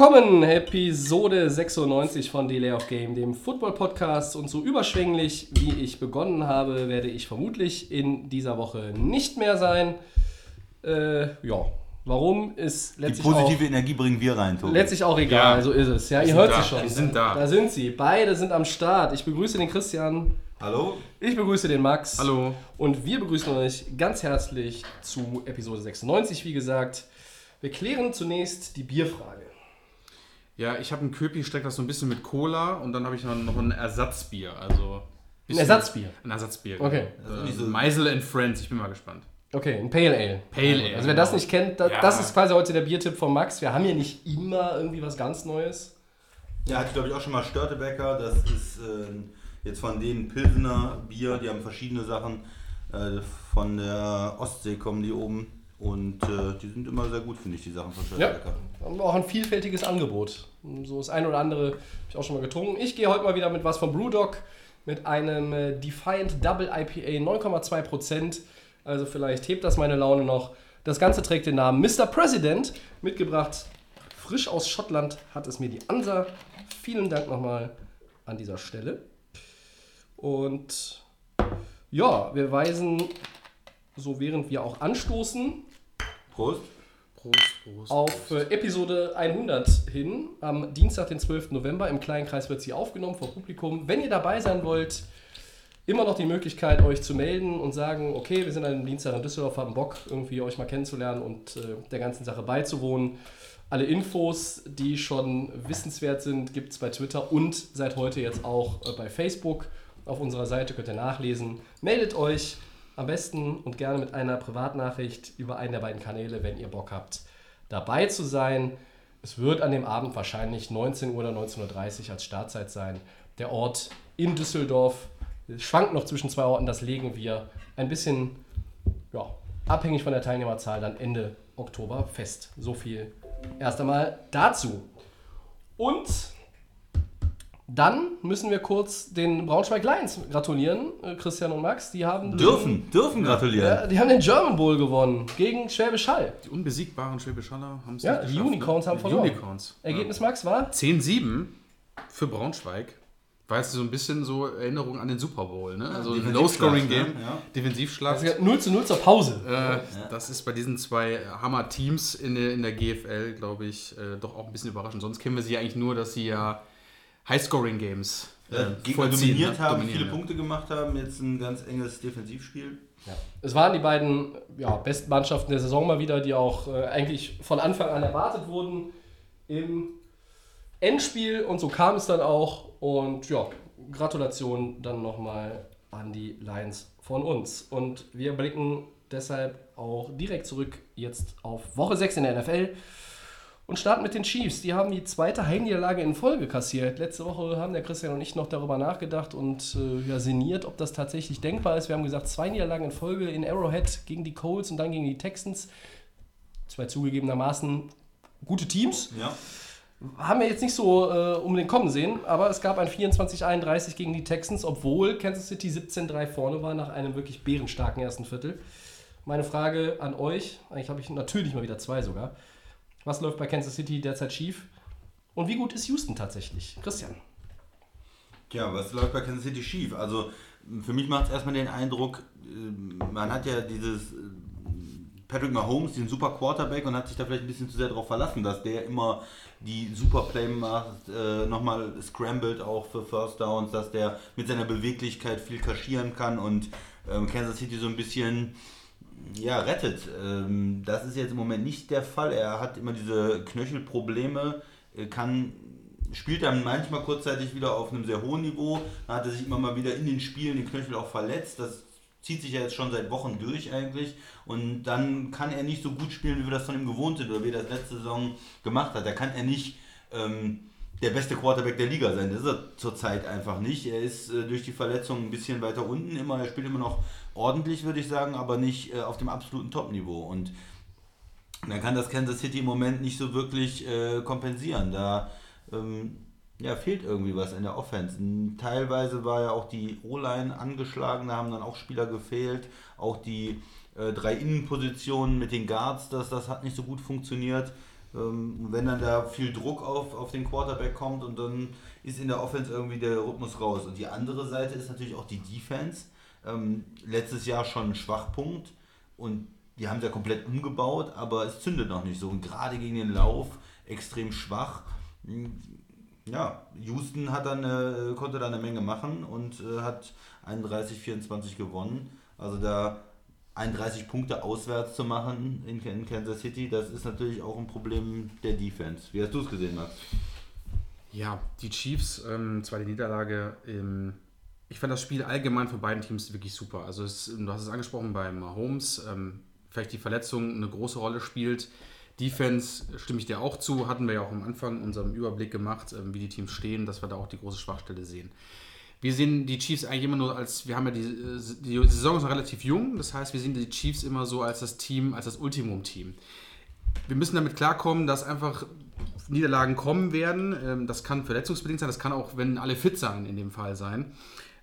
Willkommen, Episode 96 von Delay of Game, dem Football-Podcast. Und so überschwänglich, wie ich begonnen habe, werde ich vermutlich in dieser Woche nicht mehr sein. Äh, ja, warum ist Die letztlich positive auch, Energie bringen wir rein, Tobi. letztlich auch egal, Ja. so ist es. Ja, ihr hört da, sie schon. die sind da. Da sind sie. Beide sind am Start. Ich begrüße den Christian, Hallo? ich begrüße den Max. Hallo. Und wir begrüßen euch ganz herzlich zu Episode 96, wie gesagt. Wir klären zunächst die Bierfrage. Ja, ich habe ein Köpi, steckt das so ein bisschen mit Cola und dann habe ich noch ein Ersatzbier. Also Ein Ersatzbier? Ein Ersatzbier. Okay. Genau. nicht Äh, so- Meisel and Friends, ich bin mal gespannt. Okay, ein Pale Ale. Pale Ale, Also wer das genau. nicht kennt, da, Ja. das ist quasi heute der Biertipp von Max. Wir haben hier nicht immer irgendwie was ganz Neues. Ja, hatte ich glaube ich auch schon mal Störtebecker. Das ist äh, jetzt von denen Pilsener Bier. Die haben verschiedene Sachen. Äh, von der Ostsee kommen die oben. Und äh, die sind immer sehr gut, finde ich, die Sachen von Ja. Störtebecker. Haben auch ein vielfältiges Angebot. So das eine oder andere habe ich auch schon mal getrunken. Ich gehe heute mal wieder mit was von Brewdog. Mit einem äh, Defiant Double IPA 9,2%. Also vielleicht hebt das meine Laune noch. Das Ganze trägt den Namen Mr. President. Mitgebracht frisch aus Schottland hat es mir die Ansa. Vielen Dank nochmal an dieser Stelle. Und ja, wir weisen, so während wir auch anstoßen, Prost. Prost, Prost. auf äh, Episode 100 hin. Am Dienstag, den 12. November. Im kleinen Kreis wird sie aufgenommen vor Publikum. Wenn ihr dabei sein wollt, immer noch die Möglichkeit, euch zu melden und sagen, okay, wir sind an einem Dienstag in Düsseldorf, haben Bock, irgendwie euch mal kennenzulernen und äh, der ganzen Sache beizuwohnen. Alle Infos, die schon wissenswert sind, gibt es bei Twitter und seit heute jetzt auch äh, bei Facebook. Auf unserer Seite könnt ihr nachlesen. Meldet euch am besten und gerne mit einer Privatnachricht über einen der beiden Kanäle, wenn ihr Bock habt, dabei zu sein. Es wird an dem Abend wahrscheinlich 19 Uhr oder 19.30 Uhr als Startzeit sein. Der Ort in Düsseldorf schwankt noch zwischen zwei Orten, das legen wir ein bisschen ja, abhängig von der Teilnehmerzahl dann Ende Oktober fest. So viel erst einmal dazu. Und dann müssen wir kurz den Braunschweig Lions gratulieren, äh, Christian und Max. Die haben Dürfen, dürfen gratulieren. Den, ja, die haben den German Bowl gewonnen gegen Schwäbisch Hall. Die unbesiegbaren Schwäbisch Haller haben es Ja, nicht die geschafft, Unicorns ne? haben verloren. Unicorns. Ergebnis, Max, war? Ja. 10-7 für Braunschweig. War jetzt so ein bisschen so Erinnerung an den Super Bowl, ne? Also ein Low-Scoring-Game, ne? Ja. Defensivschlag. Also 0 zu 0 zur Pause. Äh, Das ist bei diesen zwei Hammer-Teams in der, in der GFL, glaube ich, äh, doch auch ein bisschen überraschend. Sonst kennen wir sie eigentlich nur, dass sie ja High-Scoring-Games Ja, äh, Gegner vollziehen, dominiert haben, Dominieren, viele ja. Punkte gemacht haben. Jetzt ein ganz enges Defensivspiel. Es waren die beiden ja, besten Mannschaften der Saison mal wieder, die auch äh, eigentlich von Anfang an erwartet wurden im Endspiel und so kam es dann auch. Und ja, Gratulation dann nochmal an die Lions von uns. Und wir blicken deshalb auch direkt zurück jetzt auf Woche 6 in der NFL und starten mit den Chiefs. Die haben die zweite Heimniederlage in Folge kassiert. Letzte Woche haben der Christian und ich noch darüber nachgedacht und äh, ja, sinniert, ob das tatsächlich denkbar ist. Wir haben gesagt, zwei Niederlagen in Folge in Arrowhead gegen die Colts und dann gegen die Texans. Zwei zugegebenermaßen gute Teams. Ja. Haben wir jetzt nicht so äh, unbedingt kommen sehen, aber es gab ein 24-31 gegen die Texans, obwohl Kansas City 17-3 vorne war nach einem wirklich bärenstarken ersten Viertel. Meine Frage an euch, eigentlich habe ich natürlich mal wieder zwei sogar. Was läuft bei Kansas City derzeit schief? Und wie gut ist Houston tatsächlich? Christian. Tja, was läuft bei Kansas City schief? Also für mich macht es erstmal den Eindruck, äh, man hat ja dieses äh, Patrick Mahomes, den super Quarterback und hat sich da vielleicht ein bisschen zu sehr darauf verlassen, dass der immer die super Play macht, äh, nochmal scrambled auch für First Downs, dass der mit seiner Beweglichkeit viel kaschieren kann und ähm, Kansas City so ein bisschen ja, rettet. Ähm, das ist jetzt im Moment nicht der Fall. Er hat immer diese Knöchelprobleme, äh, kann spielt dann manchmal kurzzeitig wieder auf einem sehr hohen Niveau. Dann hat er sich immer mal wieder in den Spielen den Knöchel auch verletzt. Das zieht sich ja jetzt schon seit Wochen durch eigentlich. Und dann kann er nicht so gut spielen, wie wir das von ihm gewohnt sind oder wie er das letzte Saison gemacht hat. Da kann er nicht ähm, der beste Quarterback der Liga sein. Das ist er zurzeit einfach nicht. Er ist äh, durch die Verletzung ein bisschen weiter unten immer. Er spielt immer noch ordentlich, würde ich sagen, aber nicht äh, auf dem absoluten Top-Niveau. Und dann kann das Kansas City im Moment nicht so wirklich äh, kompensieren. Da ähm, ja, fehlt irgendwie was in der Offense. Teilweise war ja auch die O-Line angeschlagen, da haben dann auch Spieler gefehlt. Auch die äh, drei Innenpositionen mit den Guards, das, das hat nicht so gut funktioniert. Ähm, wenn dann da viel Druck auf, auf den Quarterback kommt und dann ist in der Offense irgendwie der Rhythmus raus. Und die andere Seite ist natürlich auch die Defense. Ähm, letztes Jahr schon ein Schwachpunkt und die haben es ja komplett umgebaut, aber es zündet noch nicht so. Und gerade gegen den Lauf extrem schwach. Hm, ja, Houston hat dann, äh, konnte da eine Menge machen und äh, hat 31-24 gewonnen. Also da 31 Punkte auswärts zu machen in, in Kansas City, das ist natürlich auch ein Problem der Defense. Wie hast du es gesehen, Max? Ja, die Chiefs, ähm, zweite Niederlage. Ähm, ich fand das Spiel allgemein von beiden Teams wirklich super. Also es, du hast es angesprochen bei Mahomes, ähm, vielleicht die Verletzung eine große Rolle spielt. Defense stimme ich dir auch zu, hatten wir ja auch am Anfang unserem Überblick gemacht, ähm, wie die Teams stehen, dass wir da auch die große Schwachstelle sehen. Wir sehen die Chiefs eigentlich immer nur als, wir haben ja die, die Saison ist noch relativ jung, das heißt, wir sehen die Chiefs immer so als das Team, als das Ultimum-Team. Wir müssen damit klarkommen, dass einfach Niederlagen kommen werden. Ähm, das kann verletzungsbedingt sein, das kann auch, wenn alle fit sein, in dem Fall sein.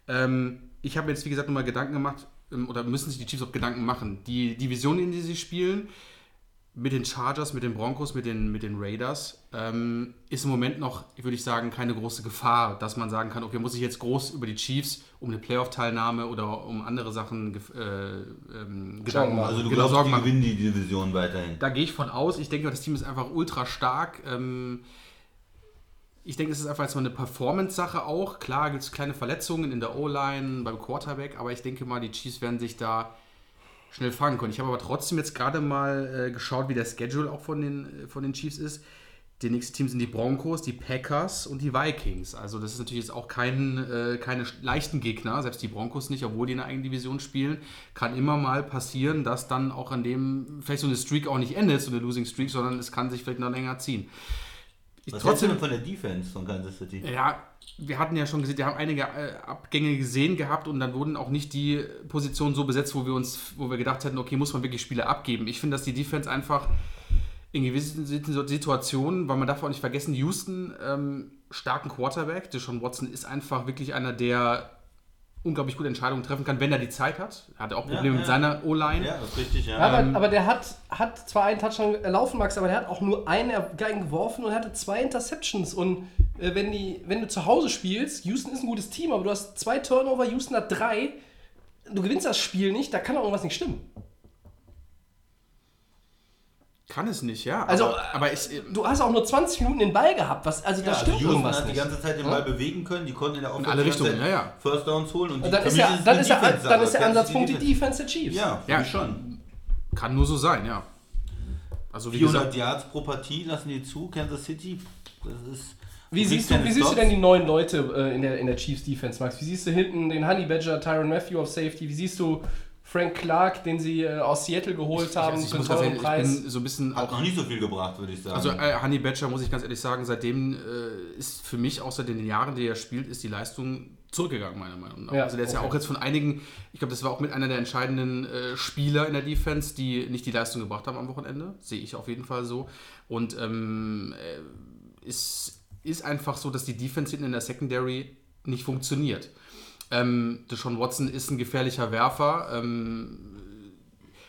Ähm, ich habe jetzt, wie gesagt, nochmal Gedanken gemacht, ähm, oder müssen sich die Chiefs auch Gedanken machen. Die Division, in die sie spielen, mit den Chargers, mit den Broncos, mit den, mit den Raiders, ähm, ist im Moment noch, würde ich sagen, keine große Gefahr, dass man sagen kann, okay, muss ich jetzt groß über die Chiefs um eine Playoff-Teilnahme oder um andere Sachen äh, ähm, Gedanken machen. Also du genau, glaubst, die gewinnen die Division weiterhin. Da gehe ich von aus. Ich denke, das Team ist einfach ultra stark. Ähm, ich denke, es ist einfach jetzt mal eine Performance-Sache auch. Klar gibt es kleine Verletzungen in der O-Line, beim Quarterback, aber ich denke mal, die Chiefs werden sich da schnell fangen können. Ich habe aber trotzdem jetzt gerade mal äh, geschaut, wie der Schedule auch von den, äh, von den Chiefs ist. Die nächsten Teams sind die Broncos, die Packers und die Vikings. Also das ist natürlich jetzt auch kein, äh, keine leichten Gegner, selbst die Broncos nicht, obwohl die in der eigenen Division spielen. Kann immer mal passieren, dass dann auch an dem vielleicht so eine Streak auch nicht endet, so eine Losing Streak, sondern es kann sich vielleicht noch länger ziehen. Ich, Was hältst du denn von der Defense von Kansas City? ja, wir hatten ja schon gesehen, wir haben einige äh, Abgänge gesehen gehabt und dann wurden auch nicht die Positionen so besetzt, wo wir uns, wo wir gedacht hätten, okay, muss man wirklich Spiele abgeben. Ich finde, dass die Defense einfach in gewissen Sit- Situationen, weil man darf auch nicht vergessen, Houston ähm, starken Quarterback, Deshaun Watson ist einfach wirklich einer, der unglaublich gute Entscheidungen treffen kann, wenn er die Zeit hat. Er hatte auch Probleme Ja, mit ja. seiner O-Line. Ja, das ist richtig, ja. Ja, aber, Ähm, aber der hat, hat zwar einen Touchdown erlaufen, Max, aber der hat auch nur einen Gang geworfen und hatte zwei Interceptions. Und äh, wenn, die, wenn du zu Hause spielst, Houston ist ein gutes Team, aber du hast zwei Turnover, Houston hat drei, du gewinnst das Spiel nicht, da kann doch irgendwas nicht stimmen. Kann es nicht, ja. Also, aber, aber ich, Du hast auch nur 20 Minuten den Ball gehabt, was, also da Ja, also stimmt Houston irgendwas hat die nicht. ganze Zeit den Ball bewegen können, die konnten in der Offense alle die ganze Richtungen, ja, ja. First Downs holen und, Und die- dann ist, ja, dann, ist ja, dann ist der Ansatzpunkt die Defense der Chiefs. Ja, Ja. schon. kann nur so sein, ja. Also wie 400 gesagt, Yards pro Partie lassen die zu, Kansas City. Das ist. Wie siehst, du, wie siehst du denn die neuen Leute äh, in, der, in der Chiefs Defense, Max? Wie siehst du hinten den Honey Badger, Tyron Matthew auf Safety? Wie siehst du Frank Clark, den sie äh, aus Seattle geholt haben also ich, für einen muss ganz teuren Preis? ich bin so ein bisschen Hat auch noch nicht so viel gebracht, würde ich sagen. Also äh, Honey Badger, muss ich ganz ehrlich sagen, seitdem äh, ist für mich, außer den Jahren, die er spielt, ist die Leistung zurückgegangen, meiner Meinung nach. Ja, also der ist ja auch jetzt von einigen, ich glaube, das war auch mit einer der entscheidenden äh, Spieler in der Defense, die nicht die Leistung gebracht haben am Wochenende. Sehe ich auf jeden Fall so. Und ähm, äh, es ist einfach so, dass die Defense hinten in der Secondary nicht funktioniert. Ähm, Deshaun Watson ist ein gefährlicher Werfer. Ähm,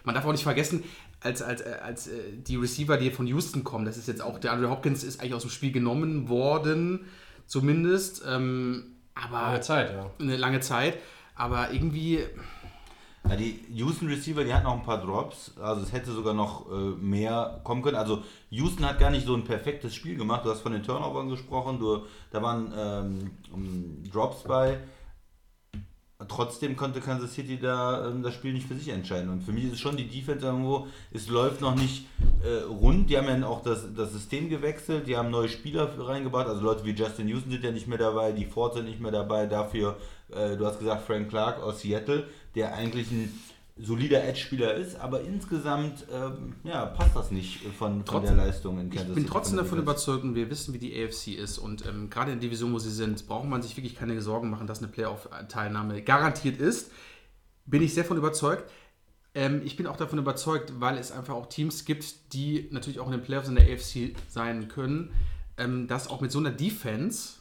man darf auch nicht vergessen, als, als, äh, als äh, die Receiver, die von Houston kommen, das ist jetzt auch, der Andrew Hopkins ist eigentlich aus dem Spiel genommen worden, zumindest. Ähm, aber Lange Zeit, ja. eine lange Zeit. Aber irgendwie, Ja, die Houston Receiver, die hatten noch ein paar Drops, also es hätte sogar noch äh, mehr kommen können. Also Houston hat gar nicht so ein perfektes Spiel gemacht. Du hast von den Turnovern gesprochen, du, da waren ähm, Drops bei. Trotzdem konnte Kansas City da ähm, das Spiel nicht für sich entscheiden. Und für mich ist es schon die Defense irgendwo, es läuft noch nicht äh, rund. Die haben ja auch das, das System gewechselt, die haben neue Spieler reingebracht. Also Leute wie Justin Houston sind ja nicht mehr dabei, die Ford sind nicht mehr dabei. Dafür, äh, du hast gesagt, Frank Clark aus Seattle, der eigentlich ein solider Edge-Spieler ist, aber insgesamt ähm, ja, passt das nicht von, von Trotzdem- der Leistung in Ich Kansas bin City, trotzdem von davon überzeugt und wir wissen, wie die AFC ist. Und ähm, gerade in der Division, wo sie sind, braucht man sich wirklich keine Sorgen machen, dass eine Playoff-Teilnahme garantiert ist. Bin ich sehr von überzeugt. Ähm, ich bin auch davon überzeugt, weil es einfach auch Teams gibt, die natürlich auch in den Playoffs in der AFC sein können, ähm, dass auch mit so einer Defense,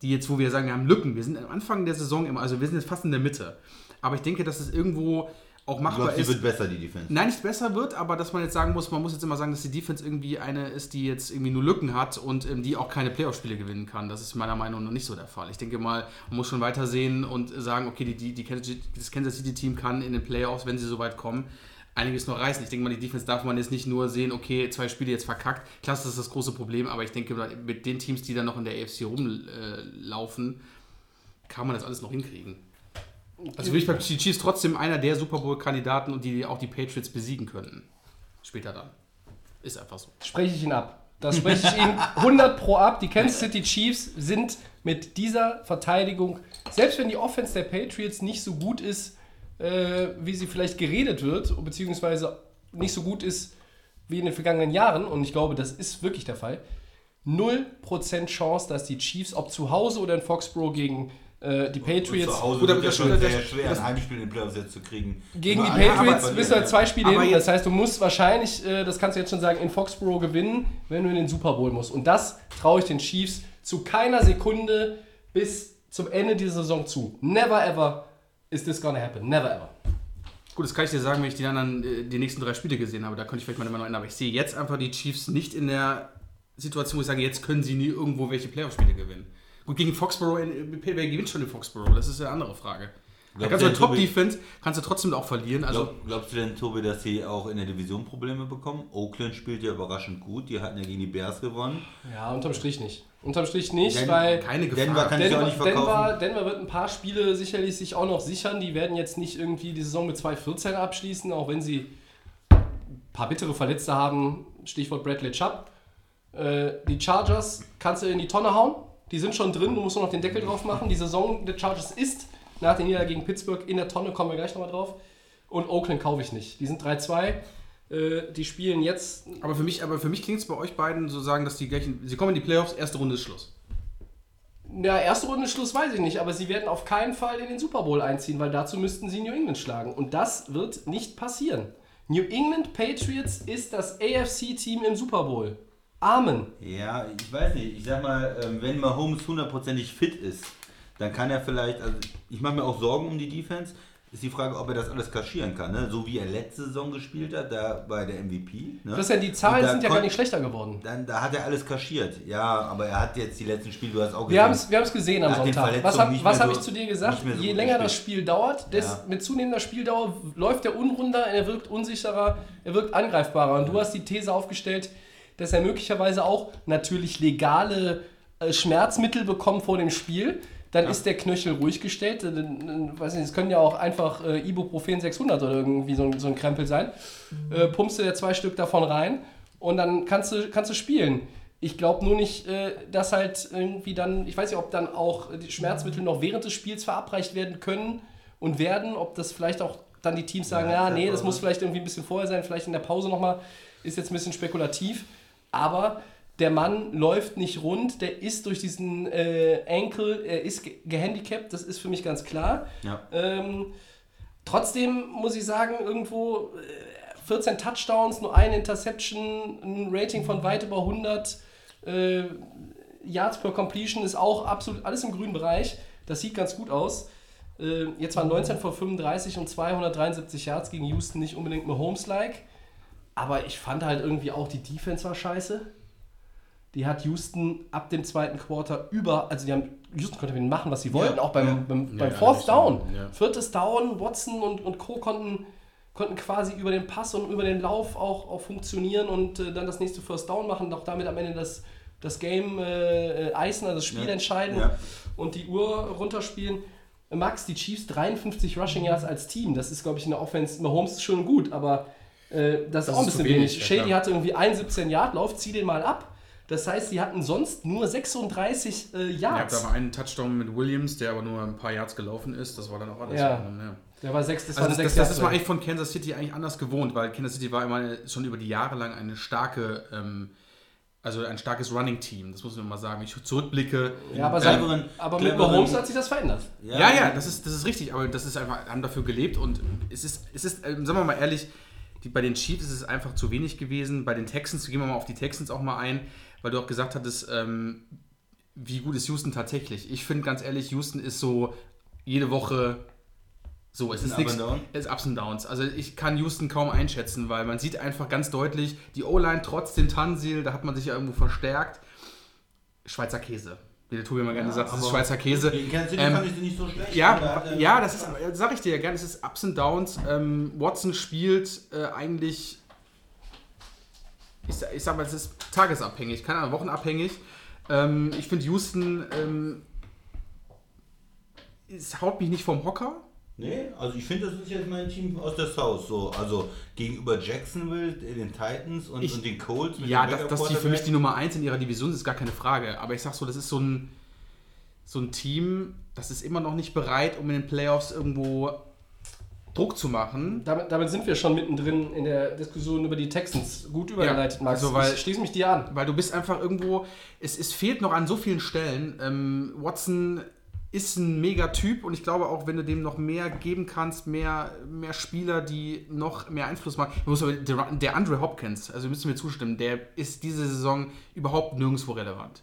die jetzt, wo wir sagen, wir haben Lücken, wir sind am Anfang der Saison immer, also wir sind jetzt fast in der Mitte. Aber ich denke, dass es irgendwo auch machbar glaube, die ist. wird besser, die Defense. Nein, nicht besser wird, aber dass man jetzt sagen muss, man muss jetzt immer sagen, dass die Defense irgendwie eine ist, die jetzt irgendwie nur Lücken hat und ähm, die auch keine Playoff-Spiele gewinnen kann. Das ist meiner Meinung nach nicht so der Fall. Ich denke mal, man muss schon weiter sehen und sagen, okay, die, die, die Kansas- das Kansas City-Team kann in den Playoffs, wenn sie so weit kommen, einiges noch reißen. Ich denke mal, die Defense darf man jetzt nicht nur sehen, okay, zwei Spiele jetzt verkackt. Klar, das ist das große Problem, aber ich denke, mit den Teams, die dann noch in der AFC rumlaufen, kann man das alles noch hinkriegen. Also will ich bei den Chiefs trotzdem einer der Super Bowl-Kandidaten und die auch die Patriots besiegen könnten. Später dann. Ist einfach so. spreche ich ihn ab. Das spreche ich ihn 100 pro ab. Die Kansas City Chiefs sind mit dieser Verteidigung, selbst wenn die Offense der Patriots nicht so gut ist, äh, wie sie vielleicht geredet wird, beziehungsweise nicht so gut ist wie in den vergangenen Jahren, und ich glaube, das ist wirklich der Fall, 0% Chance, dass die Chiefs, ob zu Hause oder in Foxborough gegen äh, die Patriots, Zu Hause Gut, aber wird ja das- schon das- sehr schwer, das- ein Heimspiel in den Playoffs jetzt zu kriegen. Gegen die Patriots aber- bist du halt zwei Spiele hin. Das heißt, du musst wahrscheinlich, äh, das kannst du jetzt schon sagen, in Foxborough gewinnen, wenn du in den Super Bowl musst. Und das traue ich den Chiefs zu keiner Sekunde bis zum Ende dieser Saison zu. Never ever is this gonna happen. Never ever. Gut, das kann ich dir sagen, wenn ich die anderen, äh, die nächsten drei Spiele gesehen habe. Da könnte ich vielleicht meine Meinung ändern. Aber ich sehe jetzt einfach die Chiefs nicht in der Situation, wo ich sage, jetzt können sie nie irgendwo welche Playoff-Spiele gewinnen. Gut, gegen Foxborough, in, wer gewinnt schon in Foxborough? Das ist eine andere Frage. Da Glaubst kannst du Top-Defense, kannst du trotzdem auch verlieren. Also, Glaub, glaubst du denn, Tobi, dass sie auch in der Division Probleme bekommen? Oakland spielt ja überraschend gut. Die hatten ja gegen die Bears gewonnen. Ja, unterm Strich nicht. Unterm Strich nicht, Den- weil keine Gefahr. Denver kann ich auch Denver, nicht verkaufen. Denver, Denver wird ein paar Spiele sicherlich sich auch noch sichern. Die werden jetzt nicht irgendwie die Saison mit 2-14 abschließen, auch wenn sie ein paar bittere Verletzte haben. Stichwort Bradley Chubb. Äh, die Chargers kannst du in die Tonne hauen. Die sind schon drin, du musst nur noch den Deckel drauf machen. Die Saison der Chargers ist nach der Niederlage gegen Pittsburgh in der Tonne, kommen wir gleich nochmal drauf. Und Oakland kaufe ich nicht. Die sind 3-2. Äh, die spielen jetzt aber für mich, aber für mich klingt es bei euch beiden so sagen, dass die gleichen. Sie kommen in die Playoffs, erste Runde ist Schluss. Ja, erste Runde Schluss weiß ich nicht, aber sie werden auf keinen Fall in den Super Bowl einziehen, weil dazu müssten sie New England schlagen. Und das wird nicht passieren. New England Patriots ist das AFC-Team im Super Bowl. Amen. Ja, ich weiß nicht. Ich sag mal, ähm, wenn Mahomes hundertprozentig fit ist, dann kann er vielleicht, also ich mache mir auch Sorgen um die Defense. Ist die Frage, ob er das alles kaschieren kann, ne? so wie er letzte Saison gespielt hat, da bei der MVP. Ne? Christian, die Zahlen sind ja gar nicht schlechter geworden. Dann, da hat er alles kaschiert. Ja, aber er hat jetzt die letzten Spiele, du hast auch Wir haben es wir haben's gesehen am Sonntag. Was habe hab ich zu dir gesagt? so Je länger das. Spiel dauert, des, Ja. mit zunehmender Spieldauer läuft er unrunder, er wirkt unsicherer, er wirkt angreifbarer. Und du hast die These aufgestellt, dass er möglicherweise auch natürlich legale äh, Schmerzmittel bekommt vor dem Spiel. Dann ist der Knöchel ruhig gestellt. Äh, weiß nicht, es können ja auch einfach äh, Ibuprofen 600 oder irgendwie so, ein- so ein Krempel sein. Äh, pumpst du dir zwei Stück davon rein und dann kannst du, kannst du spielen. Ich glaube nur nicht, äh, dass halt irgendwie dann, ich weiß nicht, ob dann auch die Schmerzmittel noch während des Spiels verabreicht werden können und werden, ob das vielleicht auch dann die Teams sagen, ja, Ja, nee, das muss vielleicht irgendwie ein bisschen vorher sein, vielleicht in der Pause nochmal, ist jetzt ein bisschen spekulativ, aber der Mann läuft nicht rund, der ist durch diesen äh, Ankle, er ist ge gehandicapt, das ist für mich ganz klar. Ja. Ähm, trotzdem muss ich sagen, irgendwo äh, 14 Touchdowns, nur eine Interception, ein Rating von weit über 100 äh, Yards per Completion ist auch absolut alles im grünen Bereich. Das sieht ganz gut aus. Äh, jetzt waren 19 vor 35 und 273 Yards gegen Houston nicht unbedingt Mahomes-like. Aber ich fand halt irgendwie auch, die Defense war scheiße. Die hat Houston ab dem zweiten Quarter über, also die haben, Houston konnte machen, was sie wollten, Ja, auch beim, ja. beim, beim ja, Fourth Down. Viertes Down, Watson und, und Co. konnten, konnten quasi über den Pass und über den Lauf auch, auch funktionieren und äh, dann das nächste First Down machen, auch damit am Ende das, das Game äh, äh, eisen, also das Spiel Ja. entscheiden Ja. und die Uhr runterspielen. Max, die Chiefs 53 Rushing Yards als Team, das ist, glaube ich, in der Offense, Mahomes ist schon gut, aber äh, das, ist auch ein bisschen wenig, wenig. ja, Shady klar. hatte irgendwie einen 17-Yard-Lauf, zieh den mal ab. Das heißt, sie hatten sonst nur 36 äh, Ja, Yards. da war ein Touchdown mit Williams, der aber nur ein paar Yards gelaufen ist. Das war dann auch alles. Ja. Ja. Der war sechs, das Also war das, eine das, sechs das ist man eigentlich von Kansas City eigentlich anders gewohnt, weil Kansas City war immer schon über die Jahre lang eine starke, ähm, also ein starkes Running-Team. Das muss man mal sagen. Wenn ich zurückblicke. Ja, aber, Cleveren- seit, aber mit Mahomes hat sich das verändert. Ja, ja, das, ist, das ist richtig, aber das ist einfach, haben dafür gelebt und es ist, es ist ähm, sagen wir mal ehrlich, die, bei den Chiefs ist es einfach zu wenig gewesen. Bei den Texans, gehen wir mal auf die Texans auch mal ein, weil du auch gesagt hattest, ähm, wie gut ist Houston tatsächlich? Ich finde ganz ehrlich, Houston ist so jede Woche so, es ist nichts, es ist Ups und Downs. Also ich kann Houston kaum einschätzen, weil man sieht einfach ganz deutlich, die O-Line trotz dem Tansil, da hat man sich ja irgendwo verstärkt. Schweizer Käse. Wie der Tobi immer gerne sagt, das ist Schweizer Käse. Gegen Kansas City Ähm, fand ich sie nicht so schlecht. Ja, hat er- ja, das ist, sag ich dir ja gerne, es ist Ups und Downs. Ähm, Watson spielt äh, eigentlich, ich, ich sag mal, es ist tagesabhängig, keine Ahnung, wochenabhängig. Ähm, ich finde Houston, ähm, es haut mich nicht vom Hocker. Nee, also ich finde, das ist jetzt mein Team aus der South. So, also gegenüber Jacksonville, den Titans und, Ich- und den Colts. mit Ja, dem dass, dass die für mich die Nummer 1 in ihrer Division ist, ist gar keine Frage. Aber ich sag so, das ist so ein, so ein Team, das ist immer noch nicht bereit, um in den Playoffs irgendwo Druck zu machen. Damit, damit sind wir schon mittendrin in der Diskussion über die Texans. Gut übergeleitet, Ja, Max. also weil- ich schließe mich dir an. Weil du bist einfach irgendwo, es, es fehlt noch an so vielen Stellen. Ähm, Watson ist ein mega Typ und ich glaube auch, wenn du dem noch mehr geben kannst, mehr, mehr Spieler, die noch mehr Einfluss machen. Muss aber- Der, Andre Hopkins, also müssen wir zustimmen, der ist diese Saison überhaupt nirgendwo relevant.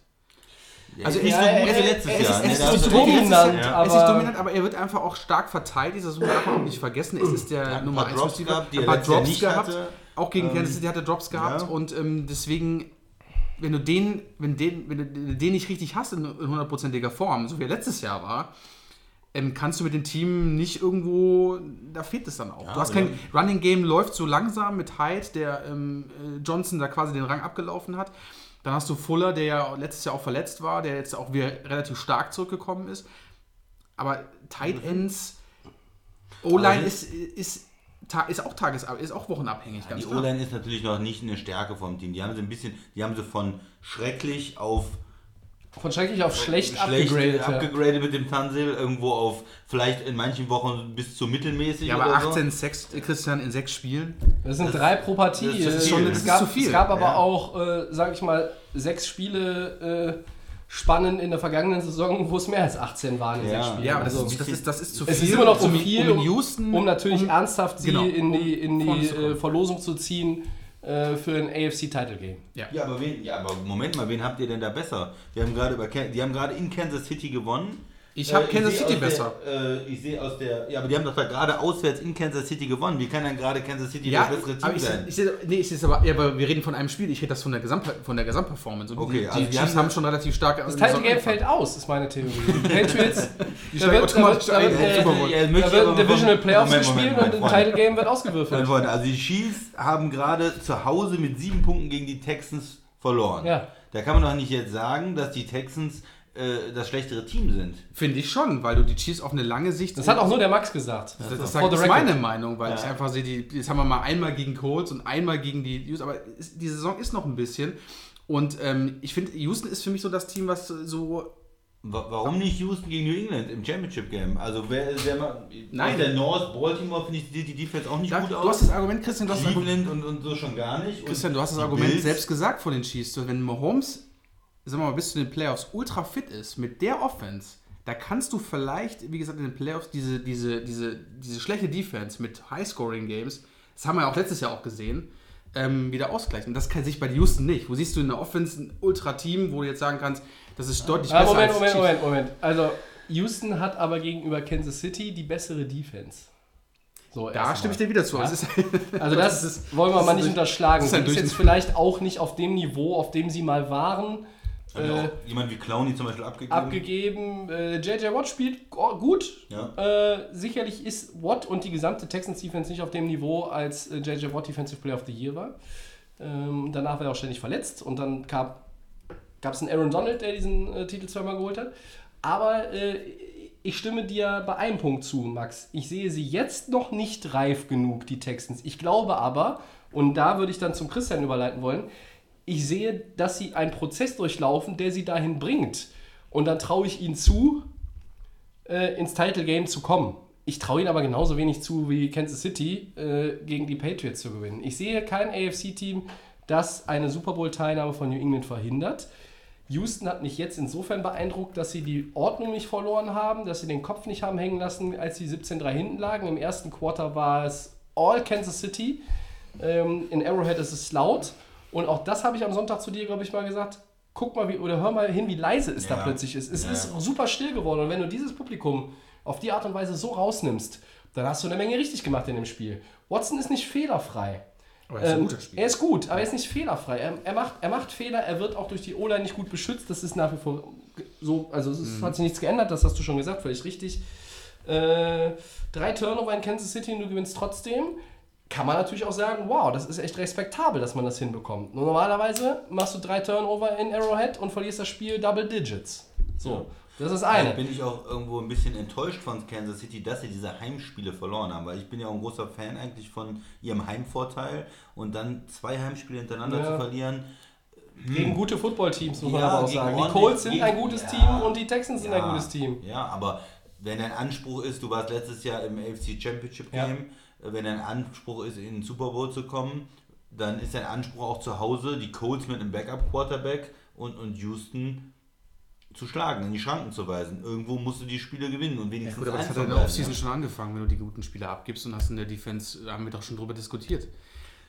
Ja, Also ist nicht er- so gut wie letztes ist- Jahr. ist so dominant, Ja. aber- es ist dominant, aber er wird einfach auch stark verteidigt. Das darf man auch nicht vergessen. Es ist der hat Nummer paar 1 Drops Receiver. Ein er paar Jahr Drops gehabt. hatte. Auch gegen Ähm, Kansas City hat er Drops gehabt. ja. Und ähm, deswegen, wenn du den, wenn den, wenn du den nicht richtig hast in, in hundertprozentiger Form, so wie er letztes Jahr war, ähm, kannst du mit dem Team nicht irgendwo, da fehlt es dann auch. du hast kein Running Game, läuft so langsam mit Hyde, der ähm, äh, Johnson da quasi den Rang abgelaufen hat. Dann hast du Fuller, der ja letztes Jahr auch verletzt war, der jetzt auch wieder relativ stark zurückgekommen ist. Aber Tight Ends, O-Line ist, ist, ist auch Tages ist auch wochenabhängig, ganz Die. O-Line ist natürlich noch nicht eine Stärke vom Team. Die haben sie ein bisschen, die haben sie von schrecklich auf Von schrecklich auf schlecht, schlecht abgegradet. ja. abgegradet mit dem Tansil, irgendwo auf vielleicht in manchen Wochen bis zu mittelmäßig. Ja, aber oder so. 18 Sex, Christian in sechs Spielen. Das sind drei pro Partie. das ist schon- es das ist gab, zu viel. Es gab aber Ja. auch, äh, sag ich mal, sechs Spiele äh, spannend in der vergangenen Saison, wo es mehr als 18 waren in Ja. sechs Spielen. Ja, aber das, Also, ist, das, ist, das ist zu es viel. ist immer noch zu um, viel, um in Houston. um natürlich um- ernsthaft sie genau, in die, in die äh, Verlosung zu ziehen äh, für ein AFC-Title-Game. Ja. Ja, aber wen, ja, aber Moment mal, wen habt ihr denn da besser? Wir haben gerade über, die haben gerade in Kansas City gewonnen. Ich habe Äh, Kansas City aus besser. Der, äh, ich sehe aus der, ja, aber die haben doch da gerade auswärts in Kansas City gewonnen. Wie kann dann gerade Kansas City Ja, das bessere Team ich, sein? ich, sehe- nee, ich sehe es aber, ja, aber wir reden von einem Spiel. Ich rede das von der, Gesamt, von der Gesamtperformance. Und Okay, die, also die Chiefs haben- schon relativ stark. Das Title-Game fällt aus, ist meine Theorie. Die Patriots, Die da steigen automatisch wird, da ein äh, da wird aber ein Divisional Playoffs Moment, gespielt Moment, und ein Freunde. Title-Game wird Meine ausgewürfelt. Freunde, also die Chiefs haben gerade zu Hause mit sieben Punkten gegen die Texans verloren. Ja. Da kann man doch nicht jetzt sagen, dass die Texans äh, das schlechtere Team sind. Finde ich schon, weil du die Chiefs auf eine lange Sicht. Das hat auch nur der Max gesagt. Das, das sagt, the ist meine Meinung, weil ich einfach sehe, die, jetzt haben wir mal einmal gegen Colts und einmal gegen die Houston, aber ist, die Saison ist noch ein bisschen. Und ähm, ich finde, Houston ist für mich so das Team, was so. Wa- Warum nicht Houston gegen New England im Championship Game? Also wer, wer mal, Nein. der North Baltimore finde ich die, die Defense auch nicht Da, gut du aus. hast das Argument, Christian, du hast das Argument, Cleveland und, und so schon gar nicht. Christian, du hast das Argument Bills- selbst gesagt von den Chiefs. Wenn Mahomes, sagen wir mal, bis zu den Playoffs ultra fit ist, mit der Offense, da kannst du vielleicht, wie gesagt, in den Playoffs diese, diese, diese, diese schlechte Defense mit High-Scoring-Games, das haben wir ja auch letztes Jahr auch gesehen, ähm, wieder ausgleichen. Und das kann sich bei Houston nicht. Wo siehst du in der Offense ein Ultra-Team, wo du jetzt sagen kannst, das ist deutlich Ah, besser Moment, als Moment. Moment, Moment. Also, Houston hat aber gegenüber Kansas City die bessere Defense. So, Da stimme ich dir wieder zu. Es ist, Also das, ist- wollen wir das mal nicht unterschlagen. das Sie ist jetzt vielleicht auch nicht auf dem Niveau, auf dem sie mal waren, Also äh, auch jemand wie Clowny zum Beispiel abgegeben. abgegeben. Äh, JJ Watt spielt gut. Ja. Äh, sicherlich ist Watt und die gesamte Texans Defense nicht auf dem Niveau, als äh, JJ Watt Defensive Player of the Year war. Ähm, danach war er auch ständig verletzt und dann gab es einen Aaron Donald, der diesen äh, Titel zweimal geholt hat. Aber äh, ich stimme dir bei einem Punkt zu, Max. Ich sehe sie jetzt noch nicht reif genug, die Texans. Ich glaube aber, und da würde ich dann zum Christian überleiten wollen, ich sehe, dass sie einen Prozess durchlaufen, der sie dahin bringt. Und dann traue ich ihnen zu, äh, ins Title Game zu kommen. Ich traue ihnen aber genauso wenig zu wie Kansas City äh, gegen die Patriots zu gewinnen. Ich sehe kein AFC-Team, das eine Super Bowl-Teilnahme von New England verhindert. Houston hat mich jetzt insofern beeindruckt, dass sie die Ordnung nicht verloren haben, dass sie den Kopf nicht haben hängen lassen, als sie 17-3 hinten lagen. Im ersten Quarter war es all Kansas City. Ähm, in Arrowhead ist es laut. Und auch das habe ich am Sonntag zu dir, glaube ich, mal gesagt. Guck mal, wie, oder hör mal hin, wie leise es da Ja. plötzlich ist. Es Ja. ist super still geworden. Und wenn du dieses Publikum auf die Art und Weise so rausnimmst, dann hast du eine Menge richtig gemacht in dem Spiel. Watson ist nicht fehlerfrei. Aber er ist ein Ähm, guter Spieler. Er ist gut, aber er ist nicht fehlerfrei. Er, er, macht, er macht Fehler, er wird auch durch die O-Line nicht gut beschützt. Das ist nach wie vor so, also es ist, hat sich nichts geändert, das hast du schon gesagt, völlig richtig. Äh, drei Turnover in Kansas City und du gewinnst trotzdem. Kann man natürlich auch sagen, wow, das ist echt respektabel, dass man das hinbekommt. Nur normalerweise machst du drei Turnover in Arrowhead und verlierst das Spiel Double Digits. So, das ist Da eine. bin ich auch irgendwo ein bisschen enttäuscht von Kansas City, dass sie diese Heimspiele verloren haben, weil ich bin ja auch ein großer Fan eigentlich von ihrem Heimvorteil und dann zwei Heimspiele hintereinander Ja. zu verlieren. Gegen gute Footballteams, muss man Ja, aber auch sagen. Die Colts sind ein gutes ja. Team und die Texans sind ein Ja, gutes Team. Ja, aber wenn dein Anspruch ist, du warst letztes Jahr im AFC Championship Ja. Game, wenn dein Anspruch ist, in den Super Bowl zu kommen, dann ist dein Anspruch auch zu Hause, die Colts mit einem Backup-Quarterback und, und Houston zu schlagen, in die Schranken zu weisen. Irgendwo musst du die Spiele gewinnen und Ja, wenigstens gut, aber das hat ja in der Offseason ja. schon angefangen, wenn du die guten Spieler abgibst und hast in der Defense, da haben wir doch schon drüber diskutiert.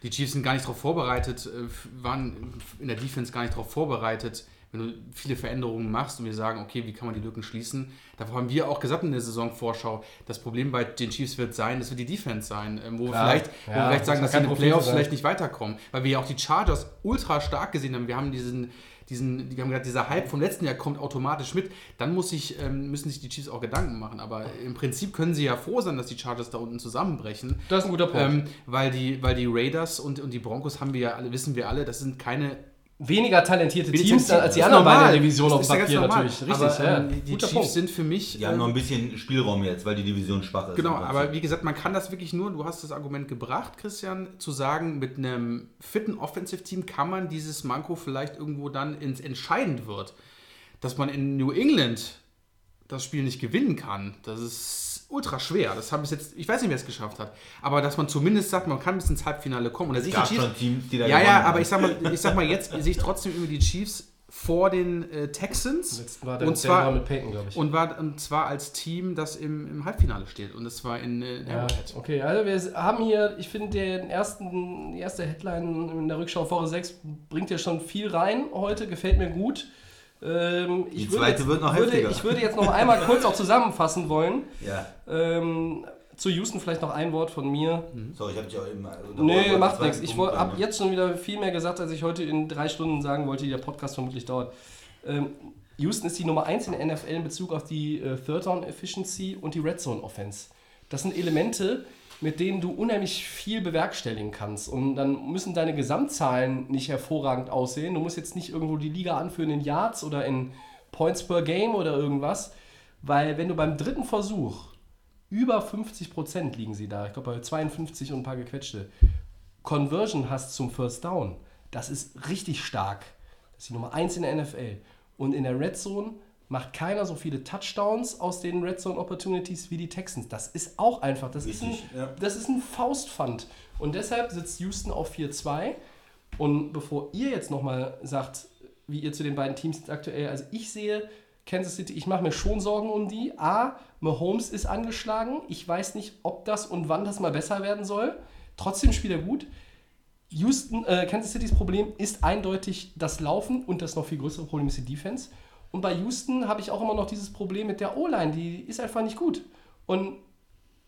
Die Chiefs sind gar nicht darauf vorbereitet, äh, waren in der Defense gar nicht darauf vorbereitet, wenn du viele Veränderungen machst und wir sagen, okay, wie kann man die Lücken schließen? Davor haben wir auch gesagt in der Saisonvorschau, das Problem bei den Chiefs wird sein, das wird die Defense sein, ähm, wo wir Klar. vielleicht, wo Ja, wir vielleicht sagen, dass sie in den Playoffs sein. vielleicht nicht weiterkommen, weil wir ja auch die Chargers ultra stark gesehen haben. Wir haben diesen, diesen, die haben gesagt, dieser Hype vom letzten Jahr kommt automatisch mit. Dann muss ich, ähm, müssen sich die Chiefs auch Gedanken machen. Aber im Prinzip können sie ja froh sein, dass die Chargers da unten zusammenbrechen. Das ist ein guter Punkt. Ähm, weil, die, weil die Raiders und, und die Broncos haben wir ja alle, wissen wir alle, das sind keine weniger talentierte Teams Team- als die anderen normal. beiden auf ist ja ganz Papier natürlich. Richtig, aber, ja. ähm, die Guter Chiefs Punkt. sind für mich. Die haben ähm, noch ein bisschen Spielraum jetzt, weil die Division schwach ist. Genau, aber wie gesagt, man kann das wirklich nur, du hast das Argument gebracht, Christian, zu sagen, mit einem fitten Offensive-Team kann man dieses Manko vielleicht irgendwo dann ins Entscheidend wird. Dass man in New England das Spiel nicht gewinnen kann, das ist ultra schwer. Das habe ich jetzt, ich weiß nicht, wer es geschafft hat. Aber dass man zumindest sagt, man kann bis ins Halbfinale kommen. Und da sehe ich gab Chiefs- schon Teams, die da ja, ja, aber ich sag mal, ich sag mal jetzt sehe ich trotzdem irgendwie die Chiefs vor den äh, Texans. Letzten war der und zwar mit Peyton, glaube ich. und war und zwar als Team, das im, im Halbfinale steht. Und das war in, äh, in Ja, Arrowhead. okay, also wir haben hier, ich finde, den ersten, die erste Headline in der Rückschau Woche 6 bringt ja schon viel rein heute, gefällt mir gut. Ähm, ich Die zweite jetzt, wird noch würde, heftiger. Ich würde jetzt noch einmal kurz auch zusammenfassen wollen. Ja, Ähm, zu Houston vielleicht noch ein Wort von mir. sorry, ich habe dich auch eben. Nee, unterbrochen. macht nichts. Ich habe jetzt schon wieder viel mehr gesagt, als ich heute in drei Stunden sagen wollte, die der Podcast vermutlich dauert. Ähm, Houston ist die Nummer 1 in der NFL in Bezug auf die äh, Third Down Efficiency und die Red Zone Offense. Das sind Elemente, mit denen du unheimlich viel bewerkstelligen kannst. Und dann müssen deine Gesamtzahlen nicht hervorragend aussehen. Du musst jetzt nicht irgendwo die Liga anführen in Yards oder in Points per Game oder irgendwas. Weil wenn du beim dritten Versuch über 50% liegen sie da, ich glaube bei 52 und ein paar gequetschte, Conversion hast zum First Down, das ist richtig stark. Das ist die Nummer 1 in der NFL. Und in der Red Zone macht keiner so viele Touchdowns aus den Red Zone Opportunities wie die Texans. Das ist auch einfach, das, ist ein, ja. das ist ein Faustpfand. Und deshalb sitzt Houston auf 4-2. Und bevor ihr jetzt nochmal sagt, wie ihr zu den beiden Teams jetzt aktuell, also ich sehe Kansas City, ich mache mir schon Sorgen um die. A, Mahomes ist angeschlagen. Ich weiß nicht, ob das und wann das mal besser werden soll. Trotzdem spielt er gut. Houston, äh, Kansas Citys Problem ist eindeutig das Laufen und das noch viel größere Problem ist die Defense. Und bei Houston habe ich auch immer noch dieses Problem mit der O-Line, die ist einfach nicht gut. Und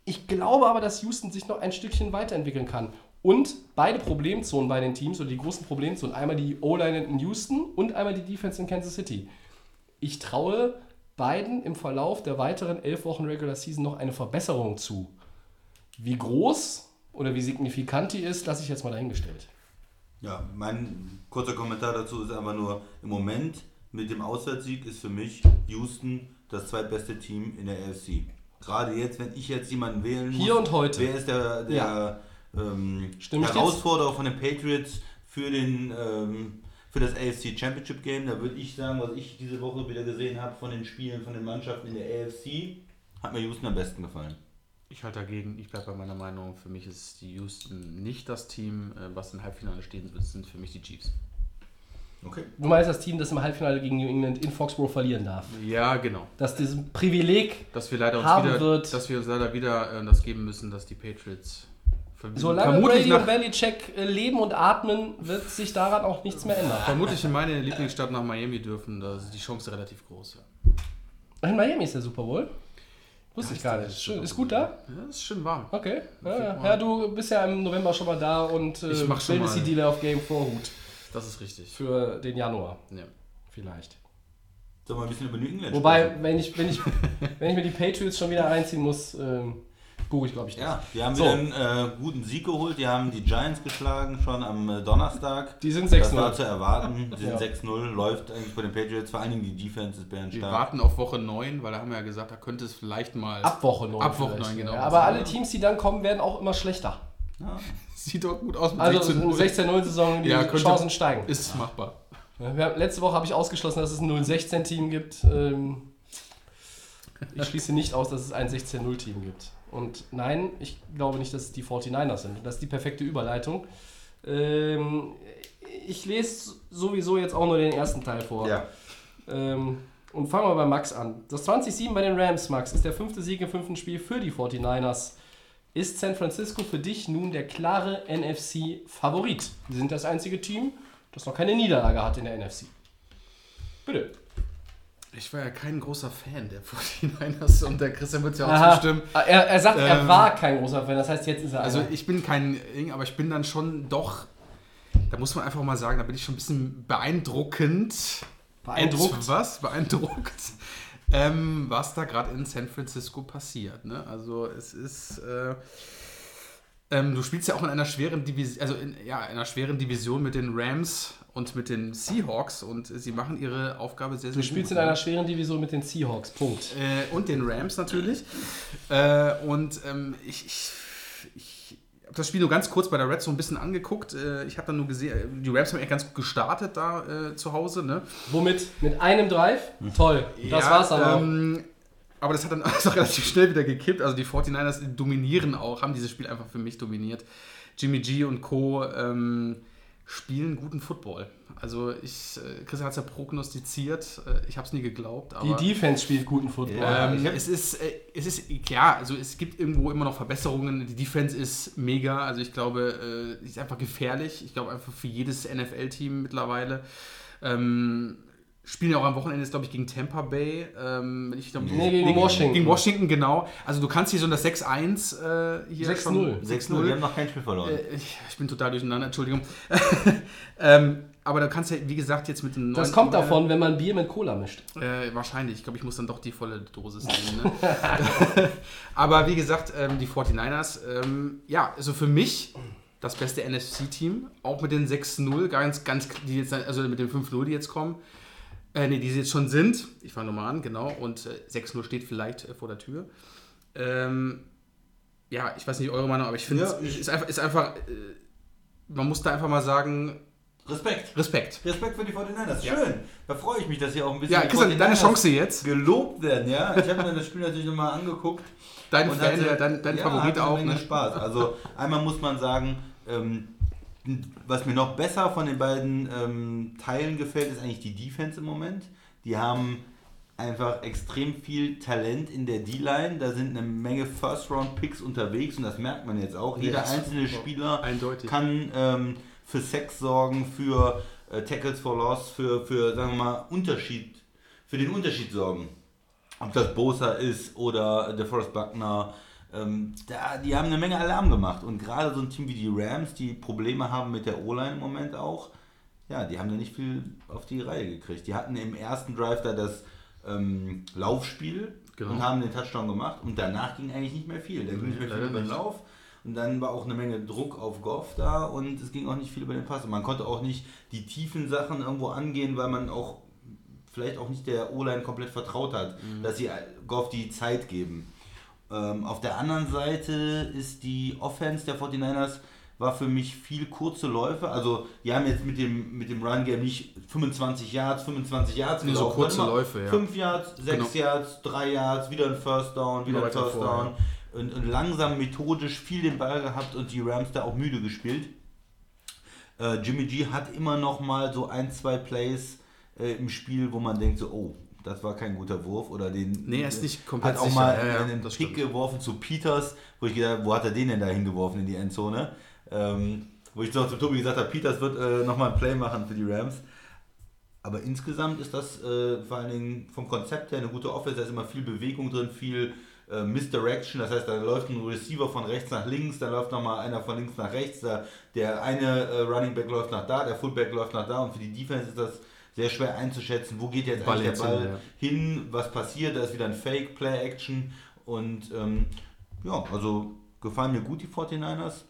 ich glaube aber, dass Houston sich noch ein Stückchen weiterentwickeln kann. Und beide Problemzonen bei den Teams oder die großen Problemzonen, einmal die O-Line in Houston und einmal die Defense in Kansas City. Ich traue beiden im Verlauf der weiteren elf Wochen Regular Season noch eine Verbesserung zu. Wie groß oder wie signifikant die ist, lasse ich jetzt mal dahingestellt. Ja, mein kurzer Kommentar dazu ist einfach nur, im Moment mit dem Auswärtssieg ist für mich Houston das zweitbeste Team in der AFC. Gerade jetzt, wenn ich jetzt jemanden wählen muss, Hier und heute. wer ist der, der Ja. ähm, Herausforderer von den Patriots für, den, ähm, für das AFC Championship Game, da würde ich sagen, was ich diese Woche wieder gesehen habe von den Spielen von den Mannschaften in der AFC, hat mir Houston am besten gefallen. Ich halte dagegen, ich bleibe bei meiner Meinung. Für mich ist die Houston nicht das Team, äh, was im Halbfinale stehen wird, sind für mich die Chiefs. Okay. Du meinst das Team, das im Halbfinale gegen New England in Foxborough verlieren darf. Ja, genau. Dass diesem Privileg, Dass wir leider uns Haben wieder, wird- dass wir uns leider wieder äh, das geben müssen, dass die Patriots ver- solange vermutlich, Brady und Belichick äh, leben und atmen, wird sich daran auch nichts mehr ändern. vermutlich in meine Lieblingsstadt nach Miami dürfen. Da ist die Chance relativ groß. Ja. In Miami ist der Super Bowl. Wusste ich gar nicht. Schön. Super Ist gut da? Ja, ist schön warm. Okay. Ja, ja. ja, du bist ja im November schon mal da und äh, Ich mach schon mal. die Dealer of Game Vorhut Das ist richtig. für den Januar. Ja. Vielleicht. Sollen wir ein bisschen über New England Wobei, sprechen? wenn ich, wenn, ich, wenn ich mir die Patriots schon wieder einziehen muss, ähm, gucke ich glaube ich nicht. Ja, die haben So. wieder einen äh, guten Sieg geholt. Die haben die Giants geschlagen schon am äh, Donnerstag. Die sind Das war 6-0. zu erwarten. Die Ja. sind 6-0, läuft eigentlich bei den Patriots. Vor allen Dingen die Defense ist Wir bärenstark. warten auf Woche 9, weil da haben wir ja gesagt, da könnte es vielleicht mal. Ab Woche 9. Ab Woche vielleicht, 9, genau. Ja, aber alle Teams, die dann kommen, werden auch immer schlechter. Ja. Sieht doch gut aus mit Also 16 eine 16-0-Saison, die Ja, könnte- Chancen steigen. Ist machbar. Ja, letzte Woche habe ich ausgeschlossen, dass es ein 0-16-Team gibt. Ähm, ich schließe nicht aus, dass es ein 16-0-Team gibt. Und nein, ich glaube nicht, dass es die 49ers sind. Und das ist die perfekte Überleitung. Ähm, ich lese sowieso jetzt auch nur den ersten Teil vor. ja. Ähm, und fangen wir bei Max an. Das 20-7 bei den Rams, Max, ist der fünfte Sieg im fünften Spiel für die 49ers. Ist San Francisco für dich nun der klare NFC-Favorit? Sie sind das einzige Team, das noch keine Niederlage hat in der NFC. Bitte. Ich war ja kein großer Fan der 49ers und der Christian wird ja auch Aha. zustimmen. Er, er sagt, er Ähm, war kein großer Fan, das heißt, jetzt ist er Also einer. ich bin kein Ding, aber ich bin dann schon doch, da muss man einfach mal sagen, da bin ich schon ein bisschen beeindruckend. Beeindruckt? Was? Beeindruckt. Ähm, was da gerade in San Francisco passiert. Ne? Also es ist, äh, ähm, du spielst ja auch in einer schweren Division, also in ja, einer schweren Division mit den Rams und mit den Seahawks und sie machen ihre Aufgabe sehr, sehr Du spielst in gut. ne? einer schweren Division mit den Seahawks. Punkt. Äh, und den Rams natürlich. Äh, und ähm, ich, ich habe das Spiel nur ganz kurz bei der Red so ein bisschen angeguckt. Äh, ich habe dann nur gesehen, die Rams haben echt ganz gut gestartet da äh, zu Hause. Ne? Womit? Mit einem Drive? Toll. Das Ja, war's auch. ähm, aber das hat dann auch relativ schnell wieder gekippt. Also die 49ers dominieren auch, haben dieses Spiel einfach für mich dominiert. Jimmy G und Co. Ähm, spielen guten Football. Also ich, äh, Chris hat es ja prognostiziert. Äh, ich habe es nie geglaubt. Die Aber Defense spielt guten Football. Ja. ähm, es ist, äh, es ist, ja, also es gibt irgendwo immer noch Verbesserungen. Die Defense ist mega. Also ich glaube, äh, ist einfach gefährlich. Ich glaube einfach für jedes NFL-Team mittlerweile. Ähm, spielen ja auch am Wochenende jetzt, glaube ich, gegen Tampa Bay. Ähm, wenn ich glaub, Nee, gegen Washington. Gegen Washington, genau. Also du kannst hier so das 6-1 äh, hier 6-0. schon- 6-0, die haben noch kein Spiel verloren. Äh, ich, ich bin total durcheinander, Entschuldigung. ähm, aber da kannst du ja, wie gesagt, jetzt mit dem Das kommt davon, wenn man Bier mit Cola mischt. äh, wahrscheinlich. Ich glaube, ich muss dann doch die volle Dosis nehmen. Ne? Aber wie gesagt, ähm, die 49ers, ähm, ja, also für mich das beste NFC-Team. Auch mit den 6-0, ganz, ganz, die jetzt, also mit den 5-0, die jetzt kommen. Äh, ne, die sie jetzt schon sind. Ich fange nochmal an, genau. Und äh, 6-0 steht vielleicht äh, vor der Tür. Ähm, ja, ich weiß nicht eure Meinung, aber ich finde, Ja, es ist einfach, ist einfach äh, man muss da einfach mal sagen, Respekt. Respekt. Respekt für die 49ers. Ja. Schön. Da freue ich mich, dass sie auch ein bisschen Ja, Christian, deine 49ers Chance jetzt. gelobt werden, ja. Ich habe mir das Spiel natürlich nochmal angeguckt. Dein Fan, der- dein, dein ja, Favorit hatte eine auch. Menge Ne? Spaß. Also einmal muss man sagen, ähm, was mir noch besser von den beiden ähm, Teilen gefällt, ist eigentlich die Defense im Moment. Die haben einfach extrem viel Talent in der D-Line. Da sind eine Menge First-Round-Picks unterwegs und das merkt man jetzt auch. Jeder Yes. einzelne Spieler Eindeutig. kann ähm, für Sex sorgen, für äh, Tackles for Loss, für, für, sagen wir mal, Unterschied, für den Unterschied sorgen. Ob das Bosa ist oder DeForest Buckner, ähm, da, die haben eine Menge Alarm gemacht. Und gerade so ein Team wie die Rams, die Probleme haben mit der O-Line im Moment auch, ja, die haben da nicht viel auf die Reihe gekriegt. Die hatten im ersten Drive da das ähm, Laufspiel Genau. und haben den Touchdown gemacht und danach ging eigentlich nicht mehr viel. Da ging nicht mehr viel über den. Lauf und dann war auch eine Menge Druck auf Goff da und es ging auch nicht viel über den Pass. Und man konnte auch nicht die tiefen Sachen irgendwo angehen, weil man auch vielleicht auch nicht der O-Line komplett vertraut hat, dass sie Goff die Zeit geben. Ähm, auf der anderen Seite ist die Offense der 49ers war für mich viel kurze Läufe. Also die haben jetzt mit dem, mit dem Run-Game nicht 25 Yards, 25 Yards Nee, so gelaufen, kurze Läufe, ja. 5 Yards, 6 Genau. Yards, 3 Yards, wieder ein First Down, wieder Immer ein First vor, Down. und, und langsam methodisch viel den Ball gehabt und die Rams da auch müde gespielt. Äh, Jimmy G hat immer noch mal so ein, zwei Plays äh, im Spiel, wo man denkt so, oh, das war kein guter Wurf oder den Nee, er ist nicht komplett hat auch sicher. mal Ja, einen Pick stimmt. geworfen zu Peters, wo ich gedacht, wo hat er den denn da hingeworfen in die Endzone? Ähm, wo ich noch zu Tobi gesagt habe, Peters wird äh, nochmal ein Play machen für die Rams. Aber insgesamt ist das äh, vor allen Dingen vom Konzept her eine gute Offense. Da ist immer viel Bewegung drin, viel äh, Misdirection. Das heißt, da läuft ein Receiver von rechts nach links, dann läuft nochmal einer von links nach rechts. Da, der eine äh, Running Back läuft nach da, der Fullback läuft nach da. Und für die Defense ist das sehr schwer einzuschätzen, wo geht jetzt Ball der Ball hin, ja. hin, was passiert. Da ist wieder ein Fake, Play-Action. Und ähm, ja, also gefallen mir gut die 49ers.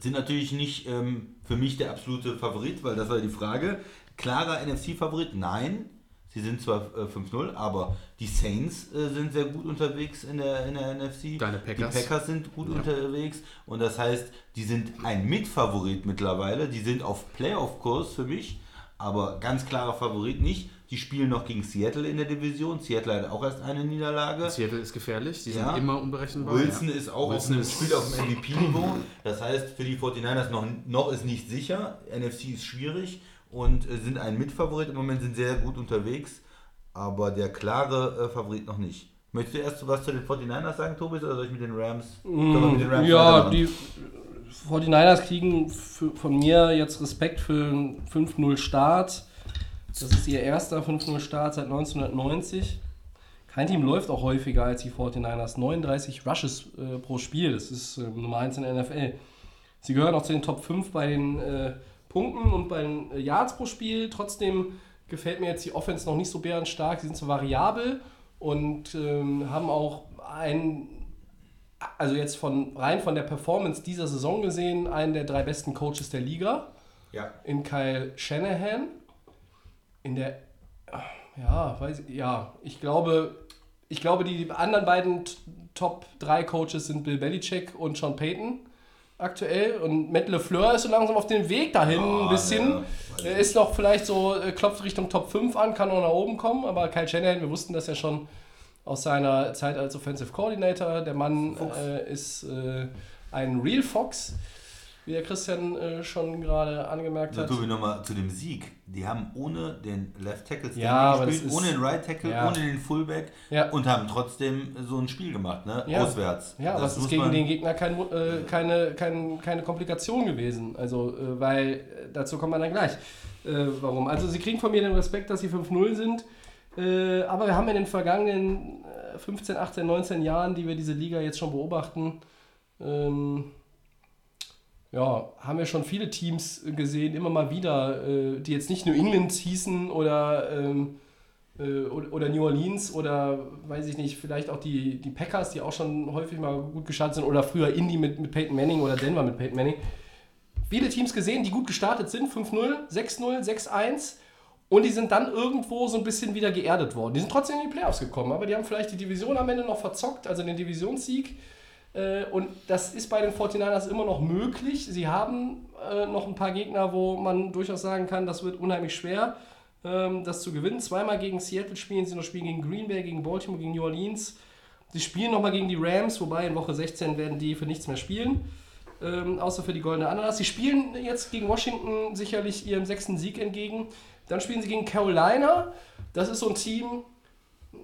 Sind natürlich nicht ähm, für mich der absolute Favorit, weil das war die Frage. Klarer NFC-Favorit? Nein. Sie sind zwar äh, 5-0, aber die Saints äh, sind sehr gut unterwegs in der, in der NFC. Deine Packers. Die Packers sind gut Ja. unterwegs. Und das heißt, die sind ein Mitfavorit mittlerweile. Die sind auf Playoff-Kurs für mich, aber ganz klarer Favorit nicht. Die spielen noch gegen Seattle in der Division. Seattle hat auch erst eine Niederlage. Seattle ist gefährlich, die Ja. sind immer unberechenbar. Wilson ja. ist auch Wilson auf einem, ist- spielt auf dem MVP-Niveau. Das heißt, für die 49ers noch, noch ist nicht sicher. NFC ist schwierig und äh, sind ein Mitfavorit. Im Moment sind sehr gut unterwegs, aber der klare äh, Favorit noch nicht. Möchtest du erst was zu den 49ers sagen, Tobi, oder soll ich mit den Rams? Wir mit den Rams Ja, die 49ers kriegen für, von mir jetzt Respekt für einen 5-0 Start. Das ist ihr erster 5-0 Start seit 1990. Kein Team läuft auch häufiger als die 49ers. 39 Rushes äh, pro Spiel, das ist äh, Nummer 1 in der NFL. Sie gehören auch zu den Top 5 bei den äh, Punkten und bei den äh, Yards pro Spiel. Trotzdem gefällt mir jetzt die Offense noch nicht so bärenstark. Sie sind so variabel und ähm, haben auch einen also jetzt von rein von der Performance dieser Saison gesehen, einen der drei besten Coaches der Liga Ja. in Kyle Shanahan. In der ja, weiß ich, ja, ich glaube, ich glaube, die anderen beiden Top 3 Coaches sind Bill Belichick und Sean Payton aktuell und Matt LeFleur ist so langsam auf dem Weg dahin Ja, ein bisschen. ja, Er ist noch vielleicht so, äh, klopft Richtung Top 5 an, kann noch nach oben kommen, aber Kyle Shanahan, wir wussten das ja schon aus seiner Zeit als Offensive Coordinator. Der Mann äh, ist äh, ein Real Fox, wie der Christian äh, schon gerade angemerkt hat. Tobi, nochmal zu dem Sieg. Die haben ohne den Left Tackle Ja, aber gespielt, ohne den Right Tackle, Ja. ohne den Fullback Ja. und haben trotzdem so ein Spiel gemacht, ne? Auswärts. Ja, aber Das es ist gegen den Gegner kein, äh, keine, kein, keine Komplikation gewesen. Also, äh, weil äh, dazu kommt man dann gleich. Warum? Also, sie kriegen von mir den Respekt, dass sie 5-0 sind. Äh, aber wir haben in den vergangenen äh, 15, 18, 19 Jahren, die wir diese Liga jetzt schon beobachten, ähm, ja, haben wir schon viele Teams gesehen, immer mal wieder, äh, die jetzt nicht New England hießen oder, ähm, äh, oder New Orleans oder weiß ich nicht, vielleicht auch die, die Packers, die auch schon häufig mal gut gestartet sind oder früher Indy mit, mit Peyton Manning oder Denver mit Peyton Manning. Viele Teams gesehen, die gut gestartet sind, 5-0, 6-0, 6-1 und die sind dann irgendwo so ein bisschen wieder geerdet worden. Die sind trotzdem in die Playoffs gekommen, aber die haben vielleicht die Division am Ende noch verzockt, also den Divisionssieg. Äh, Und das ist bei den 49ers immer noch möglich. Sie haben äh, noch ein paar Gegner, wo man durchaus sagen kann, das wird unheimlich schwer, ähm, das zu gewinnen. Zweimal gegen Seattle spielen sie noch spielen gegen Green Bay, gegen Baltimore, gegen New Orleans. Sie spielen nochmal gegen die Rams, wobei in Woche 16 werden die für nichts mehr spielen. Ähm, außer für die Goldene Ananas. Sie spielen jetzt gegen Washington sicherlich ihrem sechsten Sieg entgegen. Dann spielen sie gegen Carolina. Das ist so ein Team,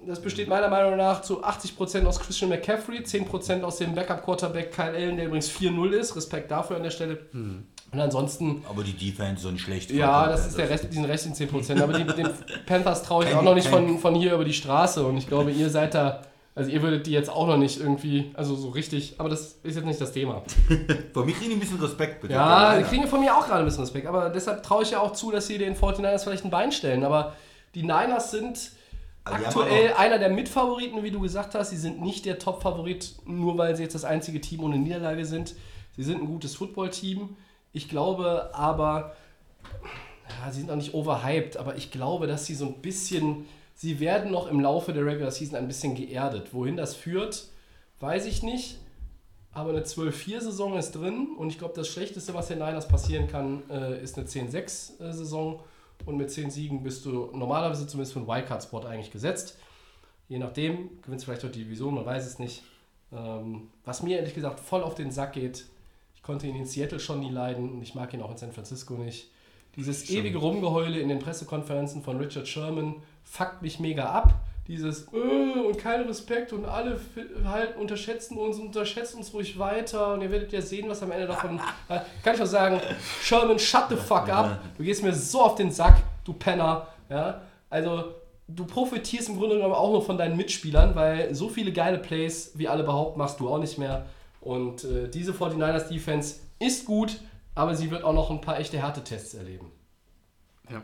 das besteht meiner Meinung nach zu 80% aus Christian McCaffrey, 10% aus dem Backup-Quarterback Kyle Allen, der übrigens 4-0 ist. Respekt dafür an der Stelle. Und ansonsten, Aber die Defense so ein schlecht. ja, das ist der Rest, diesen restlichen 10%. Aber die, den Panthers traue ich auch noch nicht von, von hier über die Straße. Und ich glaube, ihr seid da, also ihr würdet die jetzt auch noch nicht irgendwie, also so richtig, aber das ist jetzt nicht das Thema. Von mir kriegen die ein bisschen Respekt, bitte. Ja, die kriegen von mir auch gerade ein bisschen Respekt. Aber deshalb traue ich ja auch zu, dass sie den 49ers vielleicht ein Bein stellen. Aber die Niners sind haben aktuell auch einer der Mitfavoriten, wie du gesagt hast. Sie sind nicht der Top-Favorit, nur weil sie jetzt das einzige Team ohne Niederlage sind. Sie sind ein gutes Football-Team. Ich glaube aber, ja, sie sind noch nicht overhyped, aber ich glaube, dass sie so ein bisschen, sie werden noch im Laufe der Regular Season ein bisschen geerdet. Wohin das führt, weiß ich nicht. Aber eine 12-4-Saison ist drin und ich glaube, das Schlechteste, was den Niners passieren kann, äh, ist eine 10-6-Saison. Und mit 10 Siegen bist du normalerweise zumindest für einen Wildcard-Spot eigentlich gesetzt. Je nachdem, gewinnst vielleicht auch die Division, man weiß es nicht. Ähm, was mir ehrlich gesagt voll auf den Sack geht, ich konnte ihn in Seattle schon nie leiden und ich mag ihn auch in San Francisco nicht. Dieses ewige Rumgeheule in den Pressekonferenzen von Richard Sherman fuckt mich mega ab. Dieses äh, und kein Respekt und alle halt unterschätzen uns, unterschätzen uns ruhig weiter und ihr werdet ja sehen, was am Ende davon. Kann ich auch sagen, Sherman, shut the fuck up. Du gehst mir so auf den Sack, du Penner. Ja? Also, du profitierst im Grunde genommen auch nur von deinen Mitspielern, weil so viele geile Plays, wie alle behaupten, machst du auch nicht mehr. Und äh, diese 49ers Defense ist gut, aber sie wird auch noch ein paar echte Härtetests erleben. Ja.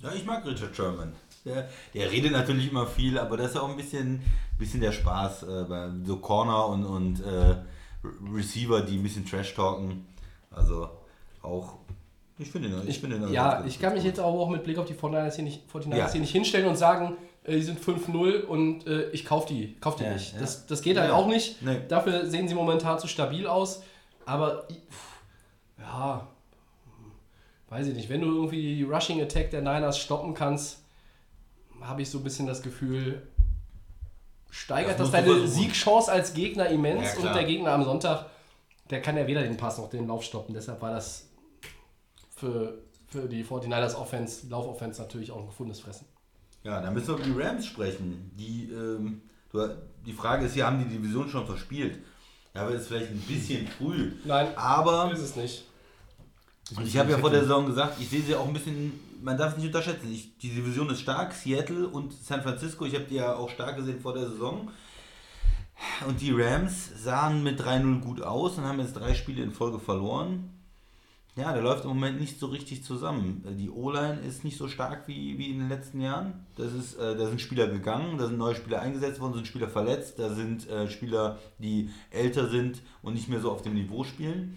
Ja, ich mag Richard Sherman. Der, der redet natürlich immer viel, aber das ist auch ein bisschen, bisschen der Spaß äh, bei so Corner und, und äh, Re- Receiver, die ein bisschen Trash talken. Also auch, ich finde ihn, ich finde ihn Ja, ganz ich kann mich jetzt aber auch mit Blick auf die 49ers hier nicht, 49ers Ja. hier nicht hinstellen und sagen, äh, die sind 5-0 und äh, ich kaufe die, kauf die Ja, nicht. ja. Das, das geht halt Ja. auch nicht. Nee. Dafür sehen sie momentan zu stabil aus. Aber pff, ja, weiß ich nicht, wenn du irgendwie die Rushing Attack der Niners stoppen kannst, habe ich so ein bisschen das Gefühl, steigert Das das, deine. Siegchance als Gegner immens Ja, und der Gegner am Sonntag, der kann ja weder den Pass noch den Lauf stoppen. Deshalb war das für, für die 49ers Offense, Laufoffense natürlich auch ein gefundenes Fressen. Ja, dann müssen wir über die Rams sprechen. Die, ähm, die Frage ist hier, haben die Division schon verspielt? Ja, aber ist vielleicht ein bisschen früh. Nein, Aber ist es nicht. Und ich habe ja vor der Saison gesagt, ich sehe sie auch ein bisschen, man darf es nicht unterschätzen. Ich, die Division ist stark, Seattle und San Francisco, ich habe die ja auch stark gesehen vor der Saison. Und die Rams sahen mit 3-0 gut aus und haben jetzt drei Spiele in Folge verloren. Ja, da läuft im Moment nicht so richtig zusammen. Die O-Line ist nicht so stark wie, wie in den letzten Jahren. Das ist, äh, da sind Spieler gegangen, da sind neue Spieler eingesetzt worden, sind Spieler verletzt, da sind äh, Spieler, die älter sind und nicht mehr so auf dem Niveau spielen.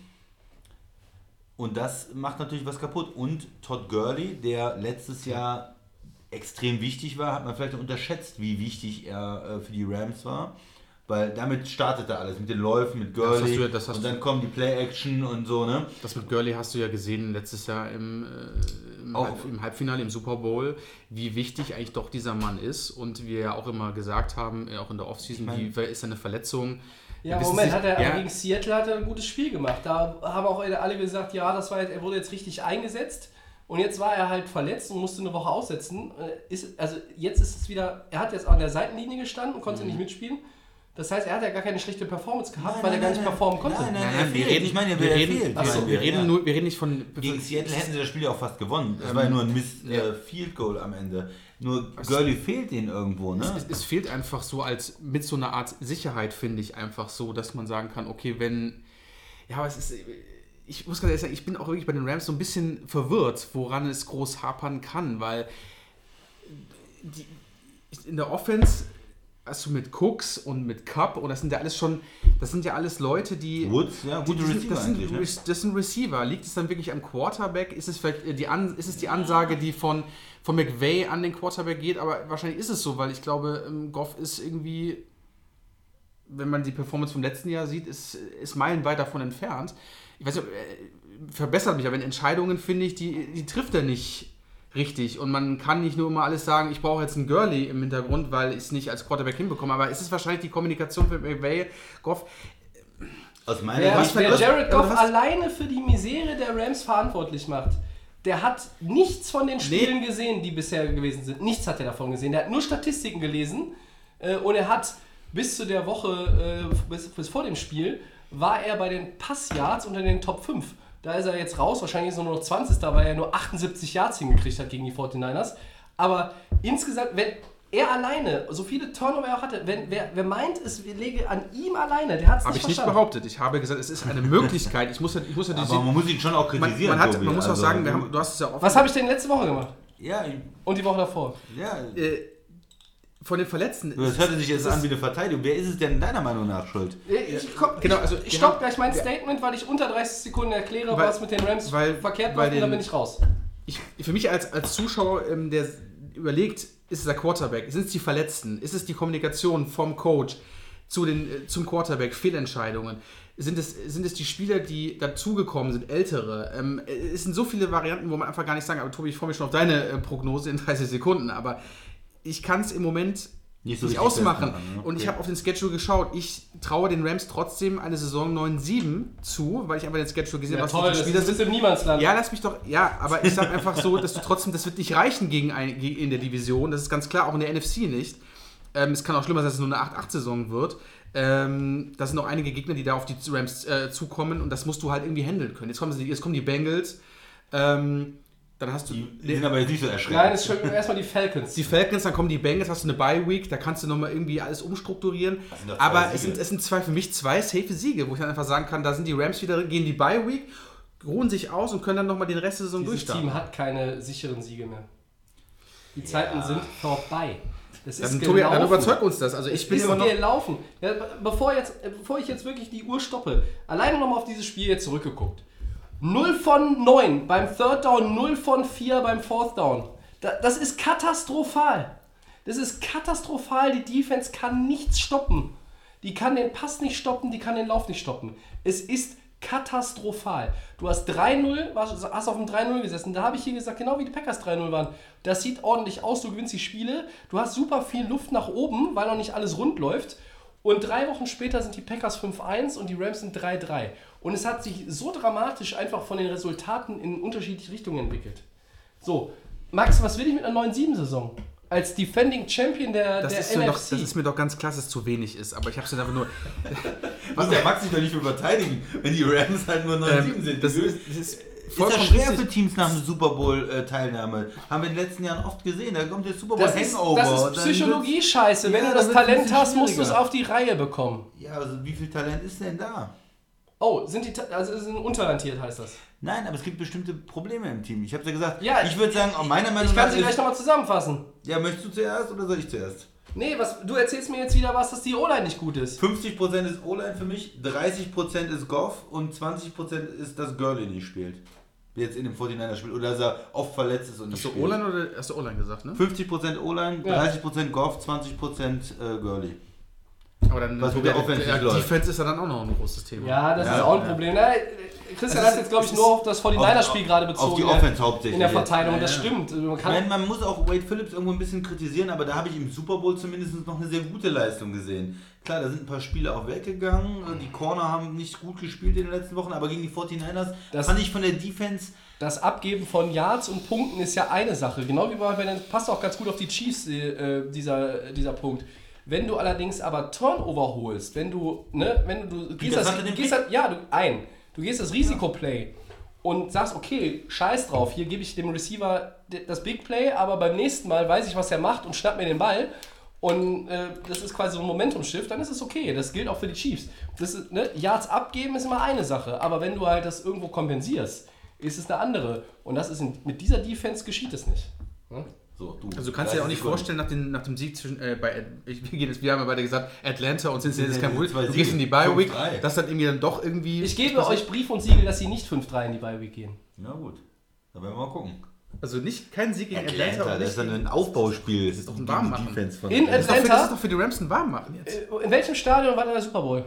Und das macht natürlich was kaputt. Und Todd Gurley, der letztes Jahr extrem wichtig war, hat man vielleicht unterschätzt, wie wichtig er äh, für die Rams war. Weil damit startete alles, mit den Läufen, mit Gurley. ja- das hast und dann kommen die Play-Action und so, ne? Das mit Gurley hast du ja gesehen letztes Jahr im, äh, im, Auch- Halb, im Halbfinale, im Super Bowl, wie wichtig eigentlich doch dieser Mann ist. Und wir ja auch immer gesagt haben, äh, auch in der Offseason, Ich mein- wie ist seine Verletzung. Ja, Moment, sich- hat er ja, gegen Seattle hat er ein gutes Spiel gemacht. Da haben auch alle gesagt, ja, das war jetzt, er wurde jetzt richtig eingesetzt. Und jetzt war er halt verletzt und musste eine Woche aussetzen. Äh, Ist, also jetzt ist es wieder, er hat jetzt an der Seitenlinie gestanden und Mhm. konnte nicht mitspielen. Das heißt, er hat ja gar keine schlechte Performance gehabt, weil er gar nicht performen konnte. Nein, nein, Nein, nein, wir reden, ich meine, wir reden, wir, ja. nur, wir reden nicht von. Gegen Seattle hätten sie das Spiel ja auch fast gewonnen. Das war ja nur ein Miss ja. äh, Field Goal am Ende. Nur Gurley fehlt denen irgendwo, ne? Es, es fehlt einfach so als mit so einer Art Sicherheit, finde ich einfach so, dass man sagen kann, okay, wenn. Ja, aber es ist. Ich muss ganz ehrlich sagen, ich bin auch wirklich bei den Rams so ein bisschen verwirrt, woran es groß hapern kann, weil die, in der Offense hast du mit Cooks und mit Cup und das sind ja alles schon, das sind ja alles Leute, die. Woods, ja, gute Die- die- Receiver das, sind, ne? Das sind Receiver. Liegt es dann wirklich am Quarterback? Ist es vielleicht äh, die, An ist es die Ansage, die von, von McVay an den Quarterback geht? Aber wahrscheinlich ist es so, weil ich glaube, ähm, Goff ist irgendwie, wenn man die Performance vom letzten Jahr sieht, ist, ist meilenweit davon entfernt. Ich weiß nicht, äh, verbessert mich, aber in Entscheidungen finde ich, die, die trifft er nicht richtig. Und man kann nicht nur immer alles sagen, ich brauche jetzt einen Gurley im Hintergrund, weil ich es nicht als Quarterback hinbekomme. Aber es ist wahrscheinlich die Kommunikation mit McVay, Goff. Aus meiner Wer, Sicht. wer Jared Goff alleine für die Misere der Rams verantwortlich macht, der hat nichts von den Spielen gesehen, die bisher gewesen sind. Nichts hat er davon gesehen. Der hat nur Statistiken gelesen äh, und er hat bis zu der Woche, äh, bis, bis vor dem Spiel, war er bei den Passyards unter den Top 5. Da ist er jetzt raus, wahrscheinlich ist er nur noch 20. weil er nur 78 Yards hingekriegt hat gegen die 49ers. Aber insgesamt, wenn er alleine so viele Turnover er auch hatte, wenn, wer, wer meint, es lege an ihm alleine, der hat es Habe nicht ich nicht verstanden. behauptet. Ich habe gesagt, es ist eine Möglichkeit. Ich muss ja, ich muss ja Aber man muss ihn schon auch man, kritisieren. man, hat, Tobi. man muss auch Also, sagen, wir haben, du hast es ja offen. Was habe ich denn letzte Woche gemacht? Ja, Und die Woche davor? ja. äh, von den Verletzten. Das hörte sich jetzt an wie eine Verteidigung. Wer ist es denn deiner Meinung nach schuld? Ich, komm, Genau, also ich stopp gleich mein Statement, weil ich unter 30 Sekunden erkläre, Weil- was mit den Rams weil- verkehrt weil läuft und dann bin ich raus. ich, für mich als, als Zuschauer, ähm, der überlegt, ist es der Quarterback, sind es die Verletzten, ist es die Kommunikation vom Coach zu den, äh, zum Quarterback, Fehlentscheidungen, sind es, sind es die Spieler, die dazugekommen sind, ältere? Ähm, es sind so viele Varianten, wo man einfach gar nicht sagen, aber Tobi, ich freue mich schon auf deine äh, Prognose in 30 Sekunden, aber ich kann es im Moment Nicht so nicht ausmachen. festmachen, ne? Und ich habe auf den Schedule geschaut. Ich traue den Rams trotzdem eine Saison 9-7 zu, weil ich einfach den Schedule gesehen Ja, habe, toll, was die das Spieler ist sind. im Niemandsland. Ja, lass mich doch. Ja, aber ich sag einfach so, dass du trotzdem, das wird nicht reichen gegen ein, in der Division. Das ist ganz klar, auch in der NFC nicht. Ähm, es kann auch schlimmer sein, dass es nur eine 8-8-Saison wird. Ähm, da sind noch einige Gegner, die da auf die Rams äh, zukommen und das musst du halt irgendwie handeln können. Jetzt kommen, sie, jetzt kommen die Bengals. Ähm, dann hast du Die, die sind aber jetzt nicht so erschreckend. Nein, es ist schon erstmal die Falcons. die Falcons, dann kommen die Bengals, hast du eine Bye Week, da kannst du nochmal irgendwie alles umstrukturieren. Aber Siege. es sind, es sind zwei für mich zwei safe Siege, wo ich dann einfach sagen kann, da sind die Rams wieder, gehen die Bye Week, ruhen sich aus und können dann nochmal den Rest der Saison Dieses durchstarten. Team hat keine sicheren Siege mehr. Die Zeiten sind vorbei. Das ist Dann, Tobi, dann gelaufen. überzeugt uns das. Also ich bin ist immer noch. gelaufen. Ja, be- bevor, jetzt, äh, bevor ich jetzt wirklich die Uhr stoppe, alleine nochmal auf dieses Spiel jetzt zurückgeguckt. 0 von 9 beim Third Down, 0 von 4 beim Fourth Down. Da, das ist katastrophal. Das ist katastrophal. Die Defense kann nichts stoppen. Die kann den Pass nicht stoppen, die kann den Lauf nicht stoppen. Es ist katastrophal. Du hast 3-0, warst- hast auf dem 3-0 gesessen. Da habe ich hier gesagt, genau wie die Packers 3-0 waren. Das sieht ordentlich aus, du gewinnst die Spiele. Du hast super viel Luft nach oben, weil noch nicht alles rund läuft. Und drei Wochen später sind die Packers 5-1 und die Rams sind 3-3. Und es hat sich so dramatisch einfach von den Resultaten in unterschiedliche Richtungen entwickelt. So, Max, was will ich mit einer 9-7-Saison? Als Defending Champion der, Das der ist, mir doch, NFC. das ist mir doch ganz klar, dass es zu wenig ist. Aber ich habe es dann einfach nur. Muss der Max sich doch nicht für verteidigen, wenn die Rams halt nur 9-7 Ähm, sind. das ist- das ist ist vollkommen schwer für Teams nach einer Super Bowl-Teilnahme. Haben wir in den letzten Jahren oft gesehen. Da kommt der Super das ist, Bowl-Hangover. das ist dann Psychologie-Scheiße. Wenn Ja, du das Talent hast, musst du es auf die Reihe bekommen. Ja, also wie viel Talent ist denn da? Oh, sind die, also sind untertalentiert heißt das. Nein, aber es gibt bestimmte Probleme im Team. Ich habe ja gesagt, Ja, ich würde sagen, meiner Meinung Ich kann nach sie gleich nochmal zusammenfassen. Ja, möchtest du zuerst oder soll ich zuerst? Nee, was, du erzählst mir jetzt wieder was, dass die O-Line nicht gut ist. 50% ist O-Line für mich, 30% ist Goff und 20% ist, dass Gurley nicht spielt. Jetzt in dem 49er spielt oder dass er oft verletzt ist und nicht Hast du spielt. O-Line oder hast du O-Line gesagt, ne? 50% O-Line, Ja. 30% Goff, 20% äh, Gurley. Aber dann Was mit der Offense nicht läuft. Defense ist ja dann auch noch ein großes Thema. Ja, das Ja, ist auch ein ja. Problem. Na, Christian hat jetzt, glaube ich, nur auf das 49er-Spiel gerade bezogen. Auf die in der- Offense hauptsächlich. In der jetzt. Verteidigung, Ja, das stimmt. Man Ich kann, meine, man muss auch Wade Phillips irgendwo ein bisschen kritisieren, aber da habe ich im Super Bowl zumindest noch eine sehr gute Leistung gesehen. Klar, da sind ein paar Spiele auch weggegangen. Die Corner haben nicht gut gespielt in den letzten Wochen, aber gegen die 49ers Das- fand ich von der Defense das Abgeben von Yards und Punkten ist ja eine Sache. Genau wie bei bei den, passt auch ganz gut auf die Chiefs, äh, dieser, dieser Punkt. Wenn du allerdings aber Turnover holst, wenn du, ne, wenn du, du gehst das das, hatte den gehst das, ja, du, ein, du gehst das Risikoplay und sagst, okay, scheiß drauf, hier gebe ich dem Receiver das Big Play, aber beim nächsten Mal weiß ich, was er macht und schnapp mir den Ball und äh, das ist quasi so ein Momentum-Shift, dann ist es okay. Das gilt auch für die Chiefs. Das ist, ne, Yards abgeben ist immer eine Sache, aber wenn du halt das irgendwo kompensierst, ist es eine andere. Und das ist in, mit dieser Defense geschieht es nicht. Ne? So, du. Also du kannst dir ja auch nicht 30 Sekunden. vorstellen, nach, den, nach dem Sieg zwischen, äh, bei, ich, wir, gehen jetzt, wir haben ja beide gesagt, Atlanta und Cincinnati ist kein Problem. Du gehst in die Siege, Bye Week, 5-3. das dann irgendwie dann doch irgendwie... Ich gebe euch Brief und Siegel, dass sie nicht 5-3 in die Bye Week gehen. Na gut, dann werden wir mal gucken. Also nicht kein Sieg gegen Atlanta. Atlanta, das ist dann ein Aufbauspiel. Das ist doch ein Warmmachen. Defense von In Das ist, doch für, Atlanta? das ist doch für die Rams ein Warmmachen jetzt. Äh, In welchem Stadion war denn der Super Bowl?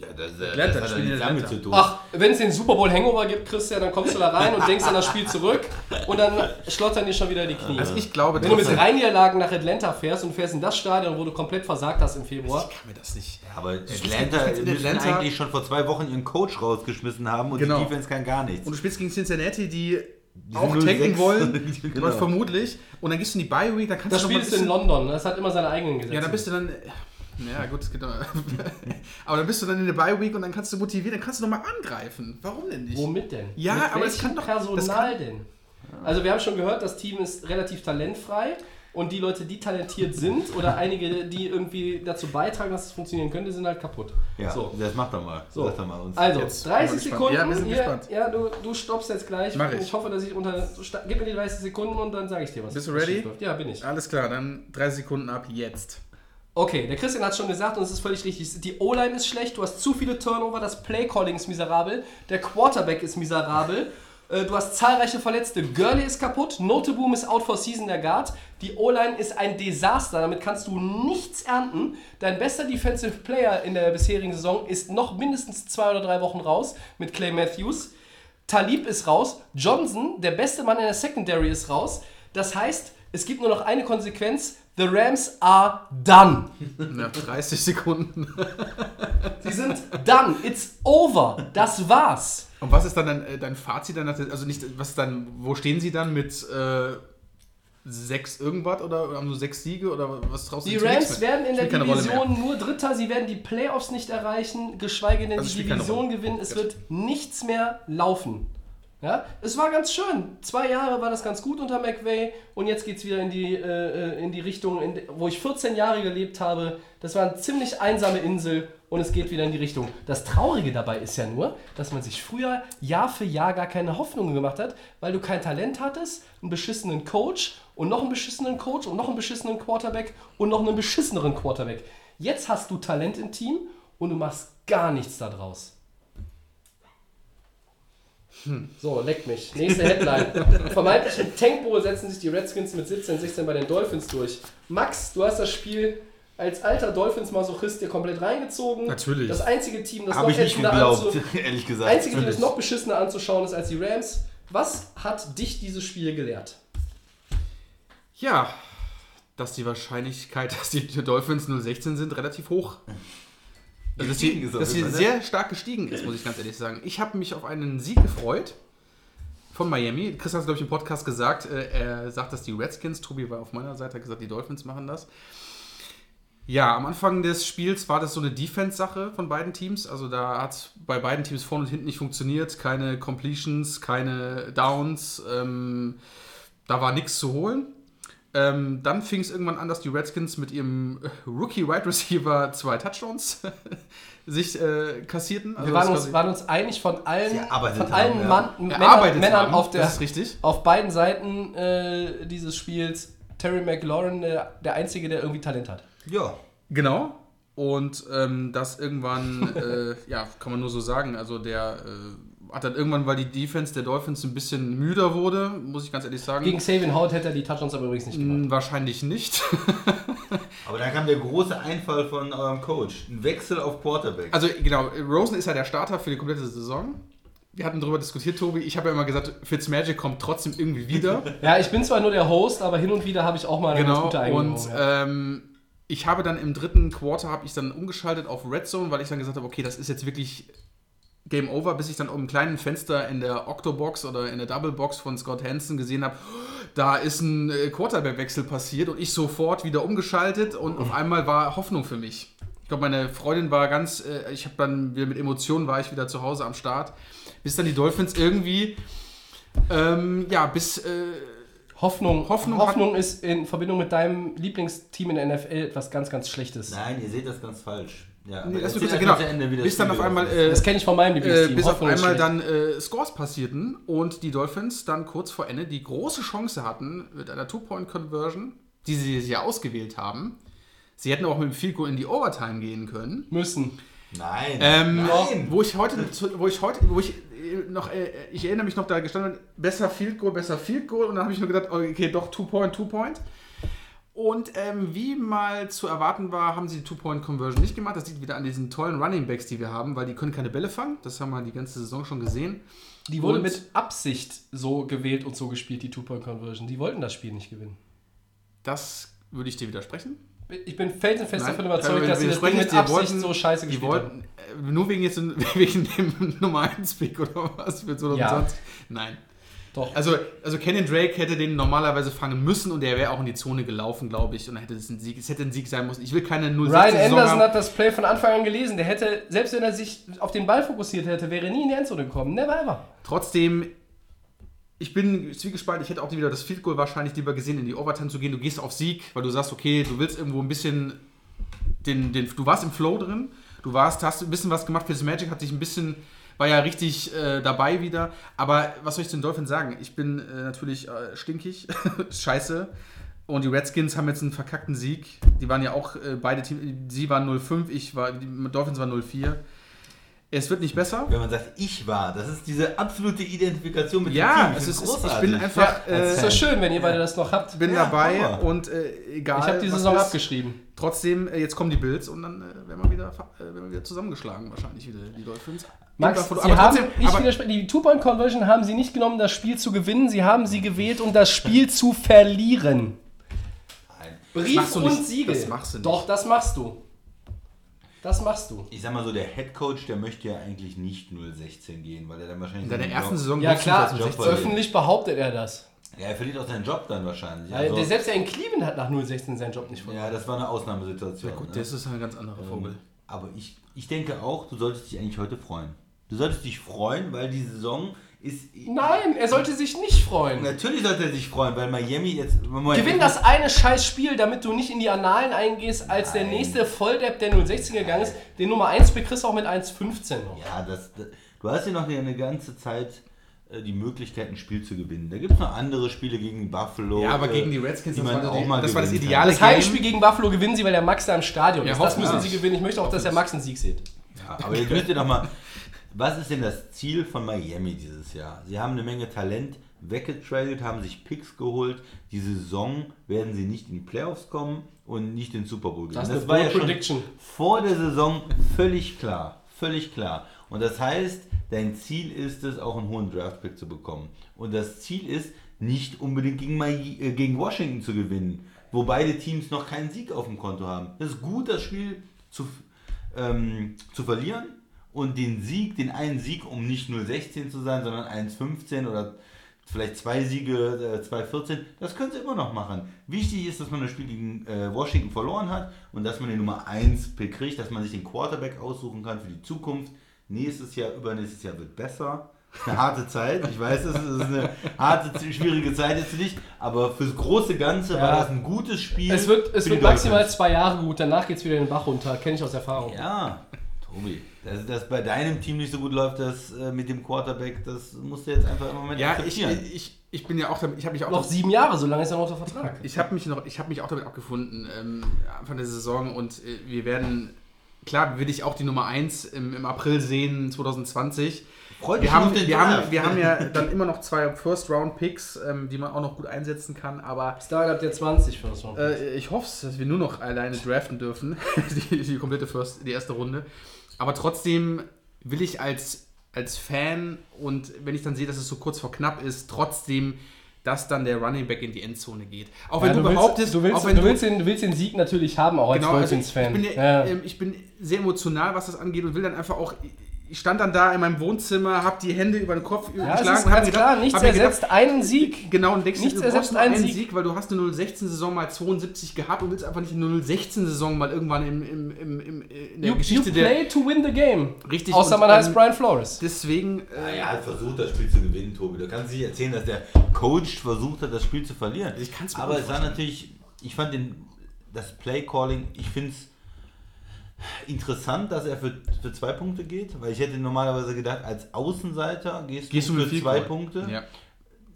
Ja, das, das, Atlanta, das hat ja damit zu tun. Ach, wenn es den Super Bowl Hangover gibt, Christian, dann kommst du da rein und denkst an das Spiel zurück und dann schlottern dir schon wieder die Knie. Also ich glaube, wenn du mit drei Niederlagen nach Atlanta fährst und fährst in das Stadion, wo du komplett versagt hast im Februar, Ich kann mir das nicht. Aber spielst Atlanta in müssen Atlanta- eigentlich schon vor zwei Wochen ihren Coach rausgeschmissen haben und Genau. die Defense kann gar nichts. Und du spielst gegen Cincinnati, die, auch 0-6. tanken wollen, Genau. vermutlich. Und dann gehst du in die Bye Week, dann kannst das du noch Spiel mal ein ist in London, das hat immer seine eigenen Gesetze. Ja, dann bist du dann. Ja, gut, das geht aber. aber dann bist du dann in der Bye Week und dann kannst du motivieren, dann kannst du nochmal angreifen. Warum denn nicht? Womit denn? Ja, Mit aber das welchem kann doch- Personal das kann- denn? Also wir haben schon gehört, das Team ist relativ talentfrei und die Leute, die talentiert sind oder einige, die irgendwie dazu beitragen, dass es funktionieren könnte, sind halt kaputt. Ja, So. das macht doch mal. So. Sag doch mal uns. Also, Jetzt 30 bin ich gespannt. Sekunden. Ja, wir sind hier, gespannt. ja du, du stoppst jetzt gleich. Mach ich. hoffe, dass ich unter. Gib mir die 30 Sekunden und dann sage ich dir was. Bist du ready? Ja, bin ich. Alles klar, dann 30 Sekunden ab jetzt. Okay, der Christian hat schon gesagt und es ist völlig richtig. Die O-Line ist schlecht, du hast zu viele Turnover, das Play-Calling ist miserabel, der Quarterback ist miserabel, äh, du hast zahlreiche Verletzte, Gurley ist kaputt, Noteboom ist out for season der Guard, die O-Line ist ein Desaster, damit kannst du nichts ernten. Dein bester Defensive Player in der bisherigen Saison ist noch mindestens zwei oder drei Wochen raus mit Clay Matthews. Talib ist raus, Johnson, der beste Mann in der Secondary, ist raus. Das heißt, es gibt nur noch eine Konsequenz. The Rams are done. Nach 30 Sekunden. Sie sind done. It's over. Das war's. Und was ist dann dein, äh, dein Fazit dann? Also nicht, was dann, wo stehen sie dann mit äh, sechs irgendwas oder haben nur sechs Siege oder was traust du Die Rams werden in der. Division nur Dritter. Sie werden die Playoffs nicht erreichen, geschweige denn Also die Division gewinnen. Es wird nichts mehr laufen. Ja, es war ganz schön. Zwei Jahre war das ganz gut unter McVay und jetzt geht es wieder in die, äh, in die Richtung, in, wo ich 14 Jahre gelebt habe. Das war eine ziemlich einsame Insel und es geht wieder in die Richtung. Das Traurige dabei ist ja nur, dass man sich früher Jahr für Jahr gar keine Hoffnungen gemacht hat, weil du kein Talent hattest, einen beschissenen Coach und noch einen beschissenen Coach und noch einen beschissenen Quarterback und noch einen beschisseneren Quarterback. Jetzt hast du Talent im Team und du machst gar nichts daraus. So, leck mich. Nächste Headline. Vermeintlich im Tankbowl setzen sich die Redskins mit 17, 16 bei den Dolphins durch. Max, du hast das Spiel als alter Dolphins-Masochist dir komplett reingezogen. Natürlich. Das einzige Team, das Habe noch ich nicht ätzender geglaubt, anzu- ehrlich gesagt. einzige Team, das noch beschissener anzuschauen ist als die Rams. Was hat dich dieses Spiel gelehrt? Ja, dass die Wahrscheinlichkeit, dass die Dolphins 016 sind, relativ hoch. Also, dass sie, dass sie ne? sehr stark gestiegen ist, muss ich ganz ehrlich sagen. Ich habe mich auf einen Sieg gefreut von Miami. Chris hat es, glaube ich, im Podcast gesagt. äh, Er sagt, dass die Redskins, Tobi war auf meiner Seite, hat gesagt, die Dolphins machen das. Ja, am Anfang des Spiels war das so eine Defense-Sache von beiden Teams. Also da hat es bei beiden Teams vorne und hinten nicht funktioniert. Keine Completions, keine Downs. Ähm, da war nichts zu holen. Ähm, dann fing es irgendwann an, dass die Redskins mit ihrem Rookie-Wide Receiver zwei Touchdowns sich äh, kassierten. Also Wir waren uns, waren uns einig von allen, von allen haben, ja. Mann, Männern, erarbeitet Männern haben, auf, der, das ist richtig. auf beiden Seiten äh, dieses Spiels. Terry McLaurin, der, der Einzige, der irgendwie Talent hat. Ja. Genau. Und ähm, das irgendwann, äh, ja, kann man nur so sagen. Also der äh, hat dann irgendwann, weil die Defense der Dolphins ein bisschen müder wurde, muss ich ganz ehrlich sagen. Gegen Savian Howard hätte er die Touchdowns aber übrigens nicht gemacht. Mh, wahrscheinlich nicht. Aber dann kam der große Einfall von eurem Coach. Ein Wechsel auf Quarterback. Also genau, Rosen ist ja der Starter für die komplette Saison. Wir hatten darüber diskutiert, Tobi. Ich habe ja immer gesagt, Fitzmagic kommt trotzdem irgendwie wieder. Ja, ich bin zwar nur der Host, aber hin und wieder habe ich auch mal eine ganz genau. gute Und Eingebung. Ja. ähm, ich habe dann im dritten Quarter habe ich dann umgeschaltet auf Red Zone, weil ich dann gesagt habe, okay, das ist jetzt wirklich Game Over, bis ich dann um einem kleinen Fenster in der Octobox oder in der Double Box von Scott Hansen gesehen habe, da ist ein äh, Quarterback-Wechsel passiert und ich sofort wieder umgeschaltet und auf einmal war Hoffnung für mich. Ich glaube, meine Freundin war ganz, äh, ich habe dann wieder mit Emotionen war ich wieder zu Hause am Start, bis dann die Dolphins irgendwie, ähm, ja, bis äh, Hoffnung, Hoffnung Hoffnung, ist in Verbindung mit deinem Lieblingsteam in der NFL etwas ganz, ganz Schlechtes. Nein, ihr seht das ganz falsch. Ja, Nee, erst genau. mal zu Ende, wie das bis dann auf einmal ist. äh, Das kenne ich von meinem äh, Lieblingsteam. bis auf einmal dann äh, Scores passierten und die Dolphins dann kurz vor Ende die große Chance hatten mit einer Two-Point-Conversion, die sie sich ja ausgewählt haben. Sie hätten auch mit dem Field Goal in die Overtime gehen können. müssen. Nein. Ähm, Nein. Wo ich heute, wo ich heute, wo ich äh, noch, äh, ich erinnere mich noch, da gestanden, besser Field Goal, besser Field Goal. Und dann habe ich nur gedacht, okay, doch Two-Point, Two-Point. Und ähm, wie mal zu erwarten war, haben sie die Two-Point-Conversion nicht gemacht. Das liegt wieder an diesen tollen Running Backs, die wir haben, weil die können keine Bälle fangen. Das haben wir die ganze Saison schon gesehen. Die wurde Und- mit Absicht so gewählt und so gespielt, die Two-Point-Conversion. Die wollten das Spiel nicht gewinnen. Das würde ich dir widersprechen. Ich bin felsenfest Nein, davon überzeugt, wir- dass sie das Ding mit die Absicht wollten- so scheiße Die gespielt haben. wollten, äh, nur wegen, jetzt, wegen dem Nummer 1 Pick oder was für 2020? Nein. Doch. Also, also Kenyon Drake hätte den normalerweise fangen müssen und der wäre auch in die Zone gelaufen, glaube ich. Und dann hätte es ein Sieg, es hätte ein Sieg sein müssen. Ich will keine 0 Ryan Anderson haben. hat das Play von Anfang an gelesen. Der hätte, selbst wenn er sich auf den Ball fokussiert hätte, wäre nie in die Endzone gekommen. Never ever. Trotzdem, ich bin zwiegespalten. Ich hätte auch wieder das Field Goal wahrscheinlich lieber gesehen, in die Overtime zu gehen. Du gehst auf Sieg, weil du sagst, okay, du willst irgendwo ein bisschen den, den du warst im Flow drin. Du warst, hast ein bisschen was gemacht. Fürs Magic hat sich ein bisschen, war ja richtig äh, dabei wieder. Aber was soll ich zu den Dolphins sagen? Ich bin äh, natürlich äh, stinkig, scheiße. Und die Redskins haben jetzt einen verkackten Sieg. Die waren ja auch äh, beide Teams, sie waren 0-5, ich war, die Dolphins waren 0-4. Es wird nicht besser. Wenn man sagt, ich war, das ist diese absolute Identifikation mit Ja, dem Team. es Das ist, ich großartig. bin einfach, Ja, ist äh, doch schön, wenn ihr beide das noch habt. bin Ja, dabei Hammer. und äh, egal. Ich habe die Saison ist, abgeschrieben. Trotzdem, äh, jetzt kommen die Bills und dann äh, werden, wir wieder, äh, werden wir wieder zusammengeschlagen, wahrscheinlich wieder, die Dolphins. Max, aber Sie haben, trotzdem, aber, die Two-Point-Conversion haben sie nicht genommen, um das Spiel zu gewinnen. Sie haben sie gewählt, um das Spiel zu verlieren. Nein. Brief und nicht. Siegel. Das machst du nicht. Doch, das machst du. Das machst du. Ich sag mal so, der Head Coach, der möchte ja eigentlich nicht 016 gehen, weil er dann wahrscheinlich. In seinen ersten Saison Ja klar, nicht als Job 16. verlieren. öffentlich behauptet er das. Ja, er verliert auch seinen Job dann wahrscheinlich. Also, der selbst der in Cleveland hat nach 016 seinen Job nicht verloren. ja, das war eine Ausnahmesituation. Gut, ne? das ist ein ganz anderer Vogel. Aber ich, ich denke auch, du solltest dich eigentlich heute freuen. Du solltest dich freuen, weil die Saison ist. Nein, er sollte sich nicht freuen. Natürlich sollte er sich freuen, weil Miami jetzt. Moment, Gewinn das eine scheiß Spiel, damit du nicht in die Annalen eingehst, als der Nein. nächste Volldepp, der 016 gegangen ist. Den Nummer 1 bekriegst du auch mit 1,15 noch. Ja, das, das, du hast ja noch eine ganze Zeit die Möglichkeit, ein Spiel zu gewinnen. Da gibt es noch andere Spiele gegen Buffalo. Ja, aber äh, gegen die Redskins, die das war auch die- mal das war das gewinnen kann. ideale Das Heimspiel gegen Buffalo gewinnen sie, weil der Max da im Stadion Ja, ist. Das müssen sie gewinnen. Ich möchte auch, dass der Max einen Sieg sieht. Ja, aber jetzt müsst ihr doch mal, was ist denn das Ziel von Miami dieses Jahr? Sie haben eine Menge Talent weggetradet, haben sich Picks geholt. Die Saison werden sie nicht in die Playoffs kommen und nicht in den Super Bowl gewinnen. Das eine war ja schon vor der Saison völlig klar. Völlig klar. Und das heißt, dein Ziel ist es, auch einen hohen Draftpick zu bekommen. Und das Ziel ist, nicht unbedingt gegen, äh, gegen Washington zu gewinnen, wo beide Teams noch keinen Sieg auf dem Konto haben. Es ist gut, das Spiel zu, ähm, zu verlieren und den Sieg, den einen Sieg, um nicht 0-16 zu sein, sondern 1-15 oder vielleicht zwei Siege, äh, 2-14, das können sie immer noch machen. Wichtig ist, dass man das Spiel gegen äh, Washington verloren hat und dass man den Nummer 1 Pick kriegt, dass man sich den Quarterback aussuchen kann für die Zukunft. Nächstes Jahr, übernächstes Jahr wird besser. Eine harte Zeit, ich weiß, es ist eine harte, schwierige Zeit jetzt für dich, aber fürs große Ganze war Ja. das ein gutes Spiel. Es wird, es wird maximal zwei Jahre gut, danach geht es wieder den Bach runter. Kenne ich aus Erfahrung. Ja, Tobi, dass das bei deinem Team nicht so gut läuft, das äh, mit dem Quarterback, das musst du jetzt einfach im Moment Ja, ich, akzeptieren. ich, ich bin ja auch damit, ich habe mich auch Noch sieben Jahre, so lange ist er noch unter Vertrag. Ich habe mich noch, ich habe mich auch damit abgefunden ähm, Anfang der Saison und äh, wir werden, klar, will ich auch die Nummer 1 im, im April sehen 2020. Freut mich Wir haben, wir, haben, Draft. wir haben ja dann immer noch zwei First-Round-Picks, ähm, die man auch noch gut einsetzen kann, aber dahin habt ihr 20 für so. äh, ich hoffe, dass wir nur noch alleine draften dürfen, die, die komplette First, die erste Runde. Aber trotzdem will ich als, als Fan und wenn ich dann sehe, dass es so kurz vor knapp ist, trotzdem, dass dann der Running Back in die Endzone geht. Auch wenn Ja, du, willst, behauptest, du, willst, auch wenn du, willst den, du willst den Sieg natürlich haben, auch als Genau, also ich, Dolphins-Fan. ich, bin, ja, ja. ähm, ich bin sehr emotional, was das angeht und will dann einfach auch. Ich stand dann da in meinem Wohnzimmer, habe die Hände über den Kopf ja, es geschlagen ist und ganz mir klar, gedacht- nichts mir gedacht, ersetzt einen Sieg. Genau, und denkst du, Nichts du ersetzt einen einen Sieg. Sieg. weil du hast eine 016-Saison mal 72 gehabt und willst einfach nicht eine 016-Saison mal irgendwann im, im, im, im, in der You, you Geschichte der. play to win the game. Richtig, Außer man heißt Brian Flores. Deswegen, Ja, äh, er hat versucht, das Spiel zu gewinnen, Tobi. Du kannst nicht erzählen, dass der Coach versucht hat, das Spiel zu verlieren. Ich kann's mir Aber es war natürlich, ich fand den, das Play-Calling, ich finde es interessant, dass er für, für zwei Punkte geht, weil ich hätte normalerweise gedacht, als Außenseiter gehst, gehst du für zwei Goal. Punkte. Ja.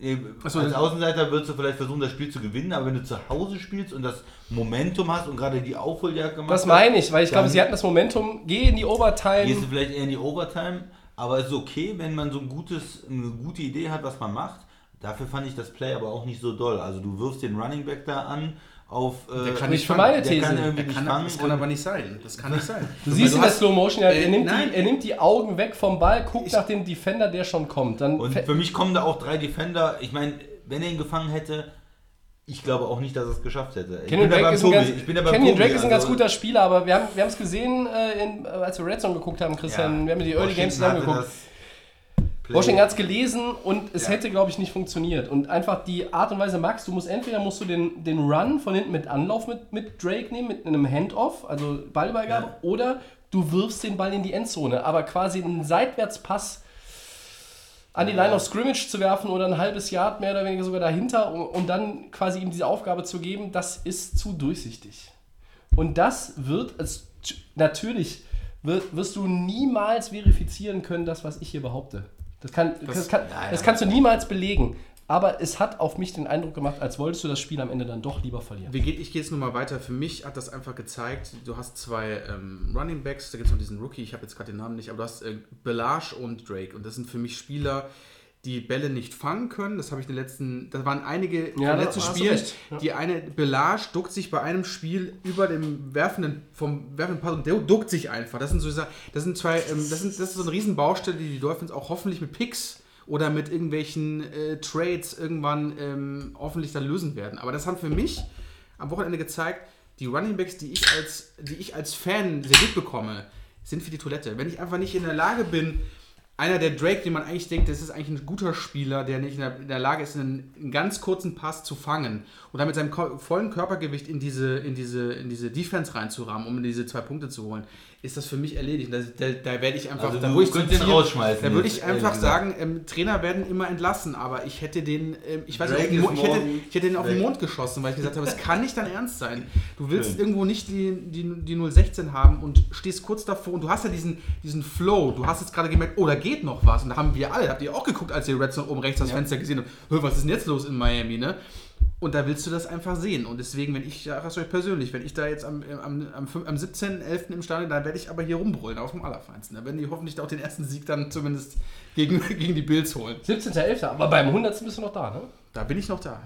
Äh, Ach so, als das- Außenseiter würdest du vielleicht versuchen, das Spiel zu gewinnen, aber wenn du zu Hause spielst und das Momentum hast und gerade die Aufholjagd gemacht Das hast, meine ich, weil ich glaube, sie hatten das Momentum, geh in die Gehst du Overtime. vielleicht eher in die Overtime, aber es ist okay, wenn man so ein gutes, eine gute Idee hat, was man macht. Dafür fand ich das Play aber auch nicht so doll. Also du wirfst den Running Back da an auf. äh, Der kann Nicht für meine der These. kann irgendwie kann, fangen. das kann aber nicht sein. Das kann nicht sein. Du siehst in der Slow Motion, er, äh, er, nimmt nein. die, er nimmt die Augen weg vom Ball, guckt nach dem Defender, der schon kommt. Dann Und für mich kommen da auch drei Defender. Ich meine, wenn er ihn gefangen hätte, ich glaube auch nicht, dass er es geschafft hätte. Ich Kenyon bin da Drake ist ein ganz, Ich bin Kenyon Drake ist ein ganz guter Spieler, aber wir haben wir es gesehen, äh, in, äh, als wir Red Zone geguckt haben, Christian. Ja, wir haben die Early Games zusammen hatte geguckt. das Play- Washington hat es gelesen und es Ja. hätte, glaube ich, nicht funktioniert. Und einfach die Art und Weise, Max, du musst entweder musst du den, den Run von hinten mit Anlauf mit, mit Drake nehmen, mit einem Handoff, also Ballübergabe, Ja. oder du wirfst den Ball in die Endzone. Aber quasi einen Seitwärtspass an die Line of Scrimmage zu werfen oder ein halbes Yard mehr oder weniger sogar dahinter, um, um dann quasi ihm diese Aufgabe zu geben, das ist zu durchsichtig. Und das wird, es, natürlich wirst du niemals verifizieren können, das, was ich hier behaupte. Das, kann, das, kann, ja, ja. das kannst du niemals belegen. Aber es hat auf mich den Eindruck gemacht, als wolltest du das Spiel am Ende dann doch lieber verlieren. Ich gehe jetzt nur mal weiter. Für mich hat das einfach gezeigt, du hast zwei ähm, Running Backs, da gibt es noch diesen Rookie, ich habe jetzt gerade den Namen nicht, aber du hast äh, Belage und Drake. Und das sind für mich Spieler, die Bälle nicht fangen können. Das habe ich in den letzten, da waren einige Ja, im da letzten Spiel. Ja. die eine Belage duckt sich bei einem Spiel über dem werfenden, vom werfenden Pass und der duckt sich einfach. Das sind so das sind zwei, ähm, das, sind, das ist so eine Riesenbaustelle, die die Dolphins auch hoffentlich mit Picks oder mit irgendwelchen äh, Trades irgendwann ähm, hoffentlich dann lösen werden. Aber das haben für mich am Wochenende gezeigt, die Running Backs, die ich als, die ich als Fan serviert bekomme, sind für die Toilette. Wenn ich einfach nicht in der Lage bin, einer der Drake, den man eigentlich denkt, das ist eigentlich ein guter Spieler, der nicht in der, in der Lage ist, einen, einen ganz kurzen Pass zu fangen und dann mit seinem vollen Körpergewicht in diese, in diese, in diese Defense reinzurahmen, um diese zwei Punkte zu holen, ist das für mich erledigt. Da, da, da werde ich einfach, Also da, du wo ich viel- rausschmeißen Da würde ich einfach sagen, ähm, Trainer werden immer entlassen, aber ich hätte den, ähm, ich weiß nicht, den Mo- ich hätte, ich hätte den auf den. Mond geschossen, weil ich gesagt habe, es kann nicht dein Ernst sein. Du willst Schön. irgendwo nicht die, die, die 016 haben und stehst kurz davor und du hast ja diesen, diesen Flow. Du hast jetzt gerade gemerkt, oh, da geht noch was. Und da haben wir alle, habt ihr auch geguckt, als ihr Red Zone oben rechts das Fenster gesehen habt, "Hö, was ist denn jetzt los in Miami, ne? Und da willst du das einfach sehen. Und deswegen, wenn ich, ja, was euch persönlich, wenn ich da jetzt am, am, am, fün- am 17.11. im Stadion, dann werde ich aber hier rumbrüllen, auf dem Allerfeinsten. Da werden die hoffentlich auch den ersten Sieg dann zumindest gegen, gegen die Bills holen. 17.11. Aber beim 100. bist du noch da, ne? Da bin ich noch da.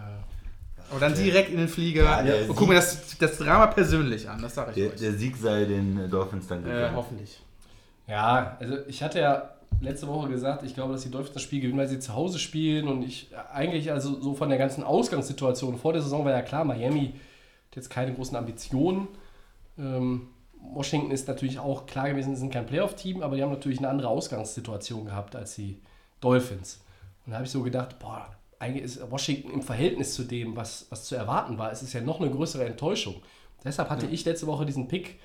Aber dann direkt in den Flieger Ja, und guck mir das, das Drama persönlich an, das sage ich Der, euch. der Sieg sei den Dolphins dann äh, gegönnt. hoffentlich. Ja, also ich hatte ja letzte Woche gesagt, ich glaube, dass die Dolphins das Spiel gewinnen, weil sie zu Hause spielen und ich eigentlich also so von der ganzen Ausgangssituation vor der Saison war ja klar, Miami hat jetzt keine großen Ambitionen. Ähm, Washington ist natürlich auch klar gewesen, sie sind kein Playoff-Team, aber die haben natürlich eine andere Ausgangssituation gehabt als die Dolphins. Und da habe ich so gedacht, boah, eigentlich ist Washington im Verhältnis zu dem, was, was zu erwarten war, es ist ja noch eine größere Enttäuschung. Deshalb hatte ich letzte Woche diesen Pick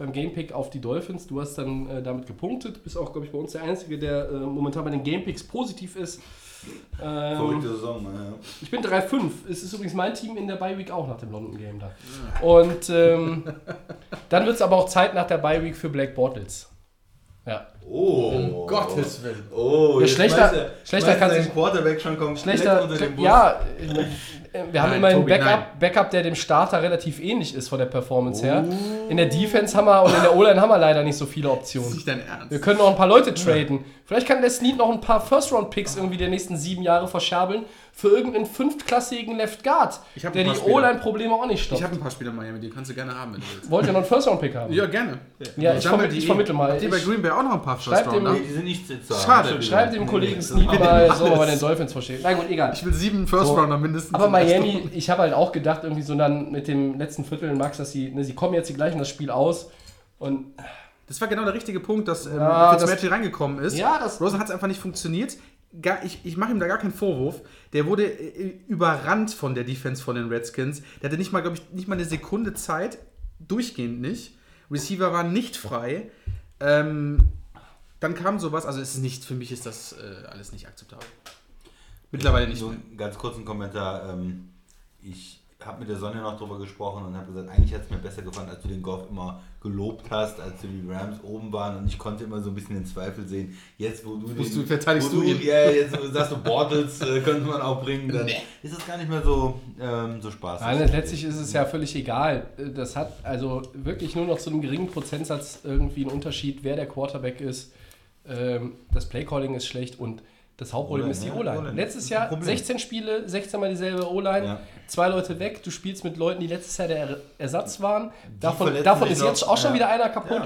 beim Gamepick auf die Dolphins. Du hast dann äh, damit gepunktet. Bist auch, glaube ich, bei uns der Einzige, der äh, momentan bei den Gamepicks positiv ist. Ähm, Verrückte Saison, ja. ich bin 3-5. Es ist übrigens mein Team in der Bye Week auch nach dem London Game da. Und ähm, dann wird es aber auch Zeit nach der Bye Week für Black Bortles. Ja. Oh, Um Gottes Willen. Oh, Ja, schlechter- schmeißt er- schlechter kann sich- Quarterback schon komplett Schlechter. unter den Bus. Ja, äh, wir haben Nein, immerhin Tobi, Backup, nein. Backup, der dem Starter relativ ähnlich ist von der Performance her. In der Defense haben wir und in der O-Line haben wir leider nicht so viele ist Optionen. nicht dein Ernst. Wir können noch ein paar Leute traden. Vielleicht kann der Snead noch ein paar First-Round-Picks irgendwie der nächsten sieben Jahre verscherbeln für irgendeinen fünftklassigen Left Guard, Ich der die. O-Line-Probleme auch nicht Ich stoppt. habe ein paar Spieler in Miami, die kannst du gerne haben, wenn du willst. Wollt ihr noch einen First-Round-Pick haben? Ja, gerne. Ja, ich, Sammel vermittle, ich vermittle mal. Habt ihr bei Ich, Green Bay auch noch ein paar Schreibt First Rounder? Nee, die sind nicht zahlen. Schade. Schreibt dem Kollegen will mal, man bei den Dolphins verstehen. Na gut, egal. Ich will sieben First So. Rounder mindestens. Aber Miami, ich habe halt auch gedacht, irgendwie so dann mit dem letzten Viertel, Max, dass sie, ne, sie kommen jetzt gleich in das Spiel aus. Und Das war genau der richtige Punkt, dass ähm, Ja, Fitzmagic reingekommen ist. Ja, das- Rosen hat es einfach nicht funktioniert. Gar, ich ich mache ihm da gar keinen Vorwurf. Der wurde äh, überrannt von der Defense von den Redskins. Der hatte nicht mal, glaube ich, nicht mal eine Sekunde Zeit. Durchgehend nicht. Receiver waren nicht frei. Ähm, dann kam sowas. Also es ist nicht, für mich ist das äh, alles nicht akzeptabel. Mittlerweile nicht So mehr. einen ganz kurzen Kommentar. Ähm, ich habe mit der Sonja noch drüber gesprochen und habe gesagt, eigentlich hat es mir besser gefallen, als du den Golf immer gelobt hast, als du die Rams oben waren und ich konnte immer so ein bisschen den Zweifel sehen. Jetzt, wo du den, du- verteidigst wo du ihn. Ja, jetzt sagst du, Bortles äh, könnte man auch bringen, dann ist es gar nicht mehr so, ähm, so spaßig. Nein, letztlich ist es ja völlig egal. Das hat also wirklich nur noch zu einem geringen Prozentsatz irgendwie einen Unterschied, wer der Quarterback ist. Ähm, Das Playcalling ist schlecht und das Hauptproblem ist die ja, O-Line. Letztes Das Jahr Problem. 16 Spiele, 16 mal dieselbe O-Line, Ja. Zwei Leute weg, du spielst mit Leuten, die letztes Jahr der Er- Ersatz waren. Davon, davon ist jetzt auch schon Ja. wieder einer kaputt.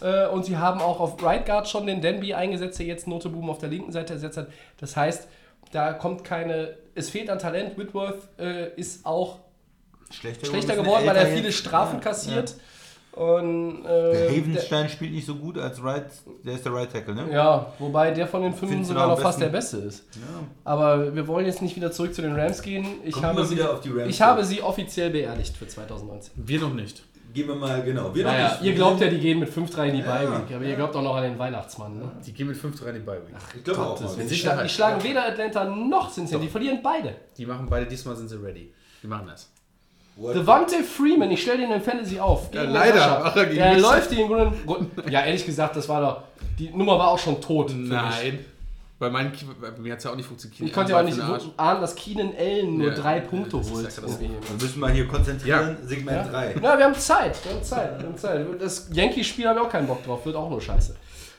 Ja, Äh, und sie haben auch auf Right Guard schon den Denby eingesetzt, der jetzt Notebuben auf der linken Seite ersetzt hat. Das heißt, da kommt keine, es fehlt an Talent. Whitworth äh, ist auch schlechter, schlechter geworden, weil er viele. Strafen kassiert. Ja. Und Der äh, Havenstein spielt nicht so gut als Right, der ist der Right Tackle, ne? der, ja, wobei der von den fünf sogar noch fast der? Beste ist. Ja. Aber wir wollen jetzt nicht wieder zurück zu den Rams gehen. Ich, Kommen habe sie, wieder auf die Rams ich habe sie offiziell beerdigt für 2019. Wir noch nicht. Gehen wir mal, genau. Wir noch Naja, nicht. ihr glaubt ja, die gehen mit 5-3 in die Ja. Bye Week, aber ihr glaubt auch noch an den Weihnachtsmann. Ne? Die gehen mit 5-3 in die Bye Week. Ich glaube auch mal. Die, schla die schlagen weder Atlanta noch Cincinnati, die verlieren beide. Die machen beide, diesmal sind sie ready. Die machen das. Devontae Freeman, ich stelle den in Fantasy auf. Ja, leider. Ach, er gegen Der läuft die im Grunde. Ja, ehrlich gesagt, das war doch. Die Nummer war auch schon tot. für mich. Nein. Bei, meinen, bei mir hat es ja auch nicht funktioniert. Ich konnte ja auch nicht den ahnen, dass Keenan Allen nur Ja, drei ja, Punkte holt. ja. Wir müssen mal hier konzentrieren. Segment 3. Na, wir haben Zeit. Wir haben Zeit. Wir haben Zeit. Das Yankees-Spiel habe ich auch keinen Bock drauf. Wird auch nur scheiße.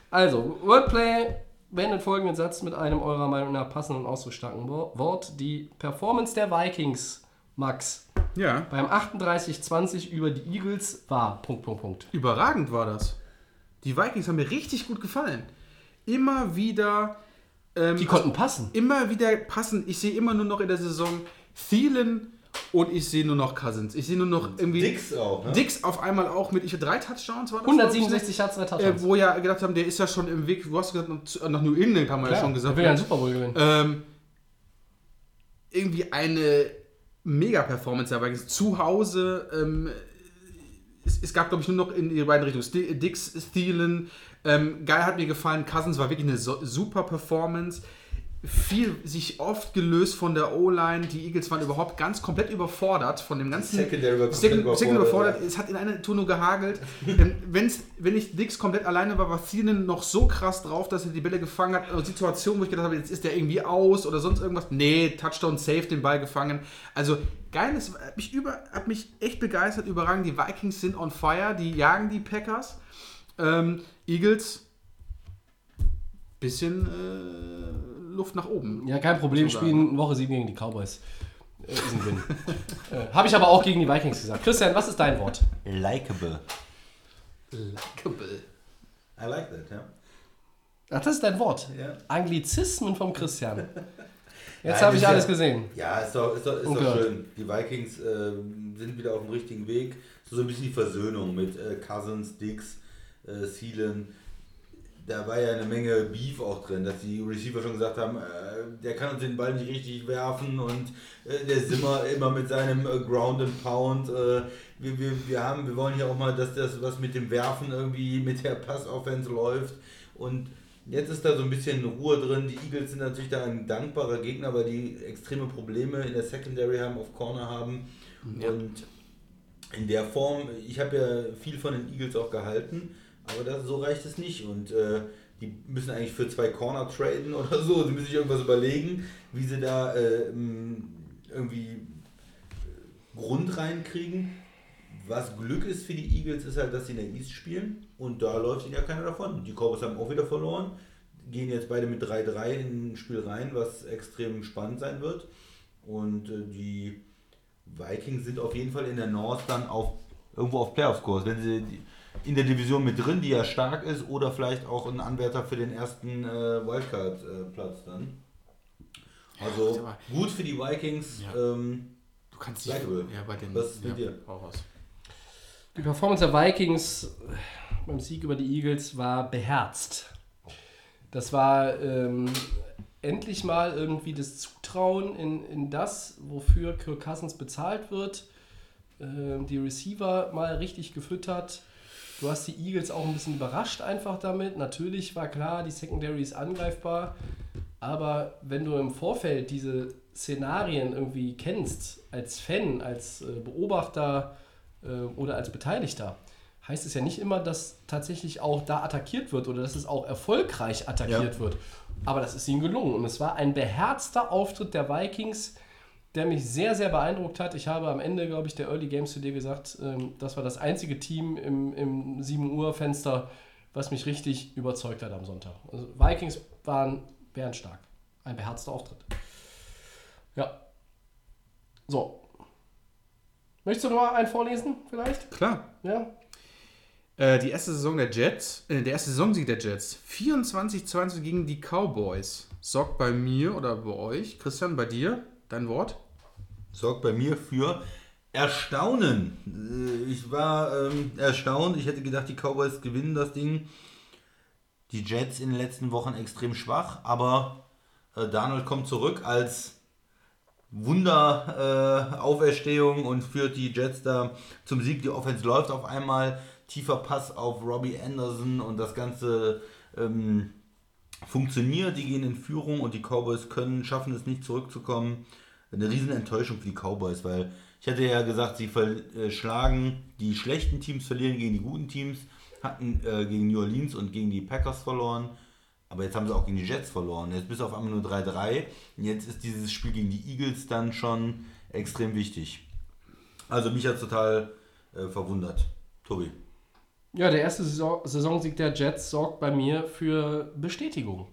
Also, Wordplay beendet folgenden Satz mit einem eurer Meinung nach passenden und ausdrucksstarken Wo- Wort. Die Performance der Vikings, Max, Ja, beim 38-20 über die Eagles war. Punkt, Punkt, Punkt. überragend war das. Die Vikings haben mir richtig gut gefallen. Immer wieder. Ähm, Die konnten passen. immer wieder passen. Ich sehe immer nur noch in der Saison Thielen und ich sehe nur noch Cousins. Ich sehe nur noch irgendwie. Dix auch, ne? Dix auf einmal auch mit ich, drei Touchdowns war das? 167 Yards, drei Äh, Touchdowns. wo ja gedacht haben, der ist ja schon im Weg, du hast gesagt, nach- New England haben wir ja Klar, schon gesagt. der will ja einen Super Bowl gewinnen. Ähm, irgendwie eine Mega-Performance dabei. Zu Hause, ähm, es, es gab, glaube ich, nur noch in die beiden Richtungen. Dix, Thielen, ähm, geil hat mir gefallen. Cousins war wirklich eine so, super Performance. Viel sich oft gelöst von der O-Line. Die Eagles waren überhaupt ganz komplett überfordert von dem ganzen. Secondary war Second, überfordert, überfordert. Es hat in einer nur gehagelt. ähm, wenn's, wenn ich Dix komplett alleine war, war Thielen noch so krass drauf, dass er die Bälle gefangen hat. Also Situationen, wo ich gedacht habe, jetzt ist der irgendwie aus oder sonst irgendwas. Nee, Touchdown, safe, den Ball gefangen. Also geil, es hat mich, über, hat mich echt begeistert, überragend. Die Vikings sind on fire, die jagen die Packers. Ähm, Eagles, bisschen äh, Luft nach oben. Ja, kein Problem. Sogar. Spielen Woche 7 gegen die Cowboys. Äh, ist ein Win. äh, Habe ich aber auch gegen die Vikings gesagt. Christian, was ist dein Wort? Likeable. Likeable. I like that, ja. Ach, das ist dein Wort. Ja. Anglizismen vom Christian. Jetzt habe ich alles ja- gesehen. Ja, ist doch, ist doch, ist doch Ungehört. schön. Die Vikings äh, sind wieder auf dem richtigen Weg. So, so ein bisschen die Versöhnung mit äh, Cousins, Dix, äh, Thielen. Da war ja eine Menge Beef auch drin, dass die Receiver schon gesagt haben, äh, der kann uns den Ball nicht richtig werfen und äh, der ist immer, mit seinem äh, Ground and Pound. Äh, wir, wir, wir, haben, wir wollen hier auch mal, dass das was mit dem Werfen irgendwie mit der Passoffense läuft. Und Jetzt ist da so ein bisschen Ruhe drin. Die Eagles sind natürlich da ein dankbarer Gegner, weil die extreme Probleme in der Secondary haben, auf Corner haben. Und in der Form, ich habe ja viel von den Eagles auch gehalten, aber das, so reicht es nicht. Und äh, die müssen eigentlich für zwei Corner traden oder so. Sie müssen sich irgendwas überlegen, wie sie da äh, irgendwie äh, Grund reinkriegen. Was Glück ist für die Eagles, ist halt, dass sie in der East spielen und da läuft ihnen ja keiner davon. Die Cowboys haben auch wieder verloren, gehen jetzt beide mit 3-3 in ein Spiel rein, was extrem spannend sein wird. Und äh, die Vikings sind auf jeden Fall in der North dann auf, irgendwo auf Playoffs-Kurs. Wenn sie die- in der Division mit drin, die ja stark ist, oder vielleicht auch ein Anwärter für den ersten äh, Wildcard-Platz dann. Also aber- gut für die Vikings. Ja. Ähm, Du kannst dich ja, bei den. Was ist mit ja, dir? Die Performance der Vikings äh, beim Sieg über die Eagles war beherzt. Das war ähm, endlich mal irgendwie das Zutrauen in, in das, wofür Kirk Cousins bezahlt wird. Ähm, die Receiver mal richtig gefüttert. Du hast die Eagles auch ein bisschen überrascht einfach damit. Natürlich war klar, die Secondary ist angreifbar. Aber wenn du im Vorfeld diese Szenarien irgendwie kennst, als Fan, als äh, Beobachter äh, oder als Beteiligter, heißt es ja nicht immer, dass tatsächlich auch da attackiert wird oder dass es auch erfolgreich attackiert Ja. wird. Aber das ist ihnen gelungen. Und es war ein beherzter Auftritt der Vikings, der mich sehr, sehr beeindruckt hat. Ich habe am Ende, glaube ich, der Early Games Today gesagt, ähm, das war das einzige Team im, im 7 Uhr Fenster, was mich richtig überzeugt hat am Sonntag. Also Vikings waren bärenstark. Ein beherzter Auftritt. Ja. So. Möchtest du noch mal einen vorlesen, vielleicht? Klar. Ja? Äh, die erste Saison der Jets, äh, der erste Saisonsieg der Jets, 24-20 gegen die Cowboys. Sorgt bei mir oder bei euch, Christian, bei dir, dein Wort? sorgt bei mir für Erstaunen. Äh, Ich war ähm, erstaunt. Ich hätte gedacht, die Cowboys gewinnen das Ding. Die Jets in den letzten Wochen extrem schwach, aber äh, Darnold kommt zurück als Wunder äh, und führt die Jets da zum Sieg. Die Offense läuft auf einmal. Tiefer Pass auf Robbie Anderson und das Ganze ähm, funktioniert. Die gehen in Führung und die Cowboys können, schaffen es nicht zurückzukommen. Eine riesen Enttäuschung für die Cowboys, weil ich hatte ja gesagt, sie schlagen die schlechten Teams, verlieren gegen die guten Teams, hatten äh, gegen New Orleans und gegen die Packers verloren. Aber jetzt haben sie auch gegen die Jets verloren. Jetzt bis auf einmal nur 3-3. Und jetzt ist dieses Spiel gegen die Eagles dann schon extrem wichtig. Also mich hat total äh, verwundert. Tobi. Ja, der erste Saison Saisonsieg der Jets sorgt bei mir für Bestätigung.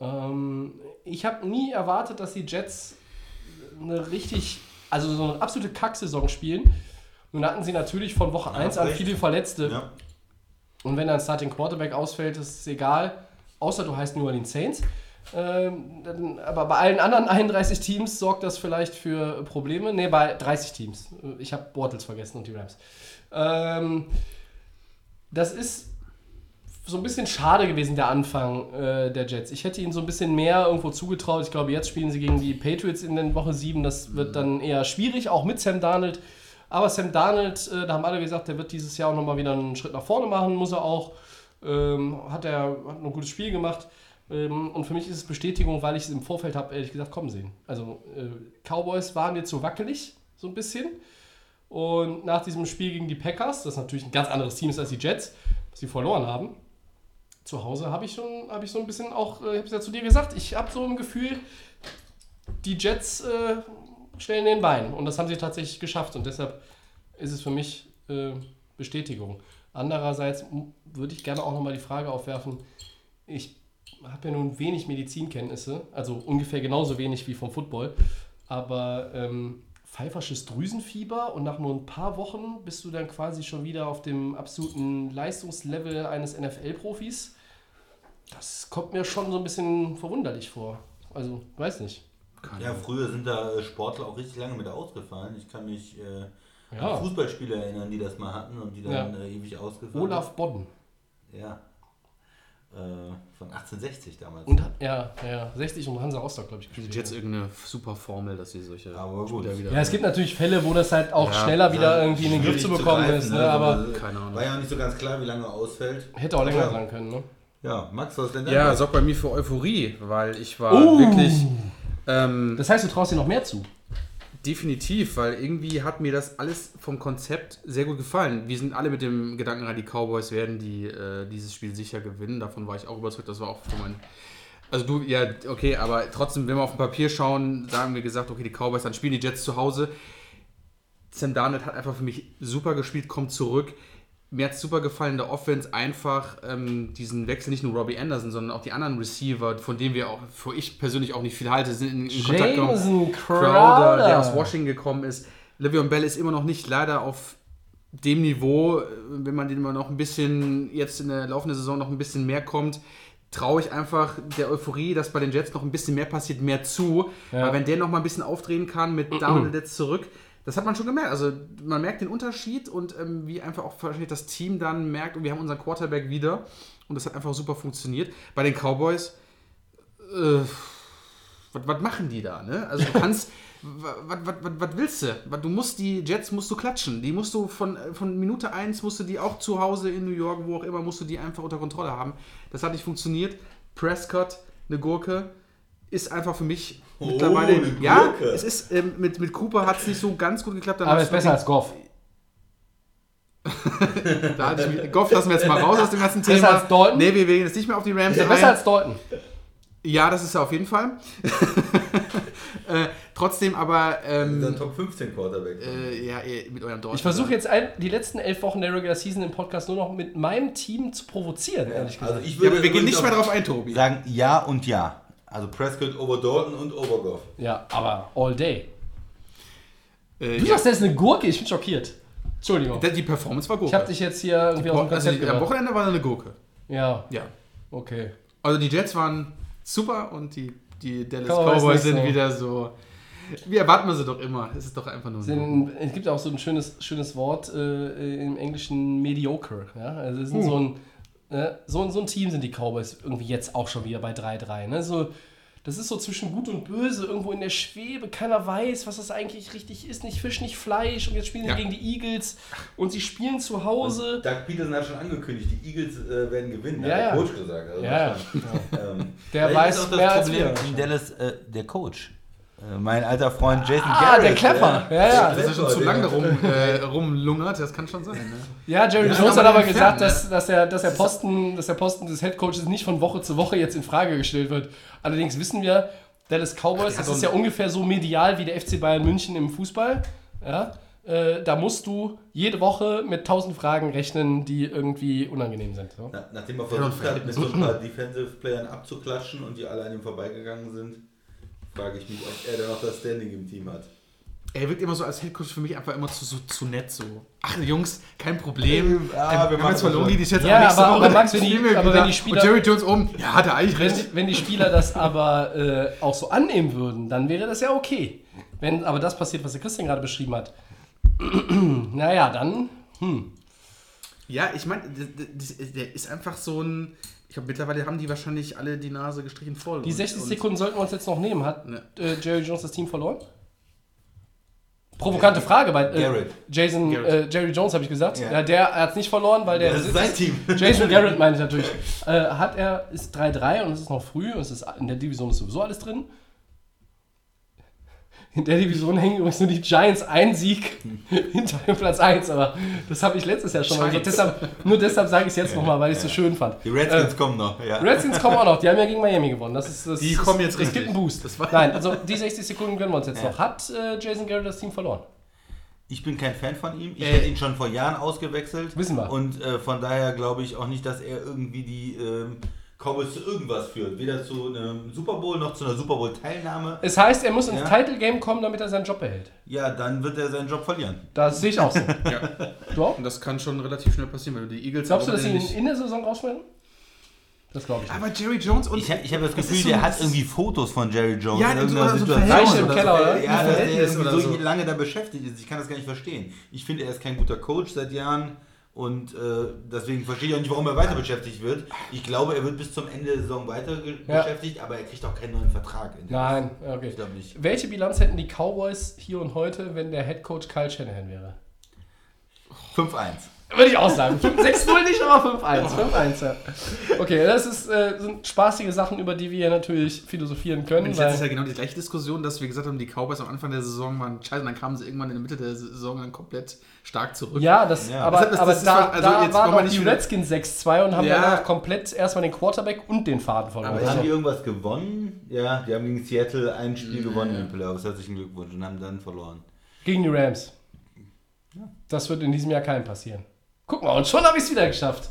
Ähm, ich habe nie erwartet, dass die Jets eine richtig, also so eine absolute Kacksaison spielen. Nun hatten sie natürlich von Woche 1 an recht. viele Verletzte. Ja. Und wenn dann Starting Quarterback ausfällt, ist es egal. Außer du heißt New Orleans Saints. Ähm, dann, aber bei allen anderen 31 Teams sorgt das vielleicht für Probleme. Ne, bei 30 Teams. Ich habe Bortles vergessen und die Rams. Ähm, das ist so ein bisschen schade gewesen, der Anfang äh, der Jets. Ich hätte ihnen so ein bisschen mehr irgendwo zugetraut. Ich glaube, jetzt spielen sie gegen die Patriots in der Woche 7. Das wird dann eher schwierig, auch mit Sam Darnold. Aber Sam Darnold, äh, da haben alle gesagt, der wird dieses Jahr auch nochmal wieder einen Schritt nach vorne machen, muss er auch. Ähm, hat er hat ein gutes Spiel gemacht. Ähm, und für mich ist es Bestätigung, weil ich es im Vorfeld habe, ehrlich gesagt, kommen sehen. Also, äh, Cowboys waren jetzt so wackelig, so ein bisschen. Und nach diesem Spiel gegen die Packers, das natürlich ein ganz anderes Team ist als die Jets, was sie verloren haben, zu Hause habe ich schon, habe ich so ein bisschen auch, äh, ich habe es ja zu dir gesagt, ich habe so ein Gefühl, die Jets äh, stellen den Bein. Und das haben sie tatsächlich geschafft. Und deshalb ist es für mich äh, Bestätigung. Andererseits würde ich gerne auch nochmal die Frage aufwerfen, ich habe ja nun wenig Medizinkenntnisse, also ungefähr genauso wenig wie vom Football, aber ähm, pfeifersches Drüsenfieber und nach nur ein paar Wochen bist du dann quasi schon wieder auf dem absoluten Leistungslevel eines NFL-Profis. Das kommt mir schon so ein bisschen verwunderlich vor. Also, weiß nicht. Keine Ja, früher sind da äh, Sportler auch richtig lange mit ausgefallen. Ich kann mich äh, Ja. an Fußballspieler erinnern, die das mal hatten und die dann Ja. äh, ewig ausgefallen Olaf Bodden. Ja. Äh, von 1860 damals. Und ja, ja, 60 und Hansa Rostock, glaube ich, Die gespielt. Jets irgendeine super Formel, dass sie solche Aber gut. Spieler wieder. Ja, es gibt natürlich Fälle, wo das halt auch Ja, schneller wieder irgendwie in den Griff zu bekommen greifen, ist. Ne? Also, Aber äh, Keine Ahnung. War ja auch nicht so ganz klar, wie lange er ausfällt. hätte auch länger Ja. sein können. Ne? Ja, Max, was denn Ja, sorgt bei mir für Euphorie, weil ich war Oh. wirklich ähm, Das heißt, du traust dir noch mehr zu. Definitiv, weil irgendwie hat mir das alles vom Konzept sehr gut gefallen. Wir sind alle mit dem Gedanken rein, die Cowboys werden die, äh, dieses Spiel sicher gewinnen. Davon war ich auch überzeugt. Das war auch für mein. Also du, ja, okay, aber trotzdem, wenn wir auf dem Papier schauen, sagen wir gesagt, okay, die Cowboys, dann spielen die Jets zu Hause. Sam Darnold hat einfach für mich super gespielt, kommt zurück. Mir hat super gefallen in der Offense einfach ähm, diesen Wechsel, nicht nur Robbie Anderson, sondern auch die anderen Receiver, von denen wir auch, wo ich persönlich auch nicht viel halte, sind in, in Kontakt gekommen. Crowder, Crowder. der aus Washington gekommen ist. Le'Veon Bell ist immer noch nicht leider auf dem Niveau, äh, wenn man den mal noch ein bisschen jetzt in der laufenden Saison noch ein bisschen mehr kommt, traue ich einfach der Euphorie, dass bei den Jets noch ein bisschen mehr passiert, mehr zu. Ja. Weil wenn der noch mal ein bisschen aufdrehen kann mit Down und jetzt zurück, das hat man schon gemerkt. Also man merkt den Unterschied und ähm, wie einfach auch wahrscheinlich das Team dann merkt, und wir haben unseren Quarterback wieder und das hat einfach super funktioniert. Bei den Cowboys, äh, was, machen die da, ne? Also du kannst, was, willst du? Du musst die Jets musst du klatschen. Die musst du von, von Minute 1 musst du die auch zu Hause in New York, wo auch immer, musst du die einfach unter Kontrolle haben. Das hat nicht funktioniert. Prescott, eine Gurke, ist einfach für mich Oh, mittlerweile. Ja, es ist ähm, mit, mit Cooper hat es nicht so ganz gut geklappt. Dann Aber ist besser als Goff. da hatte ich mich, Goff lassen wir jetzt mal raus aus dem ganzen Besser Thema. als Dalton? Nee, wir wählen jetzt nicht mehr auf die Rams er ein. besser als Dalton? Ja, das ist er auf jeden Fall. äh, trotzdem aber. Ähm, Dann Top 15 Quarterback. äh, ja, ihr- mit eurem Deutsch. Ich versuche jetzt ein, die letzten elf Wochen der Regular Season im Podcast nur noch mit meinem Team zu provozieren, ehrlich gesagt. also ich Ja, würde aber wir gehen nicht mehr drauf ein, Tobi. sagen ja und ja. Also Prescott over Dalton und over Goff. Ja, aber all day. Äh, Du ja. sagst, der ist eine Gurke? Ich bin schockiert. Entschuldigung. Die Performance war gut. Ich habe dich jetzt hier irgendwie aus dem also Konzept die, am. Wochenende war eine Gurke. Ja, Ja. okay. Also die Jets waren super und die, die Dallas Cowboys Cowboys sind so. wieder so. Wie erwarten wir sie doch immer? Es ist doch einfach nur. Sind, es gibt auch so ein schönes, schönes Wort äh, im Englischen mediocre. Ja? Also es sind so, ein, äh, so, ein, so ein Team sind die Cowboys irgendwie jetzt auch schon wieder bei 3-3. Ne? So, das ist so zwischen Gut und Böse, irgendwo in der Schwebe. Keiner weiß, was das eigentlich richtig ist. Nicht Fisch, nicht Fleisch. Und jetzt spielen sie Ja. gegen die Eagles und sie spielen zu Hause. Doug Peterson hat schon angekündigt, die Eagles äh, werden gewinnen. Ja, hat der Coach gesagt. Also Ja, ja. Ähm, Der weiß ist auch das mehr als Problem wir. in Dallas äh, der Coach. Äh, mein alter Freund Jason Ah, Garrett. der Klepper. Ja, ja. Das ist schon zu lange rum, äh, rumlungert, das kann schon sein. Ne? Ja, Jerry Ja, Jones hat aber gesagt, ne? dass, dass, der, dass, der Posten, dass der Posten des Headcoaches nicht von Woche zu Woche jetzt in Frage gestellt wird. Allerdings wissen wir, Dallas Cowboys, das ist ja ungefähr so medial wie der FC Bayern München im Fußball. Ja, äh, da musst du jede Woche mit tausend Fragen rechnen, die irgendwie unangenehm sind. So. Na, nachdem er versucht hat, mit so ein paar Defensive Playern abzuklatschen und die alle an ihm vorbeigegangen sind, frage ich mich, ob er dann noch das Standing im Team hat. Er wirkt immer so als Headcoach für mich einfach immer zu, so, zu nett so. Ach Jungs, kein Problem. Ja, Ähm, wir wir haben machen jetzt verloren, das die ist jetzt Ja, auch nächste aber- Woche. aber Max, wenn die- aber wenn die Spieler- Und Jerry Jones um. Ja, hat er eigentlich recht. wenn die Spieler das aber äh, auch so annehmen würden, dann wäre das ja okay. Wenn aber das passiert, was der Christian gerade beschrieben hat, naja, dann, Ja, ich meine, der ist einfach so ein. Ich glaube, mittlerweile haben die wahrscheinlich alle die Nase gestrichen voll. die Und- 60 und- Sekunden sollten wir uns jetzt noch nehmen. Hat Ne. äh, Jerry Jones das Team verloren? Provokante Frage, weil äh, Garrett. Jason, äh. Jerry Jones habe ich gesagt. Ja. Ja. der hat es nicht verloren, weil der Das ist sein Team. Jason Garrett meine ich natürlich. Äh, hat er, ist 3-3 und es ist noch früh und es ist in der Division ist sowieso alles drin. In der Division hängen übrigens nur die Giants ein Sieg hinter dem Platz 1, aber das habe ich letztes Jahr schon mal gesagt. Deshalb, nur deshalb sage ich es jetzt nochmal, weil ich es so schön fand. Die Redskins Äh, kommen noch. Ja. Redskins kommen auch noch, die haben ja gegen Miami gewonnen. Das ist, das Die kommen jetzt Es richtig. gibt einen Boost. Nein, also die 60 Sekunden gönnen wir uns jetzt Ja. noch. Hat äh, Jason Garrett das Team verloren? Ich bin kein Fan von ihm. Ich Äh, hätte ihn schon vor Jahren ausgewechselt. Wissen wir. Und äh, von daher glaube ich auch nicht, dass er irgendwie die ähm, Cowboys zu irgendwas führt. Weder zu einem Super Bowl noch zu einer Super Bowl-Teilnahme. Es heißt, er muss ins Ja. Title Game kommen, damit er seinen Job behält. Ja, dann wird er seinen Job verlieren. Das sehe ich auch so. Ja. Du auch? Und das kann schon relativ schnell passieren, weil du die Eagles. Glaubst du, dass sie ihn in der Saison rausschmeißen? Das glaube ich nicht. Aber Jerry Jones und. Ich, hab- ich habe das Das Gefühl, so- der hat irgendwie Fotos von Jerry Jones Ja, in irgendeiner so Situation. Im oder Keller, so. oder? Ja, dass so so. lange da beschäftigt ist. Ich kann das gar nicht verstehen. Ich finde, er ist kein guter Coach seit Jahren. Und äh, deswegen verstehe ich auch nicht, warum er weiter beschäftigt wird. Ich glaube, er wird bis zum Ende der Saison weiter Ja. beschäftigt, aber er kriegt auch keinen neuen Vertrag. Nein, okay. Ich glaube nicht. Welche Bilanz hätten die Cowboys hier und heute, wenn der Head Coach Kyle Shanahan wäre? 5-1. Würde ich auch sagen. 6-0 nicht, aber 5-1. 5-1, ja. Okay, das ist, äh, sind spaßige Sachen, über die wir natürlich philosophieren können. Und jetzt ist ja genau die gleiche Diskussion, dass wir gesagt haben, die Cowboys am Anfang der Saison waren scheiße, und dann kamen sie irgendwann in der Mitte der Saison dann komplett stark zurück. ja, das, Ja. aber, Das- das- aber das da, also da jetzt waren nicht die Redskins 6-2 und haben Ja. danach komplett erstmal den Quarterback und den Faden verloren. Aber Also, haben die irgendwas gewonnen? Ja, die haben gegen Seattle ein Spiel gewonnen in den Playoffs. Herzlichen Glückwunsch und haben dann verloren. gegen die Rams. Das wird in diesem Jahr keinem passieren. Guck mal, und schon habe ich es wieder geschafft.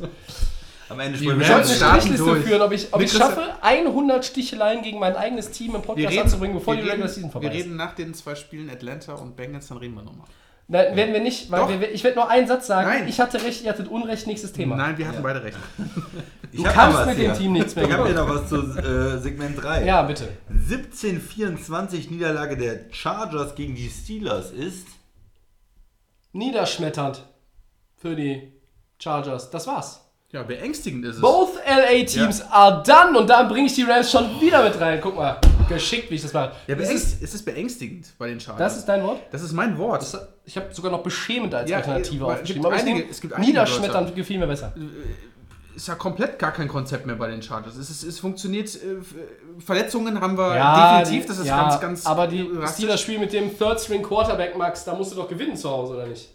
Am Ende spielen wir schon- Strichliste durch. führen, ob ich, ob ich schaffe, 100 Sticheleien gegen mein eigenes Team im Wir Podcast reden, anzubringen, bevor wir die Regular reden, Season vorbei wir ist. reden nach den zwei Spielen Atlanta und Bengals, dann reden wir nochmal. Nein, werden wir nicht, weil wir, ich werde nur einen Satz sagen. Nein. Ich hatte recht, ihr hattet Unrecht, nächstes Thema. Nein, wir hatten beide recht. Ich Du kannst mit dem hier. Team nichts mehr Ich habe hier noch was zu äh, Segment 3. Ja, bitte. 17-24 Niederlage der Chargers gegen die Steelers ist. Niederschmetternd für die Chargers. Das war's. Ja, beängstigend ist es. Both LA Teams are done und dann bringe ich die Rams schon wieder mit rein. Guck mal, geschickt, wie ich das mache. Ja, das, beängst, ist, es ist beängstigend bei den Chargers. das ist dein Wort? das ist mein Wort. Das, ich habe sogar noch beschämend als Ja, Alternative weil- aufgeschrieben. aber einige- es gibt einige Niederschmetternd gefiel mir besser. ist ja komplett gar kein Konzept mehr bei den Chargers. Es, ist, es funktioniert, äh, Verletzungen haben wir definitiv, die- das ist ja, ganz, ganz Aber die. Steelers spielen mit dem Third String Quarterback, Max, da musst du doch gewinnen zu Hause, oder nicht?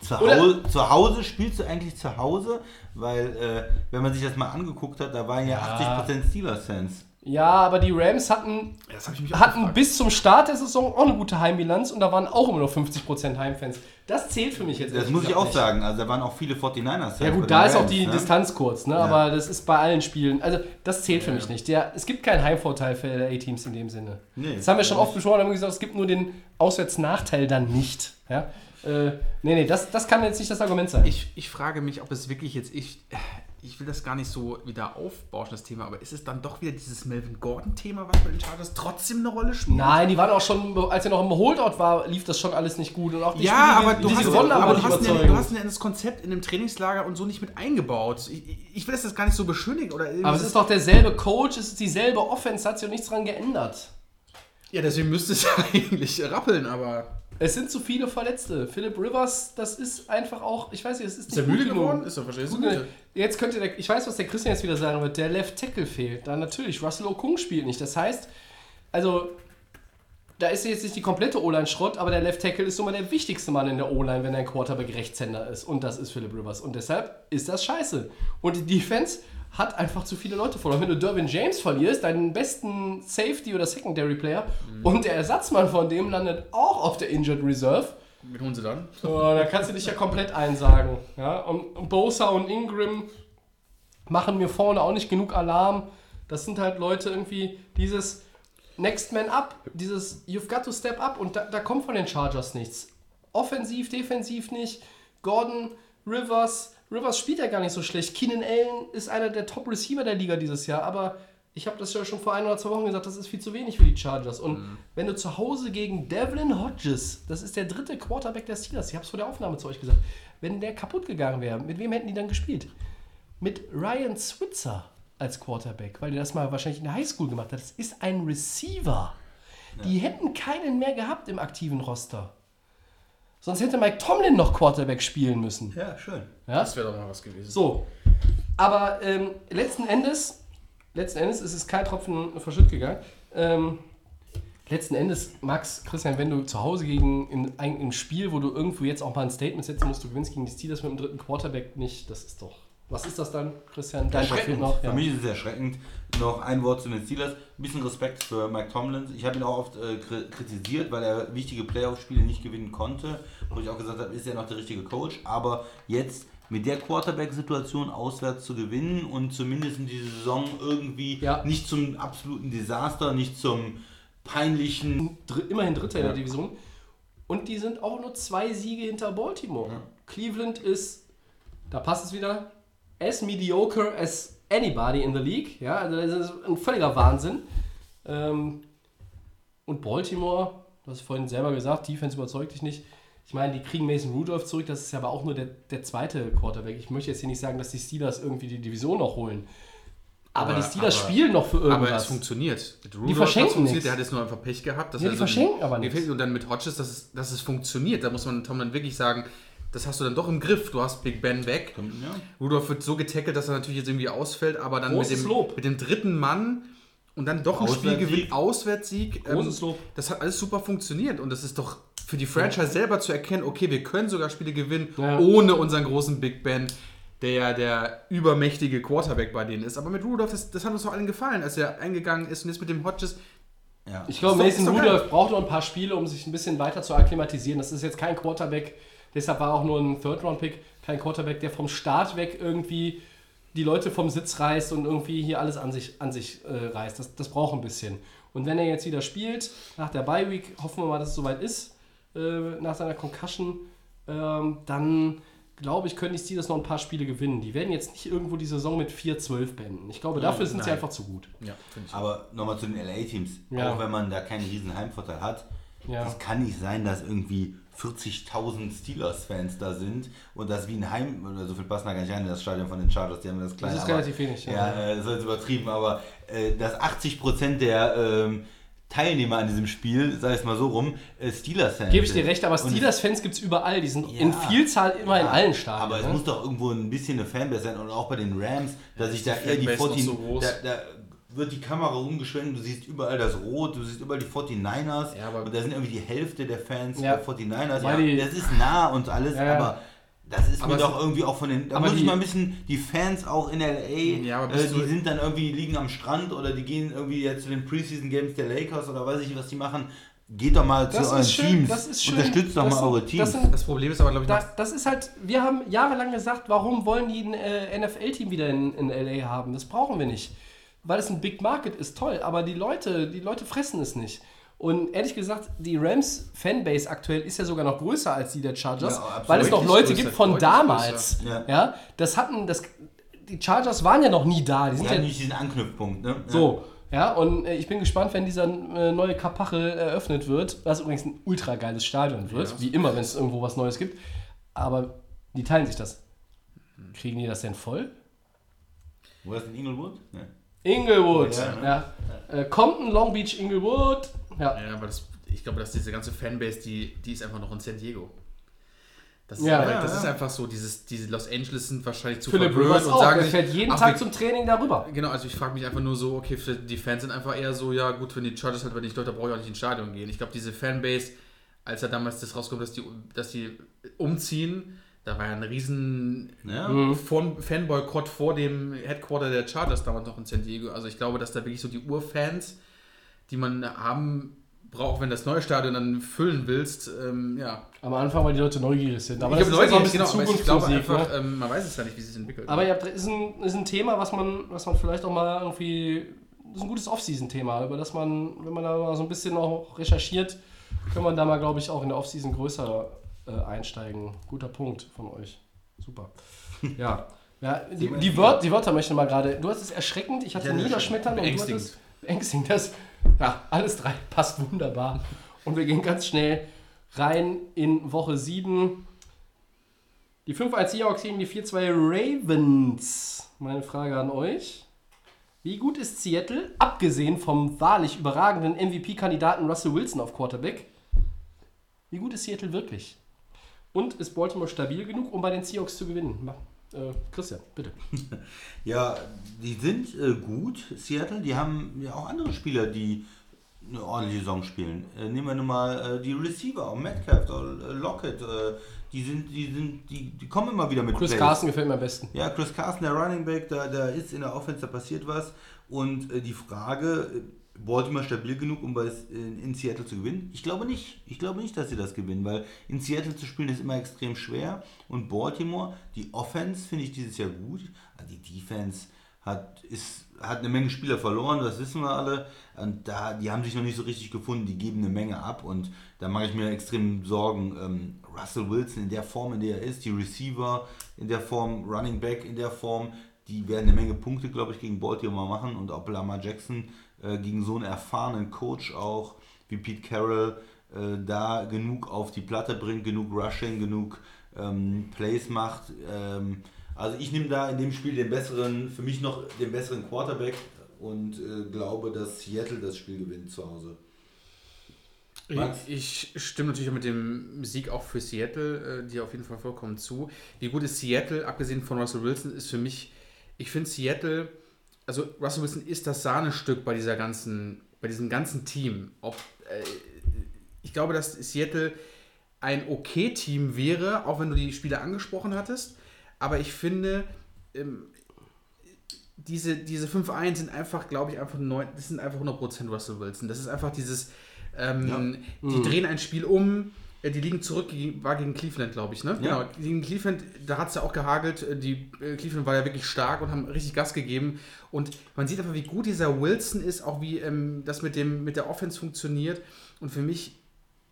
Zu Hause, zu Hause spielst du eigentlich zu Hause, weil äh, wenn man sich das mal angeguckt hat, da waren ja, Ja. 80% Steelers-Fans. Ja, aber die Rams hatten, Ja, das habe ich mich auch hatten bis zum Start der Saison auch eine gute Heimbilanz und da waren auch immer noch 50% Heimfans. Das zählt für mich jetzt Das muss ich auch nicht. sagen. Also da waren auch viele 49ers-Fans. Ja gut, da ist auch die ne? Distanz kurz, ne? aber das ist bei allen Spielen. Also das zählt für mich nicht. Der, es gibt keinen Heimvorteil für LA-Teams in dem Sinne. Nee, das haben wir schon oft besprochen, haben wir gesagt, es gibt nur den Auswärtsnachteil dann nicht. Ja? Äh, nee, nee, das, das kann jetzt nicht das Argument sein. Ich, ich frage mich, ob es wirklich jetzt, ich, ich will das gar nicht so wieder aufbauschen, das Thema, aber ist es dann doch wieder dieses Melvin Gordon-Thema, was bei den Chargers trotzdem eine Rolle spielt? Nein, die waren auch schon, als er noch im Holdout war, lief das schon alles nicht gut. Und auch die Ja, Spiele, aber du die hast, gewonnen aber du, hast ja, du hast ja das Konzept in dem Trainingslager und so nicht mit eingebaut. Ich, ich- ich will das jetzt gar nicht so beschönigen. Oder aber es ist doch derselbe Coach, es ist dieselbe Offense, hat sich auch nichts dran geändert. ja, deswegen müsste es ja eigentlich rappeln, aber. Es sind zu viele Verletzte. Philip Rivers, das ist einfach auch, ich weiß nicht, es ist Ist nicht er müde geworden? Ist er wahrscheinlich so Gut, müde. Jetzt könnte der, ich weiß, was der Christian jetzt wieder sagen wird, der Left Tackle fehlt. Dann natürlich, Russell Okung spielt nicht. Das heißt, also, da ist jetzt nicht die komplette O-Line Schrott, aber der Left Tackle ist nun mal der wichtigste Mann in der O-Line, wenn ein Quarterback Rechtshänder ist. Und das ist Philip Rivers. Und deshalb ist das scheiße. Und die Defense hat einfach zu viele Leute verloren. Wenn du Derwin James verlierst, deinen besten Safety oder Secondary Player, und der Ersatzmann von dem landet auch auf der Injured Reserve, Wen holen sie dann? so, da kannst du dich ja komplett einsagen. Ja? Und, und Bosa und Ingram machen mir vorne auch nicht genug Alarm. Das sind halt Leute irgendwie, dieses. Next Man Up, dieses You've got to step up und da, da kommt von den Chargers nichts. Offensiv, defensiv nicht. Gordon, Rivers, Rivers spielt ja gar nicht so schlecht. Keenan Allen ist einer der Top-Receiver der Liga dieses Jahr, aber ich habe das ja schon vor ein oder zwei Wochen gesagt, das ist viel zu wenig für die Chargers. Und wenn du zu Hause gegen Devlin Hodges, das ist der dritte Quarterback der Steelers, ich habe es vor der Aufnahme zu euch gesagt, wenn der kaputt gegangen wäre, mit wem hätten die dann gespielt? Mit Ryan Switzer als Quarterback, weil der das mal wahrscheinlich in der Highschool gemacht hat. Das ist ein Receiver. Die hätten keinen mehr gehabt im aktiven Roster. Sonst hätte Mike Tomlin noch Quarterback spielen müssen. Ja, schön. Ja? Das wäre doch mal was gewesen. So, aber ähm, letzten Endes, letzten Endes ist es kein Tropfen verschütt gegangen. Ähm, letzten Endes, Max, Christian, wenn du zu Hause gegen in einem Spiel, wo du irgendwo jetzt auch mal ein Statement setzen musst, du gewinnst gegen die Steelers mit dem dritten Quarterback nicht, das ist doch. Was ist das dann, Christian? Dein Erschreckend. noch? Für Ja. mich ist es erschreckend. Noch ein Wort zu den Steelers. Ein bisschen Respekt für Mike Tomlins. Ich habe ihn auch oft äh, kri- kritisiert, weil er wichtige Playoff-Spiele nicht gewinnen konnte. Wo ich auch gesagt habe, ist er noch der richtige Coach. Aber jetzt mit der Quarterback-Situation auswärts zu gewinnen und zumindest in dieser Saison irgendwie Ja. nicht zum absoluten Desaster, nicht zum peinlichen. Dr immerhin Dritter in Ja. der Division. Und die sind auch nur zwei Siege hinter Baltimore. Cleveland ist, da passt es wieder, as mediocre as anybody in the league. Ja, also das ist ein völliger Wahnsinn. Ähm, und Baltimore, du hast vorhin selber gesagt, Defense überzeugt dich nicht. Ich meine, die kriegen Mason Rudolph zurück, das ist aber auch nur der, der zweite Quarterback. Ich möchte jetzt hier nicht sagen, dass die Steelers irgendwie die Division noch holen. Aber, Aber- die Steelers aber- spielen noch für irgendwas. Aber es funktioniert. Rudolph verschenken hat's funktioniert. Der hat jetzt nur einfach Pech gehabt. dass Ja, die so verschenken aber Nee, nichts. Und dann mit Hodges, dass es, dass es funktioniert. Da muss man Tom dann wirklich sagen, das hast du dann doch im Griff. Du hast Big Ben weg. Ja. Rudolph wird so getackelt, dass er natürlich jetzt irgendwie ausfällt, aber dann mit Großes dem, Lob. mit dem dritten Mann und dann doch ein Spiel gewinnt, Auswärtssieg. ähm, Großes Lob. Das hat alles super funktioniert und das ist doch für die Franchise selber zu erkennen, okay, wir können sogar Spiele gewinnen, Ja. ohne unseren großen Big Ben, der ja der übermächtige Quarterback bei denen ist. Aber mit Rudolph, das, das hat uns doch allen gefallen, als er eingegangen ist und jetzt mit dem Hodges. Ja. Ich glaube, Mason. Rudolph braucht noch ein paar Spiele, um sich ein bisschen weiter zu akklimatisieren. Das ist jetzt kein Quarterback, deshalb war auch nur ein Third-Round-Pick, kein Quarterback, der vom Start weg irgendwie die Leute vom Sitz reißt und irgendwie hier alles an sich, an sich äh, reißt. Das, das braucht ein bisschen. Und wenn er jetzt wieder spielt, nach der Bye-Week, hoffen wir mal, dass es soweit ist, äh, nach seiner Concussion, ähm, dann glaube ich, können die Steelers noch ein paar Spiele gewinnen. Die werden jetzt nicht irgendwo die Saison mit 4-12 beenden. Ich glaube, dafür sind sie nein. einfach zu gut. Ja. Aber nochmal zu den LA-Teams. Ja. Auch wenn man da keinen riesen Heimvorteil hat. Ja. Es kann nicht sein, dass irgendwie 40.000 Steelers-Fans da sind und das wie ein Heim, oder so viel passen da gar nicht rein in das Stadion von den Chargers, die haben das kleine. ist aber- relativ wenig, ja. Ja, äh, das ist jetzt übertrieben, aber äh, dass 80% der ähm, Teilnehmer an diesem Spiel, sei es mal so rum, äh, Steelers-Fans Gebe ich dir recht, aber Steelers-Fans gibt es überall. Die sind Ja. in Vielzahl immer in Ja, allen Stadien. Aber es ne? muss doch irgendwo ein bisschen eine Fanbase sein und auch bei den Rams, dass ich da eher die Fanbase noch 40, so groß? da, da wird die Kamera umgeschwenkt, du siehst überall das Rot, du siehst überall die 49ers Ja, aber- und da sind irgendwie die Hälfte der Fans Ja. der 49ers. Weil Ja, die- das ist nah und alles, Ja, aber das ist Aber mir doch irgendwie auch von den. Da muss ich die- mal ein bisschen die Fans auch in LA, Ja, aber äh, die du- sind dann irgendwie liegen am Strand oder die gehen irgendwie jetzt zu den Preseason Games der Lakers oder weiß ich nicht, was die machen. Geht doch mal zu Das euren ist schön, Teams. das ist schön. Unterstützt doch Das mal eure das Teams. sind- Das Problem ist aber, glaube ich, Da, das ist halt, wir haben jahrelang gesagt, warum wollen die ein äh, NFL-Team wieder in, in LA haben? Das brauchen wir nicht. Weil es ein Big Market ist, toll, aber die Leute, die Leute fressen es nicht. Und ehrlich gesagt, die Rams-Fanbase aktuell ist ja sogar noch größer als die der Chargers, Ja, weil es noch Leute größer, gibt von damals. größer. Ja. das hatten, das, die Chargers waren ja noch nie da. Die sind haben ja, nicht diesen Anknüpfpunkt, ne? so, ja, und äh, ich bin gespannt, wenn dieser äh, neue Kapachel eröffnet wird, was übrigens ein ultra geiles Stadion wird, wie immer, wenn es irgendwo was Neues gibt. Aber die teilen sich das. Kriegen die das denn voll? Wo ist denn Inglewood? Ja. Inglewood, Ja, ja. ne? Äh, Compton, Long Beach, Inglewood. Ja. Ja, aber das, ich glaube, dass diese ganze Fanbase, die, die ist einfach noch in San Diego. Das, ist, Ja. einfach, Ja, das ja. ist einfach so, dieses, diese Los Angeles sind wahrscheinlich zu Philipp verwöhnt Rivers auch, der sich, fährt jeden ach, Tag zum Training darüber. Genau, also ich frage mich einfach nur so, okay, die Fans sind einfach eher so, ja gut, wenn die Chargers halt, wenn ich Leute brauche ich auch nicht ins Stadion gehen. Ich glaube, diese Fanbase, als ja damals das rauskommt, dass die, dass die umziehen, da war ja ein riesen Ja. Mhm. von Fanboykott vor dem Headquarter der Chargers damals noch in San Diego. Also ich glaube, dass da wirklich so die Urfans, die man haben braucht, wenn das neue Stadion dann füllen willst, ähm, ja. Am Anfang, weil die Leute neugierig sind. Aber ich das ist ein neugierig, bisschen genau, aber ich glaube Zukunftsmusik, einfach, ne? ähm, man weiß es ja nicht, wie es sich entwickelt. Aber ja, ist ein, ist ein Thema, was man, was man vielleicht auch mal irgendwie das ist ein gutes Off-Season-Thema, über das man, wenn man da mal so ein bisschen noch recherchiert, kann man da mal, glaube ich, auch in der Off-Season größer äh, einsteigen. Guter Punkt von euch. Super. Ja. Ja, die, die, Wör die Wörter möchte ich mal gerade. Du hast es erschreckend, ich hatte Ja, niederschmettern und du hattest beängstigend. Das, ja, alles drei passt wunderbar. Und wir gehen ganz schnell rein in Woche 7. Die 5-1 Seahawks gegen die 4-2 Ravens. Meine Frage an euch. Wie gut ist Seattle, abgesehen vom wahrlich überragenden MVP-Kandidaten Russell Wilson auf Quarterback, wie gut ist Seattle wirklich? Und ist Baltimore stabil genug, um bei den Seahawks zu gewinnen? Äh, Christian, bitte. Ja, die sind äh, gut, Seattle. Die haben ja auch andere Spieler, die eine ordentliche Saison spielen. Äh, nehmen wir nur mal äh, die Receiver, Metcalf, äh, Lockett. Äh, die sind, die sind, die, die kommen immer wieder mit Chris Plays. Carson gefällt mir am besten. Ja, Chris Carson, der Running Back, da, da ist in der Offense, da passiert was. Und die Frage, Baltimore stabil genug, um in, Seattle zu gewinnen? Ich glaube nicht. Ich glaube nicht, dass sie das gewinnen, weil in Seattle zu spielen ist immer extrem schwer. Und Baltimore, die Offense finde ich dieses Jahr gut. Also die Defense hat, ist, hat eine Menge Spieler verloren, das wissen wir alle. Und da, die haben sich noch nicht so richtig gefunden, die geben eine Menge ab. Und da mache ich mir extrem Sorgen. Ähm, Russell Wilson in der Form, in der er ist, die Receiver in der Form, Running Back in der Form, die werden eine Menge Punkte, glaube ich, gegen Baltimore machen. Und ob Lamar Jackson äh, gegen so einen erfahrenen Coach auch wie Pete Carroll äh, da genug auf die Platte bringt, genug Rushing, genug ähm, Plays macht. Ähm, also ich nehme da in dem Spiel den besseren, für mich noch den besseren Quarterback und äh, glaube, dass Seattle das Spiel gewinnt zu Hause. Max? Ich stimme natürlich mit dem Sieg auch für Seattle, äh, dir auf jeden Fall vollkommen zu. Wie gut ist Seattle, abgesehen von Russell Wilson, ist für mich, ich finde Seattle, also Russell Wilson ist das Sahnestück bei dieser ganzen, bei diesem ganzen Team. Ob, äh, ich glaube, dass Seattle ein okay Team wäre, auch wenn du die Spiele angesprochen hattest. Aber ich finde, ähm, diese, diese 5-1 sind einfach, glaube ich, einfach neun, das sind einfach 100% Russell Wilson. Das ist einfach dieses, ähm, die drehen ein Spiel um, die liegen zurück, war gegen Cleveland, glaube ich, ne? Ja. Genau, gegen Cleveland, da hat es ja auch gehagelt, äh, die äh, Cleveland war ja wirklich stark und haben richtig Gas gegeben und man sieht einfach, wie gut dieser Wilson ist, auch wie ähm, das mit, dem, mit der Offense funktioniert und für mich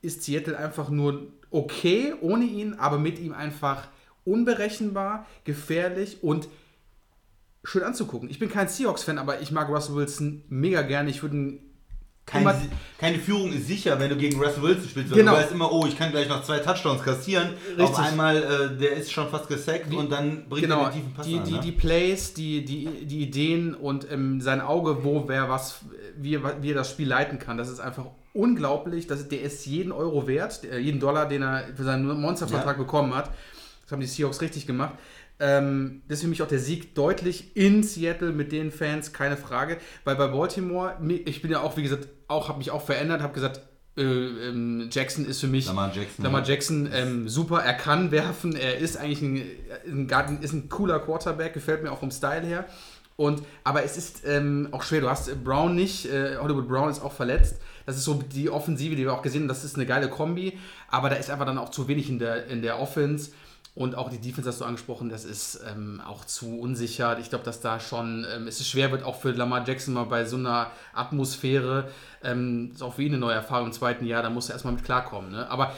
ist Seattle einfach nur okay ohne ihn, aber mit ihm einfach unberechenbar, gefährlich und schön anzugucken. Ich bin kein Seahawks-Fan, aber ich mag Russell Wilson mega gerne. Ich würde ihn Keine, immer- keine Führung ist sicher, wenn du gegen Russell Wilson spielst. Weil Genau. Du weißt immer, oh, ich kann gleich noch zwei Touchdowns kassieren. Auf Richtig. einmal, äh, der ist schon fast gesackt und dann bringt genau, er den tiefen Pass die, an. die, ne? die Plays, die, die, die Ideen und ähm, sein Auge, wo wer was, wie, er- wie er das Spiel leiten kann, das ist einfach unglaublich. Das, der ist jeden Euro wert, jeden Dollar, den er für seinen Monstervertrag Ja. bekommen hat. Das haben die Seahawks richtig gemacht. Ähm, das ist für mich auch der Sieg deutlich in Seattle mit den Fans, keine Frage. Weil bei Baltimore, ich bin ja auch, wie gesagt, auch habe mich auch verändert, habe gesagt, äh, ähm, Jackson ist für mich Lamar Jackson, Lamar ja. Jackson ähm, super, er kann werfen, er ist eigentlich ein, ein, Garten- ist ein cooler Quarterback, gefällt mir auch vom Style her. Und, aber es ist ähm, auch schwer, du hast Brown nicht, äh, Hollywood Brown ist auch verletzt. Das ist so die Offensive, die wir auch gesehen haben, das ist eine geile Kombi, aber da ist einfach dann auch zu wenig in der, in der Offense. Und auch die Defense hast du angesprochen, das ist ähm, auch zu unsicher. Ich glaube, dass da schon, ähm, es ist schwer wird, auch für Lamar Jackson mal bei so einer Atmosphäre, ähm, ist auch für ihn eine neue Erfahrung im zweiten Jahr, da muss er erstmal mit klarkommen. Ne? Aber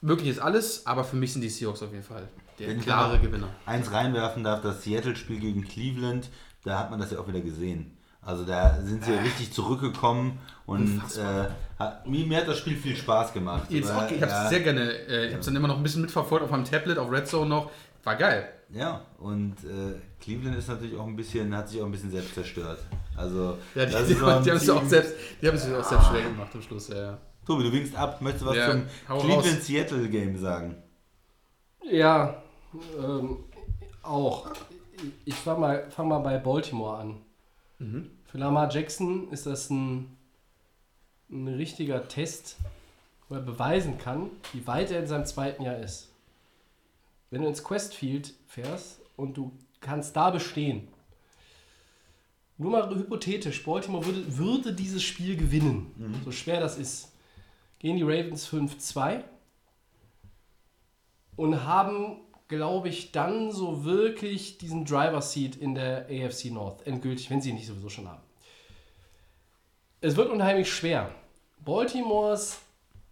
möglich ist alles, aber für mich sind die Seahawks auf jeden Fall der Wenn klare Gewinner. Eins reinwerfen darf, das Seattle-Spiel gegen Cleveland, da hat man das ja auch wieder gesehen. Also da sind sie ja richtig zurückgekommen und äh, hat, mir, mir hat das Spiel viel Spaß gemacht. Jetzt Weil, auch, ich habe es ja, sehr gerne, äh, ich habe es dann immer noch ein bisschen mitverfolgt auf meinem Tablet, auf Red Zone noch. War geil. Ja, und äh, Cleveland ist natürlich auch ein bisschen, hat sich auch ein bisschen selbst zerstört. Also, Ja, die, das die, die haben es ja auch selbst, die haben es sich auch selbst schwer gemacht am Schluss. Ja, ja. Tobi, du winkst ab. Möchtest du was Ja, zum. Cleveland-Seattle-Game sagen? Ja, ähm, auch. Ich fang mal, fang mal bei Baltimore an. Für Lamar Jackson ist das ein, ein richtiger Test, wo er beweisen kann, wie weit er in seinem zweiten Jahr ist. Wenn du ins Questfield fährst und du kannst da bestehen, nur mal hypothetisch, Baltimore würde, würde dieses Spiel gewinnen, so schwer das ist, gehen die Ravens 5-2 und haben, glaube ich, dann so wirklich diesen Driver Seat in der AFC North endgültig, wenn sie ihn nicht sowieso schon haben. Es wird unheimlich schwer. Baltimores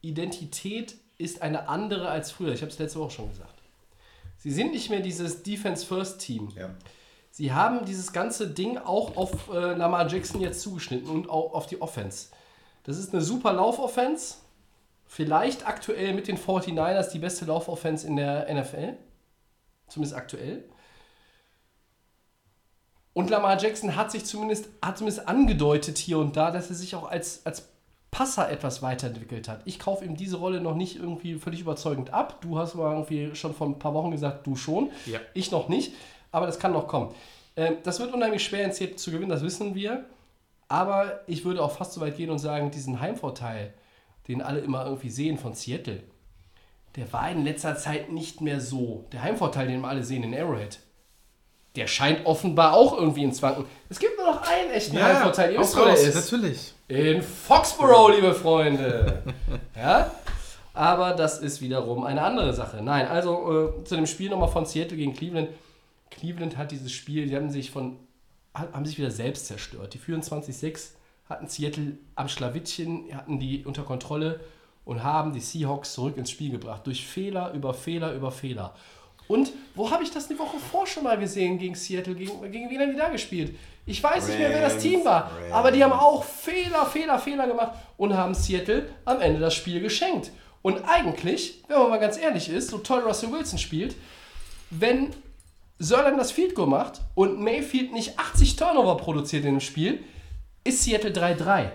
Identität ist eine andere als früher. Ich habe es letzte Woche schon gesagt. Sie sind nicht mehr dieses Defense-First-Team. Ja. Sie haben dieses ganze Ding auch auf äh, Lamar Jackson jetzt zugeschnitten und auch auf die Offense. Das ist eine super Laufoffense. Vielleicht aktuell mit den 49ers die beste Laufoffense in der NFL. Zumindest aktuell. Und Lamar Jackson hat sich zumindest, hat zumindest angedeutet hier und da, dass er sich auch als, als Passer etwas weiterentwickelt hat. Ich kaufe ihm diese Rolle noch nicht irgendwie völlig überzeugend ab. Du hast mal irgendwie schon vor ein paar Wochen gesagt, du schon. Ja. Ich noch nicht. Aber das kann noch kommen. Ähm, das wird unheimlich schwer in Seattle zu gewinnen, das wissen wir. Aber ich würde auch fast so weit gehen und sagen, diesen Heimvorteil, den alle immer irgendwie sehen von Seattle, der war in letzter Zeit nicht mehr so. Der Heimvorteil, den wir alle sehen in Arrowhead, der scheint offenbar auch irgendwie ins Wanken. Es gibt nur noch einen echten Heimvorteil. Ihr wisst, wo der ist. Natürlich. In Foxborough, liebe Freunde. ja? Aber das ist wiederum eine andere Sache. Nein, also äh, zu dem Spiel nochmal von Seattle gegen Cleveland. Cleveland hat dieses Spiel, die haben sich von haben sich wieder selbst zerstört. Die führen 20-6, hatten Seattle am Schlawittchen, hatten die unter Kontrolle und haben die Seahawks zurück ins Spiel gebracht. Durch Fehler über Fehler über Fehler. Und wo habe ich das eine Woche vor schon mal gesehen gegen Seattle? Gegen, gegen wen haben die da gespielt? Ich weiß nicht mehr, wer das Rams, Team war. Rams. Aber die haben auch Fehler, Fehler, Fehler gemacht und haben Seattle am Ende das Spiel geschenkt. Und eigentlich, wenn man mal ganz ehrlich ist, so toll Russell Wilson spielt, wenn Sörland das Field Goal macht und Mayfield nicht 80 Turnover produziert in dem Spiel, ist Seattle 3-3.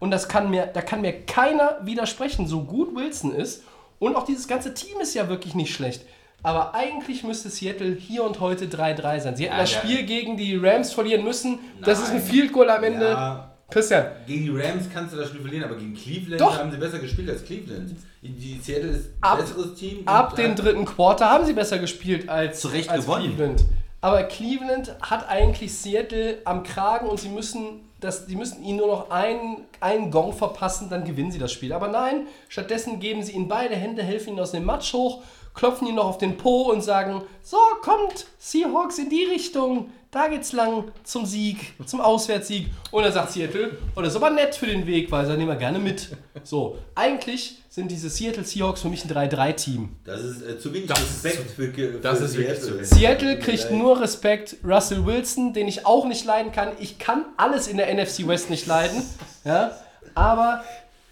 Und das kann mir, da kann mir keiner widersprechen, so gut Wilson ist. Und auch dieses ganze Team ist ja wirklich nicht schlecht. Aber eigentlich müsste Seattle hier und heute 3-3 sein. Sie hätten Ja, das ja. Spiel gegen die Rams verlieren müssen. Das ist ein Nein. Field Goal am Ende. Ja. Christian, Gegen die Rams kannst du das Spiel verlieren, aber gegen Cleveland Doch. haben sie besser gespielt als Cleveland. Die Seattle ist ein Ab- besseres Team. ab dem dritten Quarter haben sie besser gespielt als, Zu Recht als gewonnen. Cleveland. Aber Cleveland hat eigentlich Seattle am Kragen und sie müssen, das, die müssen ihnen nur noch einen, einen Gong verpassen, dann gewinnen sie das Spiel. Aber nein, stattdessen geben sie ihnen beide Hände, helfen ihnen aus dem Matsch hoch, klopfen ihnen noch auf den Po und sagen, so, kommt, Seahawks in die Richtung, da geht's lang zum Sieg, zum Auswärtssieg. Und dann sagt Seattle, oh, das ist aber nett für den Weg, weil sie nehmen wir gerne mit. So, eigentlich sind diese Seattle Seahawks für mich ein 3-3-Team. Das ist äh, zu wenig Das ist Respekt für, für das ist Seattle. zu wenig. Seattle kriegt nur Respekt. Russell Wilson, den ich auch nicht leiden kann. Ich kann alles in der NFC West nicht leiden. Ja? Aber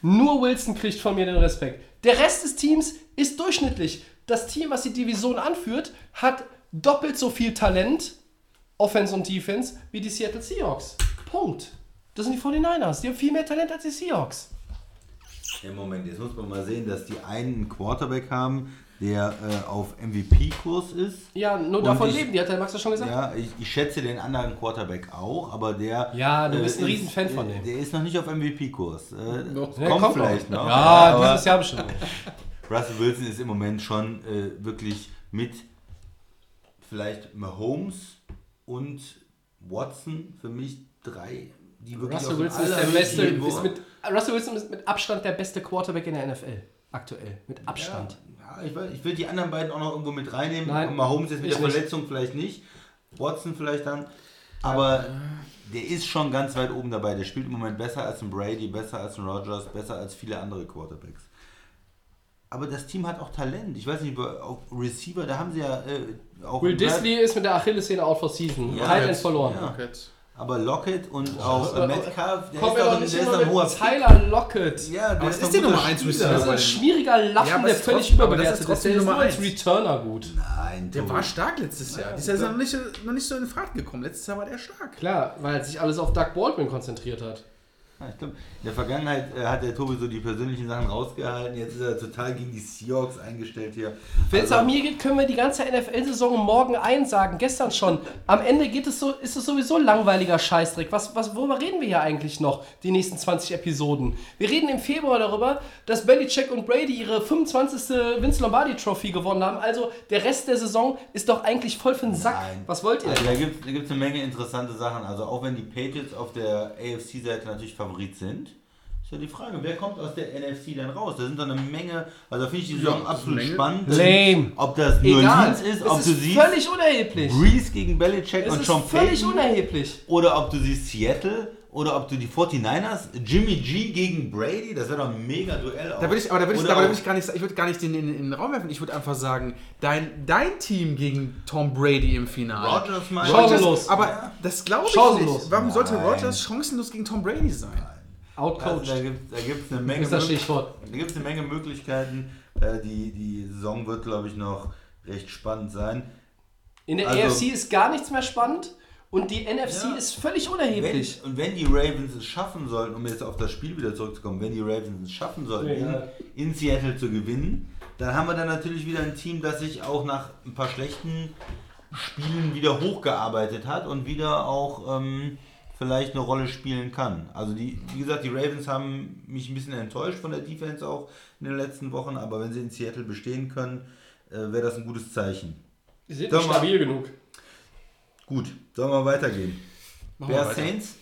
nur Wilson kriegt von mir den Respekt. Der Rest des Teams ist durchschnittlich. Das Team, was die Division anführt, hat doppelt so viel Talent, Offense und Defense, wie die Seattle Seahawks. Punkt. Das sind die 49ers. Die haben viel mehr Talent als die Seahawks. Ja, Moment, jetzt muss man mal sehen, dass die einen Quarterback haben, der äh, auf MVP-Kurs ist. Ja, nur Und davon ich- leben die, hat der Max ja schon gesagt. Ja, ich, ich schätze den anderen Quarterback auch, aber der. Ja, du bist ein Riesenfan von dem. Der ist noch nicht auf MVP-Kurs. Äh, kommt, kommt vielleicht noch. noch. Ja, dieses Jahr bestimmt. Russell Wilson ist im Moment schon äh, wirklich mit vielleicht Mahomes und Watson für mich drei, die wirklich Russell Wilson ist der beste, ist mit, Russell Wilson ist mit Abstand der beste Quarterback in der NFL. Aktuell. Mit Abstand. Ja, ich, weiß, ich will die anderen beiden auch noch irgendwo mit reinnehmen. Nein, Mahomes jetzt mit der nicht. Verletzung vielleicht nicht. Watson vielleicht dann. Aber der ist schon ganz weit oben dabei. Der spielt im Moment besser als ein Brady, besser als ein Rogers, besser als viele andere Quarterbacks. Aber das Team hat auch Talent. Ich weiß nicht, auf Receiver, da haben sie ja äh, auch. Will Disley ist mit der Achillessehne out for season. Ja, jetzt- verloren. Ja. Rocket. Aber Lockett und auch aber- Metcalf, der ist doch nicht der ist ein hoher. Tyler Lockett. Ja, der Aber ist ist der Nummer eins Spieler. Das ist ein schwieriger Lappen, Ja, der völlig trotzdem- überbewertet ist Der ist nur Nummer als eins. Returner gut. Nein, Der war stark letztes Jahr. Dieses Jahr ist er noch nicht, noch nicht so in Fahrt gekommen. Letztes Jahr war der stark. Klar, weil sich alles auf Doug Baldwin konzentriert hat. Ja, in der Vergangenheit äh, hat der Tobi so die persönlichen Sachen rausgehalten. Jetzt ist er total gegen die Seahawks eingestellt hier. Wenn es Also, nach mir geht, können wir die ganze NFL-Saison morgen einsagen. Gestern schon. Am Ende geht es so, ist es sowieso langweiliger Scheißdreck. Was, was, worüber reden wir hier eigentlich noch, die nächsten 20 Episoden? Wir reden im Februar darüber, dass Belichick und Brady ihre 25. Vince Lombardi Trophy gewonnen haben. Also der Rest der Saison ist doch eigentlich voll für den Sack. Nein. Was wollt ihr Also da gibt es eine Menge interessante Sachen. Also auch wenn die Patriots auf der AFC-Seite natürlich Favorit sind, ist ja die Frage, wer kommt aus der NFC dann raus? Da sind dann eine Menge, also da finde ich die Saison Ja, absolut Menge. spannend. Lame. Ob das New Egal. Orleans ist, ob es du ist siehst völlig unerheblich. Breeze gegen Belichick Es und ist Sean völlig Payton unerheblich. oder ob du siehst Seattle oder ob du die 49ers, Jimmy G gegen Brady, das wäre doch ein mega Duell. Da würde ich, aber da würde ich, da auch- würde ich gar nicht, ich würde gar nicht den in, in den Raum werfen. Ich würde einfach sagen, dein, dein Team gegen Tom Brady im Finale. Rodgers mal. Chancenlos. aber Ja. das glaube ich Chancenlos. nicht. Warum sollte Nein. Rodgers chancenlos gegen Tom Brady sein? Also, Outcoached. da gibt es gibt's eine Menge ist das Stichwort. Da gibt es eine Menge Möglichkeiten. Äh, die, die Saison wird, glaube ich, noch recht spannend sein. In der Also- AFC ist gar nichts mehr spannend und die NFC Ja. ist völlig Wenn, unerheblich. und wenn die Ravens es schaffen sollten, um jetzt auf das Spiel wieder zurückzukommen, wenn die Ravens es schaffen sollten, Ja. in, in Seattle zu gewinnen, dann haben wir dann natürlich wieder ein Team, das sich auch nach ein paar schlechten Spielen wieder hochgearbeitet hat und wieder auch ähm, vielleicht eine Rolle spielen kann. Also die, wie gesagt, die Ravens haben mich ein bisschen enttäuscht von der Defense auch in den letzten Wochen, aber wenn sie in Seattle bestehen können, äh, wäre das ein gutes Zeichen. Die sind Sag nicht mal- stabil genug. Gut, sollen wir weitergehen? Machen wir Bears weiter. Saints?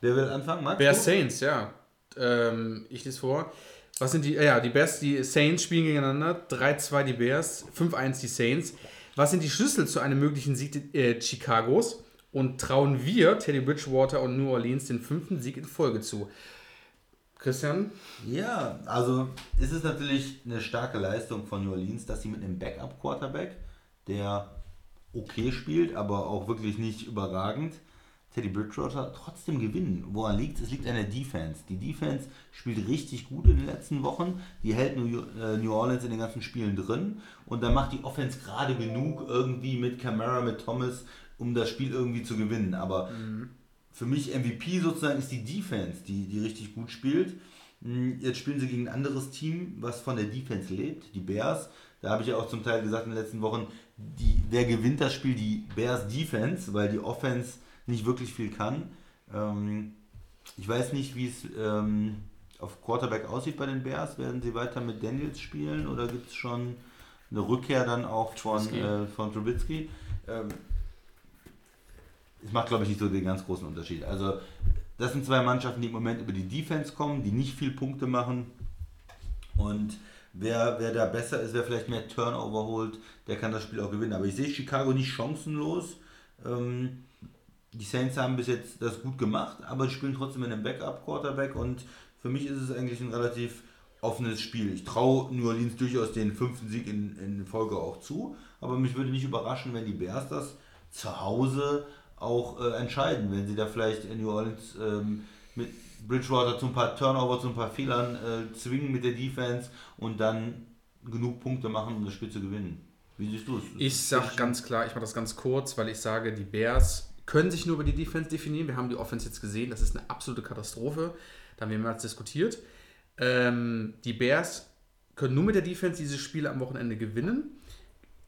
Wer will anfangen? Max? Bears du? Saints, ja. Ähm, ich lese vor. Was sind die? äh, Ja, die Bears, die Saints spielen gegeneinander. 3-2 die Bears, 5-1 die Saints. Was sind die Schlüssel zu einem möglichen Sieg äh, Chicagos? Und trauen wir Teddy Bridgewater und New Orleans den fünften Sieg in Folge zu? Christian? Ja, also ist es natürlich eine starke Leistung von New Orleans, dass sie mit einem Backup-Quarterback, der okay spielt, aber auch wirklich nicht überragend, Teddy Bridgewater trotzdem gewinnen. Woran liegt es? Es liegt an der Defense. Die Defense spielt richtig gut in den letzten Wochen. Die hält New, äh, New Orleans in den ganzen Spielen drin. Und dann macht die Offense gerade genug irgendwie mit Camara, mit Thomas, um das Spiel irgendwie zu gewinnen. Aber für mich MVP sozusagen ist die Defense, die, die richtig gut spielt. Hm, Jetzt spielen sie gegen ein anderes Team, was von der Defense lebt, die Bears. Da habe ich ja auch zum Teil gesagt in den letzten Wochen, die, wer gewinnt das Spiel? Die Bears Defense, weil die Offense nicht wirklich viel kann. Ähm, ich weiß nicht, wie es ähm, auf Quarterback aussieht bei den Bears. Werden sie weiter mit Daniels spielen oder gibt es schon eine Rückkehr dann auch von, äh, von Trubisky? Ähm, es macht, glaube ich, nicht so den ganz großen Unterschied. Also, das sind zwei Mannschaften, die im Moment über die Defense kommen, die nicht viel Punkte machen. Und wer, wer da besser ist, wer vielleicht mehr Turnover holt, der kann das Spiel auch gewinnen. Aber ich sehe Chicago nicht chancenlos. Ähm, die Saints haben bis jetzt das gut gemacht, aber spielen trotzdem mit einem Backup-Quarterback und für mich ist es eigentlich ein relativ offenes Spiel. Ich traue New Orleans durchaus den fünften Sieg in, in Folge auch zu, aber mich würde nicht überraschen, wenn die Bears das zu Hause auch äh, entscheiden, wenn sie da vielleicht in New Orleans ähm, mit Bridgewater zu ein paar Turnover, zu ein paar Fehlern äh, zwingen mit der Defense und dann genug Punkte machen, um das Spiel zu gewinnen. Wie siehst du es? Ich sag ganz klar, ich mache das ganz kurz, weil ich sage, die Bears können sich nur über die Defense definieren. Wir haben die Offense jetzt gesehen, das ist eine absolute Katastrophe. Da haben wir mehrmals diskutiert. Ähm, die Bears können nur mit der Defense diese Spiele am Wochenende gewinnen.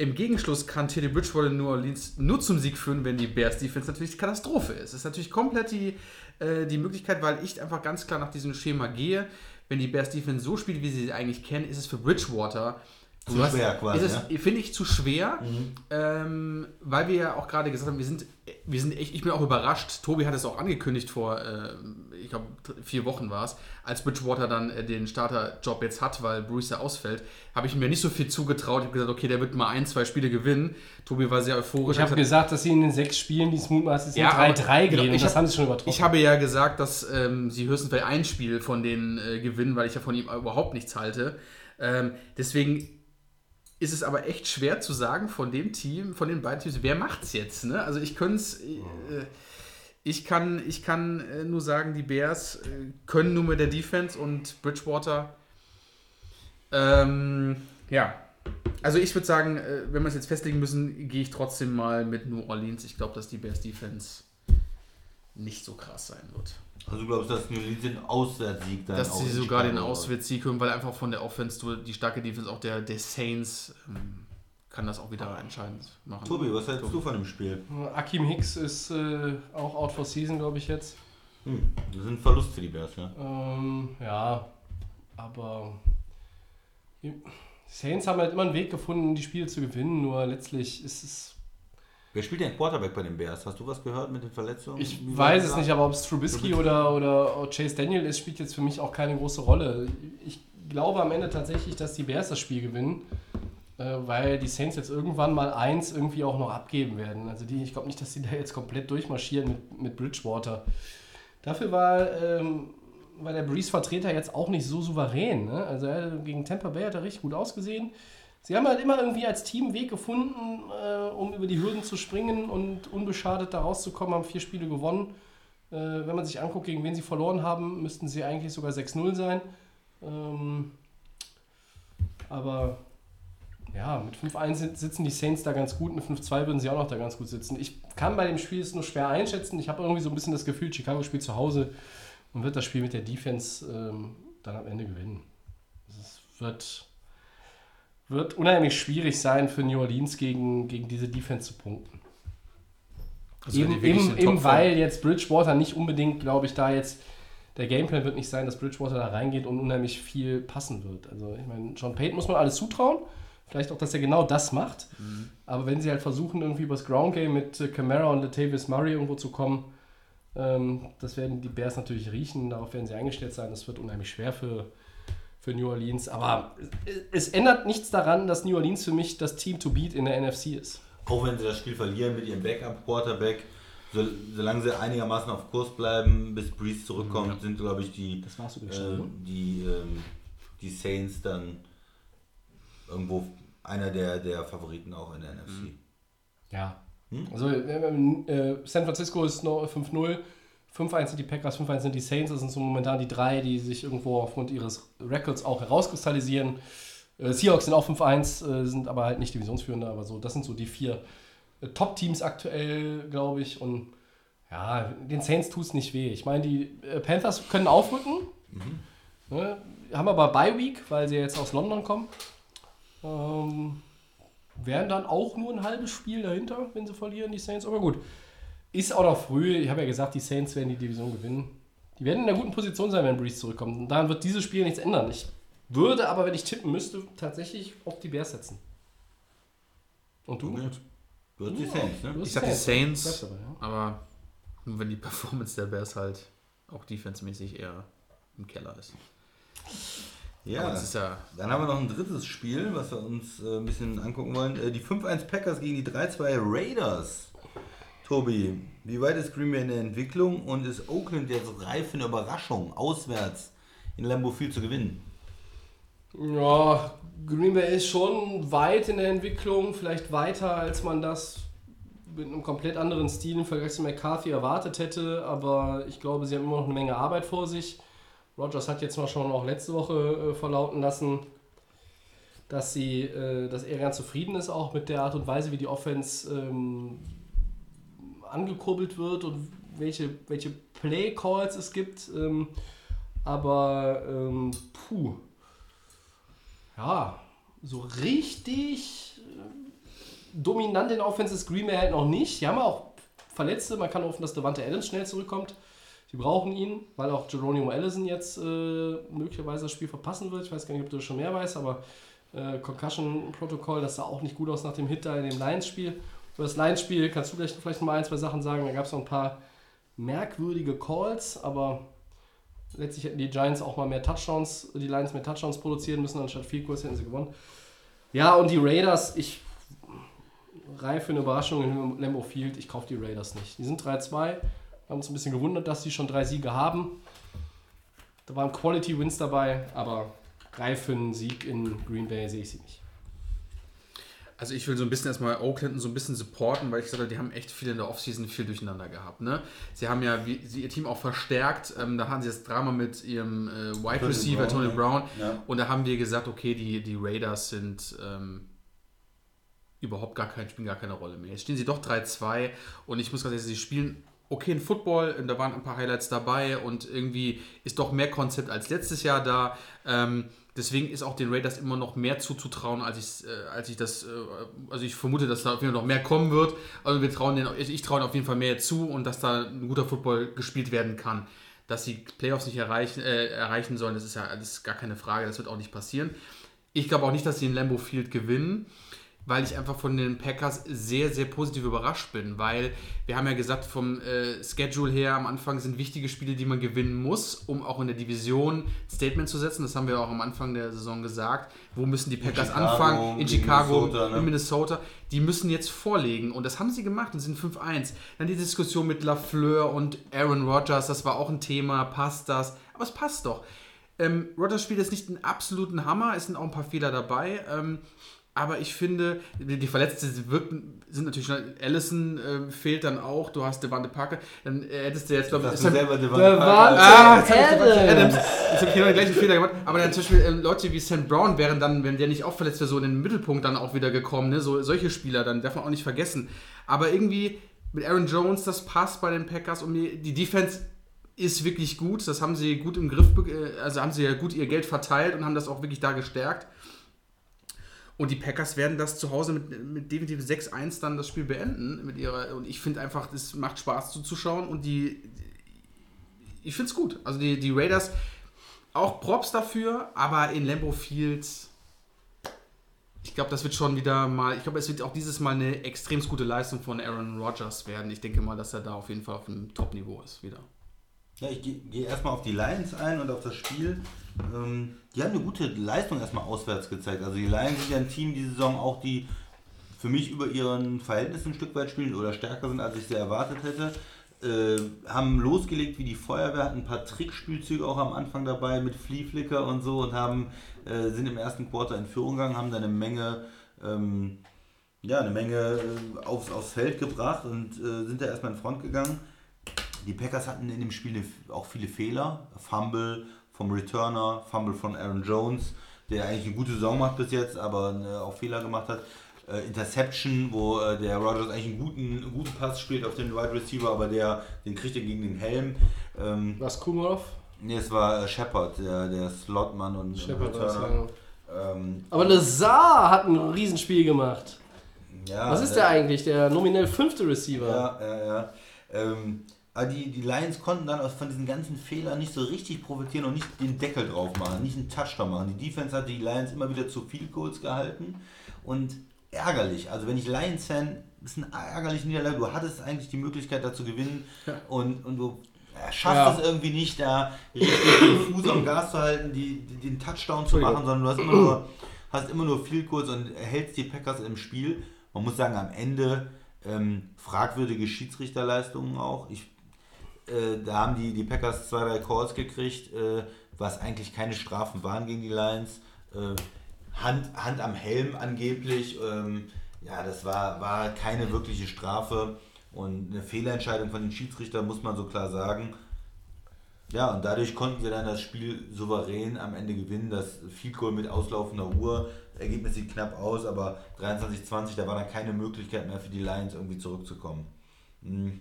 Im Gegenschluss kann Teddy Bridgewater New Orleans nur zum Sieg führen, wenn die Bears Defense natürlich Katastrophe ist. Das ist natürlich komplett die, äh, die Möglichkeit, weil ich einfach ganz klar nach diesem Schema gehe. Wenn die Bears Defense so spielt, wie sie sie eigentlich kennen, ist es für Bridgewater Zu hast- schwer quasi, Ist es, Finde ich zu schwer, Mhm. ähm, weil wir ja auch gerade gesagt haben, wir sind, wir sind echt, ich bin auch überrascht. Tobi hat es auch angekündigt vor, äh, ich glaube, vier Wochen war es, als Bridgewater dann äh, den Starterjob jetzt hat, weil Bruce ja ausfällt, habe ich mir nicht so viel zugetraut. Ich habe gesagt, okay, der wird mal ein, zwei Spiele gewinnen. Tobi war sehr euphorisch. Ich habe gesagt, dass sie in den sechs Spielen, die es mutmaßlich sind, Ja, aber- 3-3 gehen. genau, ich das hab- haben sie schon übertroffen. Ich habe ja gesagt, dass ähm, sie höchstens vielleicht ein Spiel von denen äh, gewinnen, weil ich ja von ihm überhaupt nichts halte. Ähm, deswegen ist es aber echt schwer zu sagen von dem Team, von den beiden Teams, wer macht's jetzt? Ne? Also ich könnte äh, ich kann, ich kann äh, nur sagen, die Bears äh, können nur mit der Defense und Bridgewater. Ähm, ja. Also ich würde sagen, äh, wenn wir es jetzt festlegen müssen, gehe ich trotzdem mal mit New Orleans. Ich glaube, dass die Bears Defense nicht so krass sein wird. Also du glaubst, dass New Orleans den Auswärtssieg dann Dass sie sogar den Auswärtssieg können, weil einfach von der Offense, die starke Defense auch der, der Saints ähm, kann das auch wieder entscheidend machen. Tobi, was hältst du von dem Spiel? Akim Hicks ist äh, auch out for season, glaube ich jetzt. Hm, das ein Verlust für die Bears, ja. Ähm, ja, aber die Saints haben halt immer einen Weg gefunden, die Spiele zu gewinnen, nur letztlich ist es. Wer spielt denn Quarterback bei den Bears? Hast du was gehört mit den Verletzungen? Ich weiß es nicht, aber ob es Trubisky oder, oder Chase Daniel ist, spielt jetzt für mich auch keine große Rolle. Ich glaube am Ende tatsächlich, dass die Bears das Spiel gewinnen. äh, weil die Saints jetzt irgendwann mal eins irgendwie auch noch abgeben werden. Also die, ich glaube nicht, dass die da jetzt komplett durchmarschieren mit, mit Bridgewater. Dafür war, ähm, war der Breeze-Vertreter jetzt auch nicht so souverän. Ne? Also gegen Tampa Bay hat er richtig gut ausgesehen. Sie haben halt immer irgendwie als Team einen Weg gefunden, äh, um über die Hürden zu springen und unbeschadet da rauszukommen, haben vier Spiele gewonnen. Äh, wenn man sich anguckt, gegen wen sie verloren haben, müssten sie eigentlich sogar 6-0 sein. Ähm, aber ja, mit 5-1 sit- sitzen die Saints da ganz gut, mit 5-2 würden sie auch noch da ganz gut sitzen. Ich kann bei dem Spiel es nur schwer einschätzen. Ich habe irgendwie so ein bisschen das Gefühl, Chicago spielt zu Hause und wird das Spiel mit der Defense ähm, dann am Ende gewinnen. Es wird, wird unheimlich schwierig sein für New Orleans gegen, gegen diese Defense zu punkten. Also Eben, eben, eben weil jetzt Bridgewater nicht unbedingt, glaube ich, da jetzt der Gameplan wird nicht sein, dass Bridgewater da reingeht und unheimlich viel passen wird. Also ich meine, John Payton muss man alles zutrauen. Vielleicht auch, dass er genau das macht. Mhm. Aber wenn sie halt versuchen, irgendwie übers Ground Game mit äh, Camara und Latavius Murray irgendwo zu kommen, ähm, das werden die Bears natürlich riechen. Darauf werden sie eingestellt sein. Das wird unheimlich schwer für, für New Orleans. Aber es, es ändert nichts daran, dass New Orleans für mich das Team to beat in der NFC ist. Auch wenn sie das Spiel verlieren mit ihrem Backup-Quarterback, so, solange sie einigermaßen auf Kurs bleiben, bis Breeze zurückkommt, sind, glaube ich, die, äh, die, ähm, die Saints dann irgendwo einer der, der Favoriten auch in der NFC. Ja. Hm? Also äh, äh, San Francisco ist noch 5-0, 5-1 sind die Packers, 5-1 sind die Saints. Das sind so momentan die drei, die sich irgendwo aufgrund ihres Records auch herauskristallisieren. Äh, Seahawks sind auch 5-1, äh, sind aber halt nicht Divisionsführende, aber so, das sind so die vier äh, Top-Teams aktuell, glaube ich. Und ja, den Saints tut es nicht weh. Ich meine, die äh, Panthers können aufrücken, ne, haben aber Bye Week, weil sie jetzt aus London kommen. Ähm, wären dann auch nur ein halbes Spiel dahinter, wenn sie verlieren, die Saints. Aber gut, ist auch noch früh. Ich habe ja gesagt, die Saints werden die Division gewinnen. Die werden in einer guten Position sein, wenn Breeze zurückkommt. Und daran wird dieses Spiel nichts ändern. Ich würde aber, wenn ich tippen müsste, tatsächlich auf die Bears setzen. Und du? Gut. Du hast die Saints, ne? Ich sag die Saints, Bleibst dabei, ja? aber nur wenn die Performance der Bears halt auch defensemäßig eher im Keller ist. Ja. das ist ja Dann haben wir noch ein drittes Spiel, was wir uns äh, ein bisschen angucken wollen. Äh, die 5-1 Packers gegen die 3-2 Raiders. Tobi, wie weit ist Green Bay in der Entwicklung und ist Oakland jetzt reif für Überraschung, auswärts in Lambeau Field zu gewinnen? Ja, Green Bay ist schon weit in der Entwicklung, vielleicht weiter, als man das mit einem komplett anderen Stil im Vergleich zu McCarthy erwartet hätte. Aber ich glaube, sie haben immer noch eine Menge Arbeit vor sich. Rogers hat jetzt mal schon auch letzte Woche äh, verlauten lassen, dass, sie, äh, dass er ganz zufrieden ist auch mit der Art und Weise, wie die Offense ähm, angekurbelt wird und welche, welche Play-Calls es gibt. Ähm, aber ähm, puh, ja, so richtig äh, dominant in Offense ist Green Bay halt noch nicht. Die haben auch Verletzte. Man kann hoffen, dass Devante Adams schnell zurückkommt. Sie brauchen ihn, weil auch Geronimo Allison jetzt äh, möglicherweise das Spiel verpassen wird. Ich weiß gar nicht, ob du das schon mehr weißt, aber äh, Concussion-Protokoll, das sah auch nicht gut aus nach dem Hit da in dem Lions-Spiel. Über das Lions-Spiel kannst du gleich vielleicht mal ein, zwei Sachen sagen. Da gab es noch ein paar merkwürdige Calls, aber letztlich hätten die Giants auch mal mehr Touchdowns, die Lions mehr Touchdowns produzieren müssen, anstatt viel Kurs hätten sie gewonnen. Ja, und die Raiders, ich reif für eine Überraschung in Lambeau Field, ich kaufe die Raiders nicht. Die sind 3-2, haben uns ein bisschen gewundert, dass sie schon drei Siege haben. Da waren Quality Wins dabei, aber reif für einen Sieg in Green Bay sehe ich sie nicht. Also ich will so ein bisschen erstmal Oakland so ein bisschen supporten, weil ich gesagt habe, die haben echt viel in der Offseason viel durcheinander gehabt. Ne? Sie haben ja wie, sie, ihr Team auch verstärkt. Ähm, da hatten sie das Drama mit ihrem äh, Wide Tony Receiver Brown, Tony. Brown. Ja. Und da haben wir gesagt, okay, die, die Raiders sind ähm, überhaupt gar kein, spielen gar keine Rolle mehr. Jetzt stehen sie doch 3-2 und ich muss ganz ehrlich sagen, sie spielen okay in Football, und da waren ein paar Highlights dabei und irgendwie ist doch mehr Konzept als letztes Jahr da. Ähm, deswegen ist auch den Raiders immer noch mehr zuzutrauen, als ich, äh, als ich das, äh, also ich vermute, dass da auf jeden Fall noch mehr kommen wird. Also wir trauen den, ich traue ihnen auf jeden Fall mehr zu und dass da ein guter Football gespielt werden kann. Dass sie Playoffs nicht erreichen, äh, erreichen sollen, das ist ja ist gar keine Frage, das wird auch nicht passieren. Ich glaube auch nicht, dass sie in Lambeau Field gewinnen. Weil ich einfach von den Packers sehr, sehr positiv überrascht bin, weil wir haben ja gesagt, vom äh, Schedule her am Anfang sind wichtige Spiele, die man gewinnen muss, um auch in der Division Statement zu setzen. Das haben wir auch am Anfang der Saison gesagt. Wo müssen die Packers Chicago, anfangen? In Chicago, Minnesota, ne? in Minnesota. Die müssen jetzt vorlegen und das haben sie gemacht und sind 5-1. Dann die Diskussion mit LaFleur und Aaron Rodgers, das war auch ein Thema. Passt das? Aber es passt doch. Ähm, Rodgers spielt jetzt nicht einen absoluten Hammer, es sind auch ein paar Fehler dabei. Ähm, aber ich finde, die, die Verletzte wirken, sind natürlich schon, Allison äh, fehlt dann auch, du hast Devante Parker, dann äh, hättest du jetzt, glaube ich, dann- selber Devante Parker- Ah, Devante Adams. Adams. Jetzt habe ich genau den gleichen Fehler gemacht. Aber dann zum Beispiel ähm, Leute wie Sam Brown wären dann, wenn der nicht auch verletzt wäre, so in den Mittelpunkt dann auch wieder gekommen. Ne? So, solche Spieler, dann darf man auch nicht vergessen. Aber irgendwie mit Aaron Jones, das passt bei den Packers und die die Defense ist wirklich gut. Das haben sie gut im Griff, äh, also haben sie ja gut ihr Geld verteilt und haben das auch wirklich da gestärkt. Und die Packers werden das zu Hause mit, mit definitiv 6-1 dann das Spiel beenden. Mit ihrer, und ich finde einfach, es macht Spaß zuzuschauen und die, ich finde es gut. Also die, die Raiders, auch Props dafür, aber in Lambeau Field, ich glaube, das wird schon wieder mal, ich glaube, es wird auch dieses Mal eine extrem gute Leistung von Aaron Rodgers werden. Ich denke mal, dass er da auf jeden Fall auf einem Top-Niveau ist wieder. Ja, ich gehe geh erstmal auf die Lions ein und auf das Spiel. Ähm, die haben eine gute Leistung erstmal auswärts gezeigt. Also die Lions sind ja ein Team die Saison auch, die für mich über ihren Verhältnissen ein Stück weit spielen oder stärker sind, als ich sie erwartet hätte. Äh, haben losgelegt wie die Feuerwehr, hatten ein paar Trickspielzüge auch am Anfang dabei mit Flea Flicker und so und haben, äh, sind im ersten Quarter in Führung gegangen, haben da eine Menge ähm, ja, eine Menge äh, aufs, aufs Feld gebracht und äh, sind da erstmal in Front gegangen. Die Packers hatten in dem Spiel ne- auch viele Fehler. Fumble vom Returner, Fumble von Aaron Jones, der eigentlich eine gute Saison macht bis jetzt, aber äh, auch Fehler gemacht hat. Äh, Interception, wo äh, der Rogers eigentlich einen guten, einen guten Pass spielt auf den Wide Receiver, aber der, den kriegt er gegen den Helm. Ähm, Was Kumarov? nee, es war Shepard, der, der Slotmann und Shepard Returner. Ähm, Aber Lazar hat ein Riesenspiel gemacht. ja, Was ist äh, der eigentlich? Der nominell fünfte Receiver. Ja, ja, ja. Ähm, aber die, die Lions konnten dann aus, von diesen ganzen Fehlern nicht so richtig profitieren und nicht den Deckel drauf machen, nicht einen Touchdown machen. Die Defense hat die Lions immer wieder zu Field Goals gehalten und ärgerlich. Also wenn ich Lions-Fan, ist eine ärgerliche Niederlage. Du hattest eigentlich die Möglichkeit da zu gewinnen und, und du äh, schaffst Ja. es irgendwie nicht, da richtig den Fuß am Gas zu halten, die, die, den Touchdown zu machen, sondern du hast immer nur, hast immer nur Field Goals und hältst die Packers im Spiel. Man muss sagen, am Ende ähm, fragwürdige Schiedsrichterleistungen auch. Ich, äh, da haben die, die Packers zwei, drei Calls gekriegt, äh, was eigentlich keine Strafen waren gegen die Lions. Äh, Hand, Hand am Helm angeblich. Ähm, ja, das war, war keine wirkliche Strafe und eine Fehlentscheidung von den Schiedsrichtern, muss man so klar sagen. Ja, und dadurch konnten sie dann das Spiel souverän am Ende gewinnen. Das Field Goal mit auslaufender Uhr. Ergebnis sieht knapp aus, aber 23-20, da war dann keine Möglichkeit mehr für die Lions irgendwie zurückzukommen. Hm.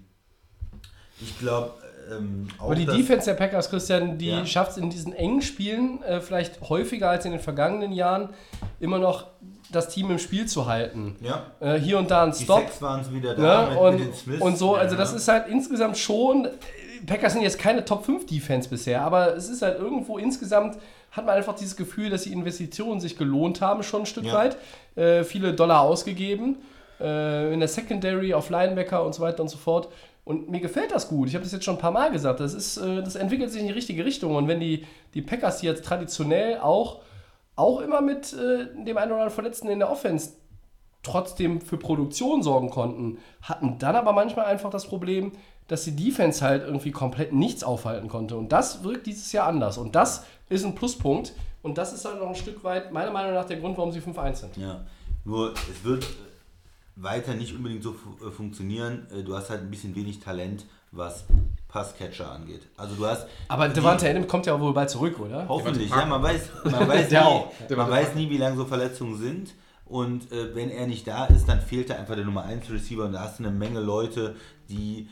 Ich glaube, ähm, auch Aber die Defense der Packers, Christian, die Ja. schafft es in diesen engen Spielen äh, vielleicht häufiger als in den vergangenen Jahren immer noch das Team im Spiel zu halten. Ja, Äh, hier und da ein die Stop. Sechs waren es wieder da Ne? mit, Und, mit den Smiths. und so, Ja, also das ja. ist halt insgesamt schon, äh, Packers sind jetzt keine Top 5 Defense bisher, aber es ist halt irgendwo insgesamt, hat man einfach dieses Gefühl, dass die Investitionen sich gelohnt haben, schon ein Stück Ja. weit. Äh, viele Dollar ausgegeben, äh, in der Secondary, auf Linebacker und so weiter und so fort. Und mir gefällt das gut. Ich habe das jetzt schon ein paar Mal gesagt. Das, ist, äh, das entwickelt sich in die richtige Richtung. Und wenn die, die Packers jetzt traditionell auch, auch immer mit äh, dem einen oder anderen Verletzten in der Offense trotzdem für Produktion sorgen konnten, hatten dann aber manchmal einfach das Problem, dass die Defense halt irgendwie komplett nichts aufhalten konnte. Und das wirkt dieses Jahr anders. Und das ist ein Pluspunkt. Und das ist halt noch ein Stück weit, meiner Meinung nach, der Grund, warum sie 5-1 sind. Ja, nur es wird weiter nicht unbedingt so fu äh, funktionieren. Äh, Du hast halt ein bisschen wenig Talent, was Passcatcher angeht. Also du hast. Aber Devante Adams kommt ja wohl bald zurück, oder? Hoffentlich, ja, man weiß, man weiß, nie, auch. man weiß nie, wie lange so Verletzungen sind. Und äh, wenn er nicht da ist, dann fehlt er einfach der Nummer 1 Receiver und da hast du eine Menge Leute, die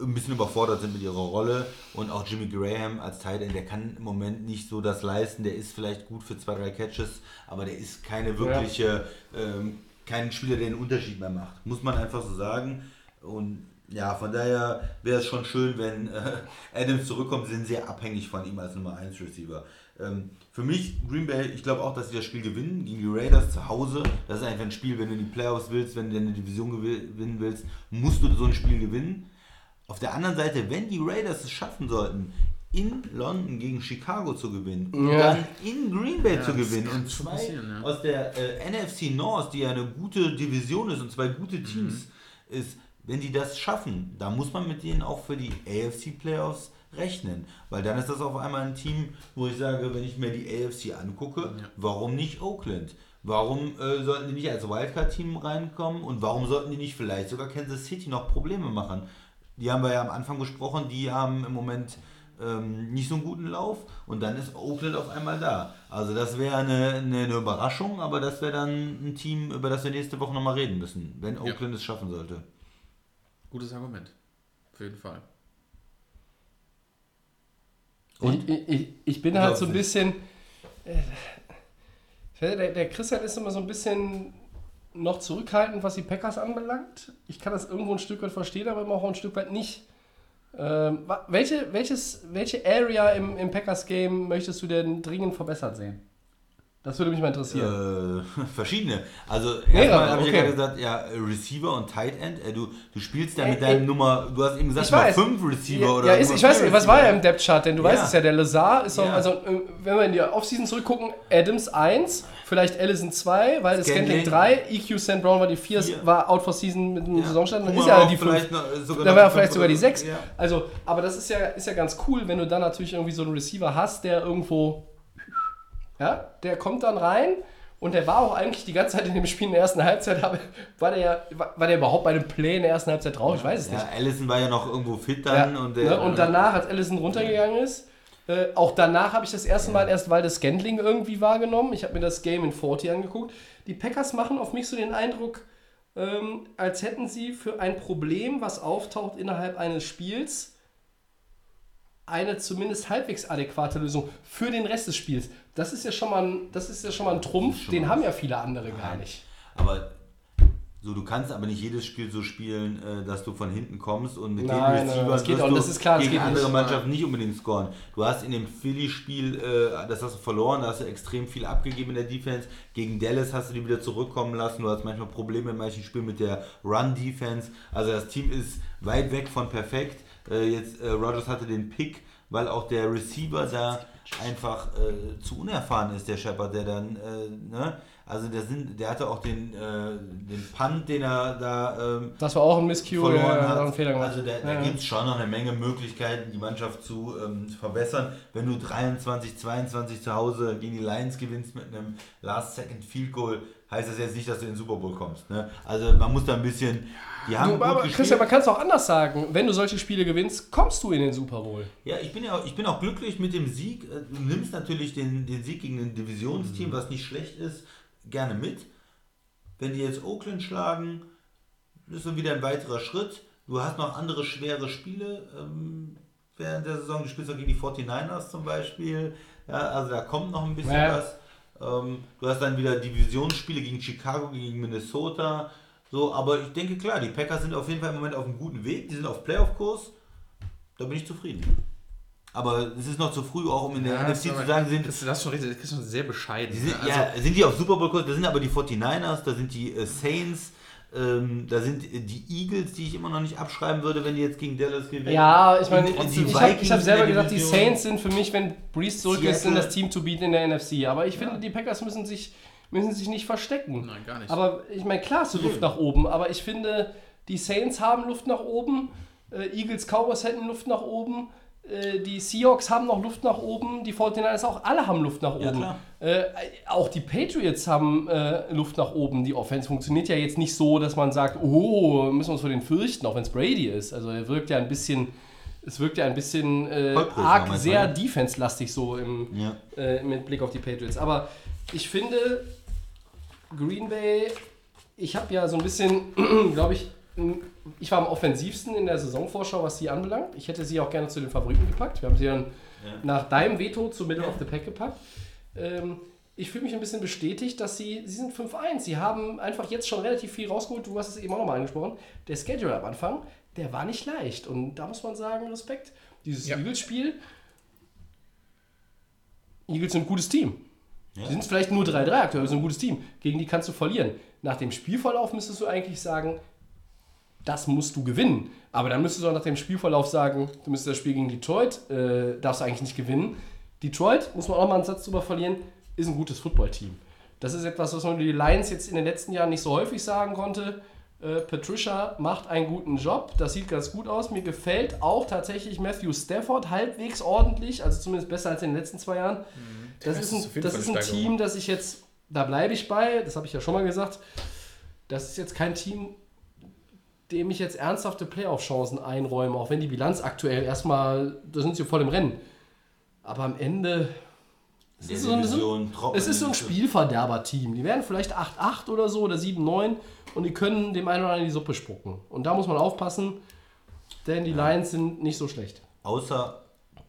ein bisschen überfordert sind mit ihrer Rolle. Und auch Jimmy Graham als Teil, der kann im Moment nicht so das leisten. Der ist vielleicht gut für zwei, drei Catches, aber der ist keine wirkliche, ähm, kein Spieler, der einen Unterschied mehr macht. Muss man einfach so sagen. Und Ja, von daher wäre es schon schön, wenn äh, Adams zurückkommt. Sie sind sehr abhängig von ihm als Nummer 1 Receiver. Ähm, für mich, Green Bay, ich glaube auch, dass sie das Spiel gewinnen gegen die Raiders zu Hause. Das ist einfach ein Spiel, wenn du die Playoffs willst, wenn du eine Division gewinnen willst, musst du so ein Spiel gewinnen. Auf der anderen Seite, wenn die Raiders es schaffen sollten, in London gegen Chicago zu gewinnen und Ja. dann in Green Bay zu das gewinnen und zwei ja. aus der äh, NFC North, die ja eine gute Division ist und zwei gute Teams ist, wenn die das schaffen, dann muss man mit denen auch für die AFC Playoffs rechnen, weil dann ist das auf einmal ein Team, wo ich sage, wenn ich mir die AFC angucke, warum nicht Oakland? Warum äh, sollten die nicht als Wildcard-Team reinkommen und warum sollten die nicht vielleicht sogar Kansas City noch Probleme machen? Die haben wir ja am Anfang gesprochen, die haben im Moment ähm, nicht so einen guten Lauf und dann ist Oakland auf einmal da. Also das wäre eine, eine, eine Überraschung, aber das wäre dann ein Team, über das wir nächste Woche nochmal reden müssen, wenn Oakland es schaffen sollte. Gutes Argument. Auf jeden Fall. Und? Ich, ich, ich bin Ja, halt so ein bisschen. äh, Der, der Christian ist immer so ein bisschen noch zurückhaltend, was die Packers anbelangt. Ich kann das irgendwo ein Stück weit verstehen, aber immer auch ein Stück weit nicht. Ähm, welche, welches, welche Area im, im Packers-Game möchtest du denn dringend verbessert sehen? Das würde mich mal interessieren. Äh, verschiedene. Also erstmal habe ich ja okay. gerade gesagt, ja, Receiver und Tight End. Äh, du, du spielst ja mit Äh, deinem äh, Nummer, du hast eben gesagt, Nummer weiß. 5 Receiver ja, oder ja, ist, ich weiß nicht, was war ja im Depth-Chart, denn du Ja. weißt es ja, der Lazar ist doch, Ja. also wenn wir in die Offseason zurückgucken, Adams 1, vielleicht Allison 2, weil Scantling. Scantling 3, EQ St. Brown war die 4, Vier. war out for season mit dem Ja. Saisonstand, dann Puma ist ja die auch 5. vielleicht noch, äh, sogar Da war die vielleicht sogar die oder- 6. Ja. Also, aber das ist ja, ist ja ganz cool, wenn du dann natürlich irgendwie so einen Receiver hast, der irgendwo, ja, der kommt dann rein und der war auch eigentlich die ganze Zeit in dem Spiel in der ersten Halbzeit, aber war der, ja- war, der überhaupt bei einem Play in der ersten Halbzeit drauf? Ich weiß es nicht. Ja, Allison war ja noch irgendwo fit Ja, dann. und, der, ne, und danach, als Allison runtergegangen ist, äh, auch danach habe ich das erste Mal erst Waldes Scantling irgendwie wahrgenommen. Ich habe mir das Game in 40 angeguckt. Die Packers machen auf mich so den Eindruck, ähm, als hätten sie für ein Problem, was auftaucht innerhalb eines Spiels, eine zumindest halbwegs adäquate Lösung für den Rest des Spiels. Das ist ja schon mal ein, das ist ja schon mal ein Trumpf, den haben ja viele andere gar nicht. Aber so, du kannst aber nicht jedes Spiel so spielen, äh, dass du von hinten kommst und mit Nein, den Receivern wirst auch, du das ist klar, das gegen andere nicht. Mannschaften nicht unbedingt scoren. Du hast in dem Philly-Spiel, äh, das hast du verloren, da hast du extrem viel abgegeben in der Defense. Gegen Dallas hast du die wieder zurückkommen lassen. Du hast manchmal Probleme in manchen Spielen mit der Run-Defense. Also das Team ist weit weg von perfekt. Äh, jetzt äh, Rogers hatte den Pick, weil auch der Receiver da einfach äh, zu unerfahren ist, der Shepard, der dann, äh, ne? Also der, sind, der hatte auch den, äh, den Punt, den er da ähm, Das war auch ein Miscue, verloren ja, hat. einen Fehler gemacht. Also da, da Ja, gibt es schon noch eine Menge Möglichkeiten, die Mannschaft zu ähm, verbessern. Wenn du 23, 22 zu Hause gegen die Lions gewinnst mit einem Last-Second Field Goal, heißt das jetzt nicht, dass du in den Super Bowl kommst. Ne? Also man muss da ein bisschen... Die haben Du, aber gespielt. Christian, man kann es auch anders sagen. Wenn du solche Spiele gewinnst, kommst du in den Super Bowl. Ja, ich bin ja auch, ich bin auch glücklich mit dem Sieg. Äh, Du nimmst natürlich den, den Sieg gegen ein Mhm. Divisionsteam, was nicht schlecht ist, gerne mit. Wenn die jetzt Oakland schlagen, ist so wieder ein weiterer Schritt. Du hast noch andere schwere Spiele ähm, während der Saison. Du spielst auch gegen die 49ers zum Beispiel. Ja, also da kommt noch ein bisschen Ja. was. Ähm, du hast dann wieder Divisionsspiele gegen Chicago, gegen Minnesota. So, aber ich denke klar, die Packers sind auf jeden Fall im Moment auf einem guten Weg. Die sind auf Playoff-Kurs. Da bin ich zufrieden. Aber es ist noch zu früh, auch um in der Ja, NFC zu sagen, sind, Das, das ist schon richtig, das ist schon sehr bescheiden. die sind, Also, ja, sind die auf Super Bowl Kurs, da sind aber die 49ers, da sind die äh, Saints, ähm, da sind äh, die Eagles, die ich immer noch nicht abschreiben würde, wenn die jetzt gegen Dallas gewinnen. Ja, ich meine, Und ich, die ich habe Vikings hab selber gesagt, die. Saints sind für mich, wenn Breeze zurück ist, sind das Team to beat in der NFC. Aber ich finde, die Packers müssen sich, müssen sich nicht verstecken. Nein, gar nicht. Aber ich meine, klar hast du Luft nach oben, aber ich finde, die Saints haben Luft nach oben, äh, Eagles, Cowboys hätten Luft nach oben, äh, die Seahawks haben noch Luft nach oben, die 49ers auch, alle haben Luft nach Ja, oben. klar. Äh, auch die Patriots haben äh, Luft nach oben. Die Offense funktioniert ja jetzt nicht so, dass man sagt, oh, müssen wir uns vor den fürchten, auch wenn es Brady ist. Also er wirkt ja ein bisschen, es wirkt ja ein bisschen äh, arg sehr defense-lastig so im, Ja. äh, mit Blick auf die Patriots. Aber ich finde, Green Bay, ich habe ja so ein bisschen, glaube ich, ich war am offensivsten in der Saisonvorschau, was sie anbelangt. Ich hätte sie auch gerne zu den Favoriten gepackt. Wir haben sie dann nach deinem Veto zu Middle of the Pack gepackt. Ähm, ich fühle mich ein bisschen bestätigt, dass sie, sie sind 5-1. Sie haben einfach jetzt schon relativ viel rausgeholt. Du hast es eben auch nochmal angesprochen. Der Schedule am Anfang, der war nicht leicht. Und da muss man sagen, Respekt. Dieses Ja. Eagles-Spiel, Eagles sind ein gutes Team. Ja. Die sind vielleicht nur 3-3 aktuell, aber sind ein gutes Team. Gegen die kannst du verlieren. Nach dem Spielverlauf müsstest du eigentlich sagen, das musst du gewinnen. Aber dann müsstest du auch nach dem Spielverlauf sagen, du müsstest das Spiel gegen Detroit, äh, darfst du eigentlich nicht gewinnen. Detroit, muss man auch mal einen Satz drüber verlieren, ist ein gutes Footballteam. Das ist etwas, was man über die Lions jetzt in den letzten Jahren nicht so häufig sagen konnte. Äh, Patricia macht einen guten Job, das sieht ganz gut aus. Mir gefällt auch tatsächlich Matthew Stafford halbwegs ordentlich, also zumindest besser als in den letzten zwei Jahren. Das Das ist ein, das ist ein. Team, das ich jetzt, da bleibe ich bei, das habe ich ja schon mal gesagt. Das ist jetzt kein Team, dem ich jetzt ernsthafte Playoff-Chancen einräume, auch wenn die Bilanz aktuell erstmal, da sind sie voll im Rennen. Aber am Ende, es ist, so ein, es ist so ein. Spielverderber-Team. Die werden vielleicht 8-8 oder so oder 7-9 und die können dem einen oder anderen die Suppe spucken. Und da muss man aufpassen, denn die Lions sind nicht so schlecht. Außer,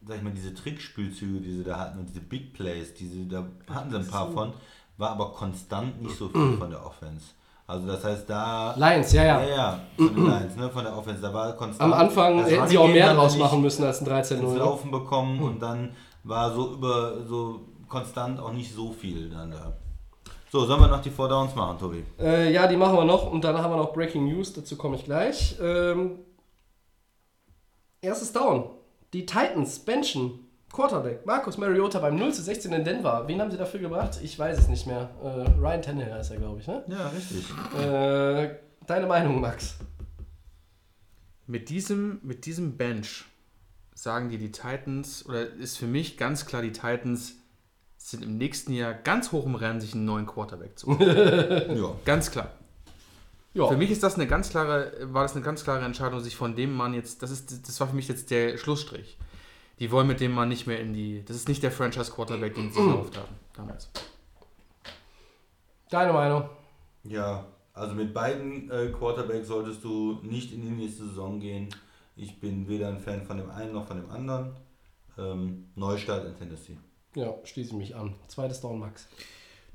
sag ich mal, diese Trickspielzüge, die sie da hatten und diese Big Plays, diese, da hatten sie ein paar von, war aber konstant nicht so viel von der Offense. Also das heißt, da... Lions, ja, ja. Ja, ja, von den Lions, ne, von der Offense, da war konstant... Am Anfang hätten sie auch mehr draus machen müssen als ein ins 13-0. Laufen bekommen und dann war so über, so konstant auch nicht so viel dann da. So, sollen wir noch die Four Downs machen, Tobi? Äh, ja, die machen wir noch und dann haben wir noch Breaking News, dazu komme ich gleich. Ähm, erstes Down. Die Titans benchen Quarterback Marcus Mariota beim 0 zu 16 in Denver. Wen haben sie dafür gebracht? Ich weiß es nicht mehr. Äh, Ryan Tannehill heißt er, glaube ich. Ne? Ja, richtig. Äh, deine Meinung, Max? Mit diesem, mit diesem Bench sagen dir die Titans, oder ist für mich ganz klar, die Titans sind im nächsten Jahr ganz hoch im Rennen, sich einen neuen Quarterback zu holen. Ja. ganz klar. Ja, Für mich ist das eine ganz klare, war das eine ganz klare Entscheidung, sich von dem Mann jetzt, das ist, das war für mich jetzt der Schlussstrich. Die wollen mit dem Mann nicht mehr in die, das ist nicht der Franchise Quarterback, den sie gekauft haben damals. deine Meinung. Ja, also mit beiden äh, Quarterbacks solltest du nicht in die nächste Saison gehen. Ich bin weder ein Fan von dem einen noch von dem anderen. Ähm, Neustart in Tennessee. Ja, schließe ich mich an. Zweites Down, Max.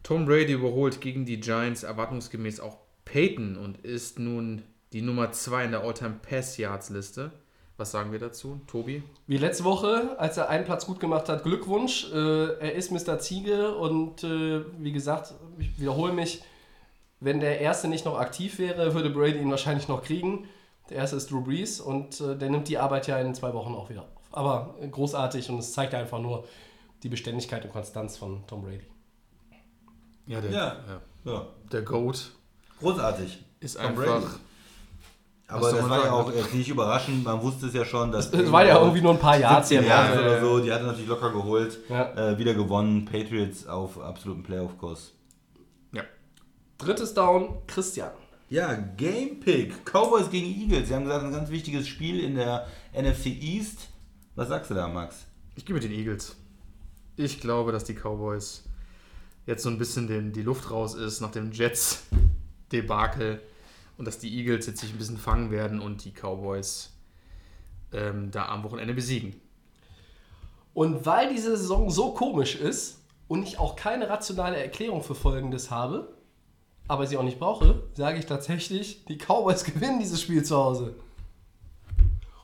Tom Brady überholt gegen die Giants erwartungsgemäß auch Peyton und ist nun die Nummer 2 in der All-Time Pass Yards Liste. Was sagen wir dazu, Tobi? Wie letzte Woche, als er einen Platz gut gemacht hat, Glückwunsch. Äh, er ist Mr. Ziege und äh, wie gesagt, ich wiederhole mich, wenn der erste nicht noch aktiv wäre, würde Brady ihn wahrscheinlich noch kriegen. Der erste ist Drew Brees und äh, der nimmt die Arbeit ja in zwei Wochen auch wieder auf. Aber äh, großartig und es zeigt einfach nur die Beständigkeit und Konstanz von Tom Brady. Ja, der, Ja. Ja, der Goat großartig. ist Tom einfach. Brady. Aber das war ja auch äh, nicht überraschend, man wusste es ja schon, dass. Es war ja irgendwie nur ein paar Yards 17 hier. Jahre Ja, oder so, die hat er natürlich locker geholt. Ja. Äh, wieder gewonnen, Patriots auf absolutem Playoff-Kurs. Ja. Drittes Down, Christian. Ja, Game Pick. Cowboys gegen Eagles. Sie haben gesagt, ein ganz wichtiges Spiel in der NFC East. Was sagst du da, Max? Ich gehe mit den Eagles. Ich glaube, dass die Cowboys jetzt so ein bisschen den, die Luft raus ist nach dem Jets-Debakel und dass die Eagles jetzt sich ein bisschen fangen werden und die Cowboys ähm, da am Wochenende besiegen. Und weil diese Saison so komisch ist und ich auch keine rationale Erklärung für Folgendes habe, aber sie auch nicht brauche, sage ich tatsächlich, die Cowboys gewinnen dieses Spiel zu Hause.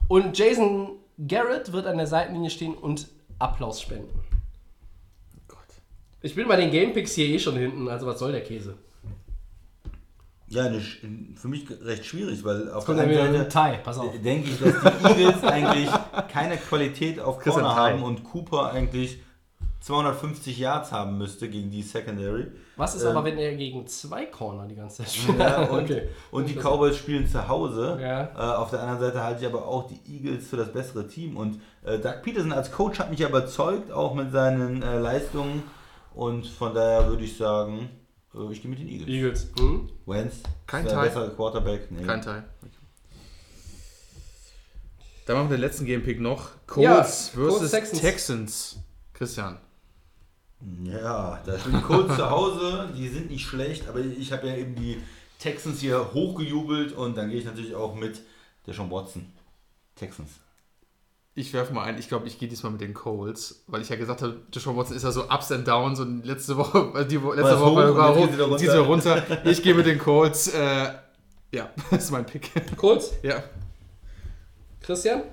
Und Jason Garrett wird an der Seitenlinie stehen und Applaus spenden. Gott. Ich bin bei den Gamepicks hier eh schon hinten, also was soll der Käse? Ja, eine, für mich recht schwierig, weil auf Kommt der einen ein Seite Tie, pass auf. denke ich, dass die Eagles eigentlich keine Qualität auf Corner haben und Cooper eigentlich 250 Yards haben müsste gegen die Secondary. Was ist Ähm, aber, wenn er gegen zwei Corner die ganze Zeit spielt? Ja, und, okay. und die Cowboys spielen zu Hause. Ja. Äh, auf der anderen Seite halte ich aber auch die Eagles für das bessere Team. Und äh, Doug Peterson als Coach hat mich überzeugt, auch mit seinen äh, Leistungen. Und von daher würde ich sagen, äh, ich gehe mit den Eagles. Eagles. Hm? Wentz, Kein Tie. bessere Quarterback. Nee. Kein Teil. Dann machen wir den letzten Gamepick noch. Ja, Colts versus Colts, Texans. Texans. Christian. Ja, da spielen die Colts zu Hause. Die sind nicht schlecht, aber ich habe ja eben die Texans hier hochgejubelt und dann gehe ich natürlich auch mit der Sean Watson. Texans. Ich werfe mal ein, ich glaube, ich gehe diesmal mit den Colts, weil ich ja gesagt habe, Joshua Watson ist ja so Ups and Downs und letzte Woche, die letzte Was Woche hoch war hoch, sie runter. Ich gehe mit den Colts. Äh, ja, das ist mein Pick. Kurz, ja. Christian,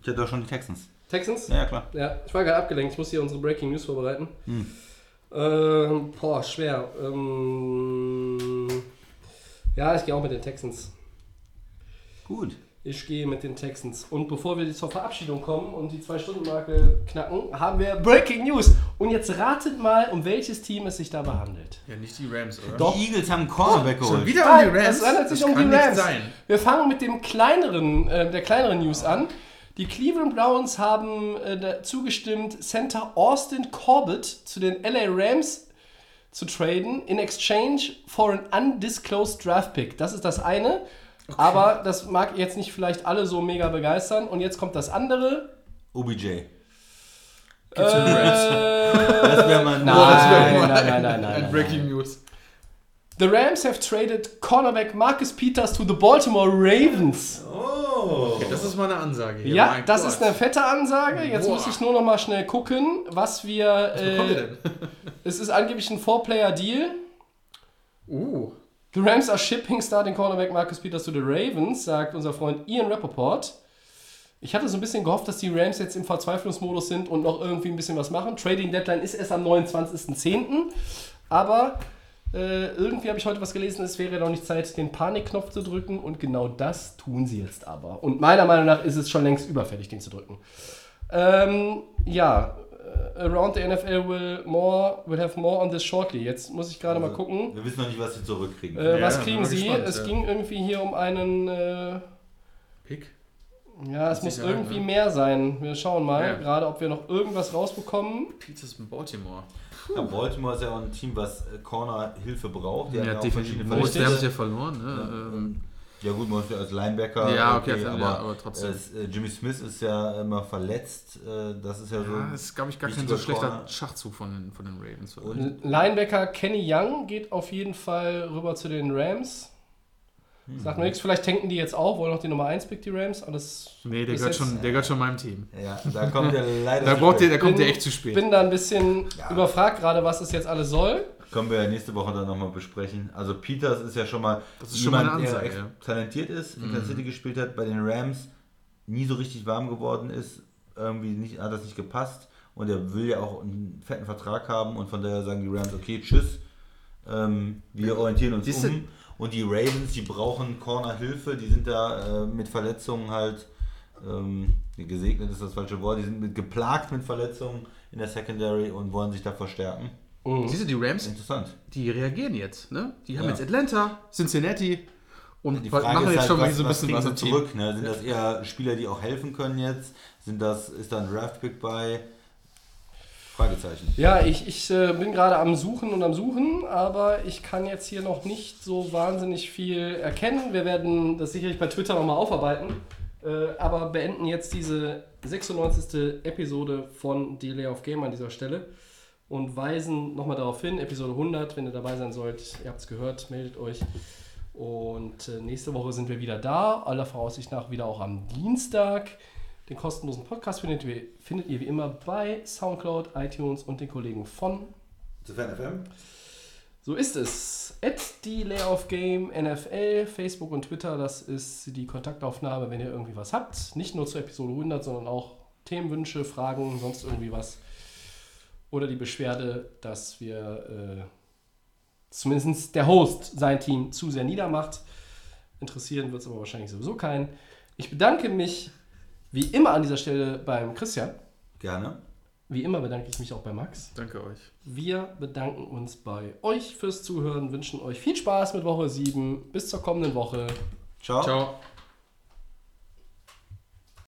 Ich hatte doch schon die Texans. Texans? Ja, klar. Ja, ich war gerade abgelenkt. Ich muss hier unsere Breaking News vorbereiten. Ähm, boah, schwer. Ähm, ja, ich gehe auch mit den Texans. Gut. Ich gehe mit den Texans. Und bevor wir zur Verabschiedung kommen und die 2-Stunden-Marke knacken, haben wir Breaking News. Und jetzt ratet mal, um welches Team es sich dabei handelt. Ja, nicht die Rams, oder? Doch. Die Eagles haben einen Cornerback Schon geholt. wieder Nein, um die Rams? es handelt sich das um kann die nicht Rams. sein. Wir fangen mit dem kleineren, äh, der kleineren News an. Die Cleveland Browns haben äh, dazu gestimmt, Center Austin Corbett zu den LA Rams zu traden in exchange for an undisclosed draft pick. Das ist das eine. Aber das mag jetzt nicht vielleicht alle so mega begeistern. Und jetzt kommt das andere. OBJ. Äh, Das wäre mal Nein, das wäre nein, mal nein, ein- nein, nein, Ein nein, Breaking News. The Rams have traded cornerback Marcus Peters to the Baltimore Ravens. Oh. Das ist mal eine Ansage hier. Ja, Mein das Gott. ist eine fette Ansage. Jetzt Boah. muss ich nur noch mal schnell gucken, was wir. Was Äh, denn? es ist angeblich ein Four-Player-Deal. Uh, The Rams are shipping starting cornerback Marcus Peters to the Ravens, sagt unser Freund Ian Rappaport. Ich hatte so ein bisschen gehofft, dass die Rams jetzt im Verzweiflungsmodus sind und noch irgendwie ein bisschen was machen. Trading Deadline ist erst am 29.10. Aber äh, irgendwie habe ich heute was gelesen, es wäre noch nicht Zeit, den Panikknopf zu drücken. Und genau das tun sie jetzt aber. Und meiner Meinung nach ist es schon längst überfällig, den zu drücken. Ähm, ja, around the NFL will more will have more on this shortly. Jetzt muss ich gerade mal gucken. Wir wissen noch nicht, was sie zurückkriegen. Äh, Ja, was kriegen Sie? gespannt, es ja. ging irgendwie hier um einen. Äh, Pick. ja, es muss irgendwie ne? mehr sein. Wir schauen mal, Ja. gerade ob wir noch irgendwas rausbekommen. Pizzas in Baltimore. Ja, Baltimore ist ja auch ein Team, was äh, Corner-Hilfe braucht. Die haben Ja, definitiv. Most, wir haben es ja verloren. Ne? Ähm, Ja gut, Most als Linebacker. Ja, okay, ja, aber, aber trotzdem. Es, äh, Jimmy Smith ist ja immer verletzt. Äh, das ist ja so. ja, das ist, glaube ich, gar kein so schlechter Corner. Schachzug von den, von den Ravens. Und- Linebacker Kenny Young geht auf jeden Fall rüber zu den Rams. Hm. Sagt mir nichts, vielleicht tanken die jetzt auch, wollen noch die Nummer 1 Pick, die Rams. Aber das nee, der ist gehört, jetzt- schon, der gehört schon meinem Team. Ja, da kommt er leider. Da, zu braucht der, spät. der kommt Bin- der echt zu spät. bin da ein bisschen Ja. überfragt gerade, was das jetzt alles soll. Können wir ja nächste Woche dann nochmal besprechen. Also Peters ist ja schon mal Das ist schon mal jemand, Ansage, der ja. Mhm. talentiert ist, in Kansas City gespielt hat, bei den Rams nie so richtig warm geworden ist, irgendwie nicht, hat das nicht gepasst und er will ja auch einen fetten Vertrag haben und von daher sagen die Rams, okay, tschüss, ähm, wir orientieren uns Siehste- um und die Ravens, die brauchen Corner-Hilfe, die sind da äh, mit Verletzungen halt, ähm, gesegnet ist das falsche Wort, die sind mit, geplagt mit Verletzungen in der Secondary und wollen sich da verstärken. Siehst du, die Rams, Interessant. die reagieren jetzt. Ne? Die haben Ja. jetzt Atlanta, Cincinnati und Die machen Frage ist jetzt halt, schon mal was, so ein bisschen was Team. zurück? Ne? Sind das eher Spieler, die auch helfen können jetzt? Sind das, ist da ein Draftpick bei? Fragezeichen. Ja, ich, ich äh, bin gerade am Suchen und am Suchen, aber ich kann jetzt hier noch nicht so wahnsinnig viel erkennen. Wir werden das sicherlich bei Twitter nochmal aufarbeiten, äh, aber beenden jetzt diese 96. Episode von Delay of Game an dieser Stelle und weisen nochmal darauf hin, Episode 100, wenn ihr dabei sein sollt, ihr habt es gehört, meldet euch. Und äh, nächste Woche sind wir wieder da, aller Voraussicht nach wieder auch am Dienstag. Den kostenlosen Podcast findet ihr, findet ihr wie immer bei Soundcloud, iTunes und den Kollegen von. Zu FM? So ist es. At die Layoff Game NFL, Facebook und Twitter, das ist die Kontaktaufnahme, wenn ihr irgendwie was habt. Nicht nur zur Episode 100, sondern auch Themenwünsche, Fragen, sonst irgendwie was. Oder die Beschwerde, dass wir äh, zumindest der Host sein Team zu sehr niedermacht. Interessieren wird es aber wahrscheinlich sowieso keinen. Ich bedanke mich wie immer an dieser Stelle beim Christian. Gerne. Wie immer bedanke ich mich auch bei Max. Danke euch. Wir bedanken uns bei euch fürs Zuhören, wünschen euch viel Spaß mit Woche 7. Bis zur kommenden Woche. Ciao. Ciao.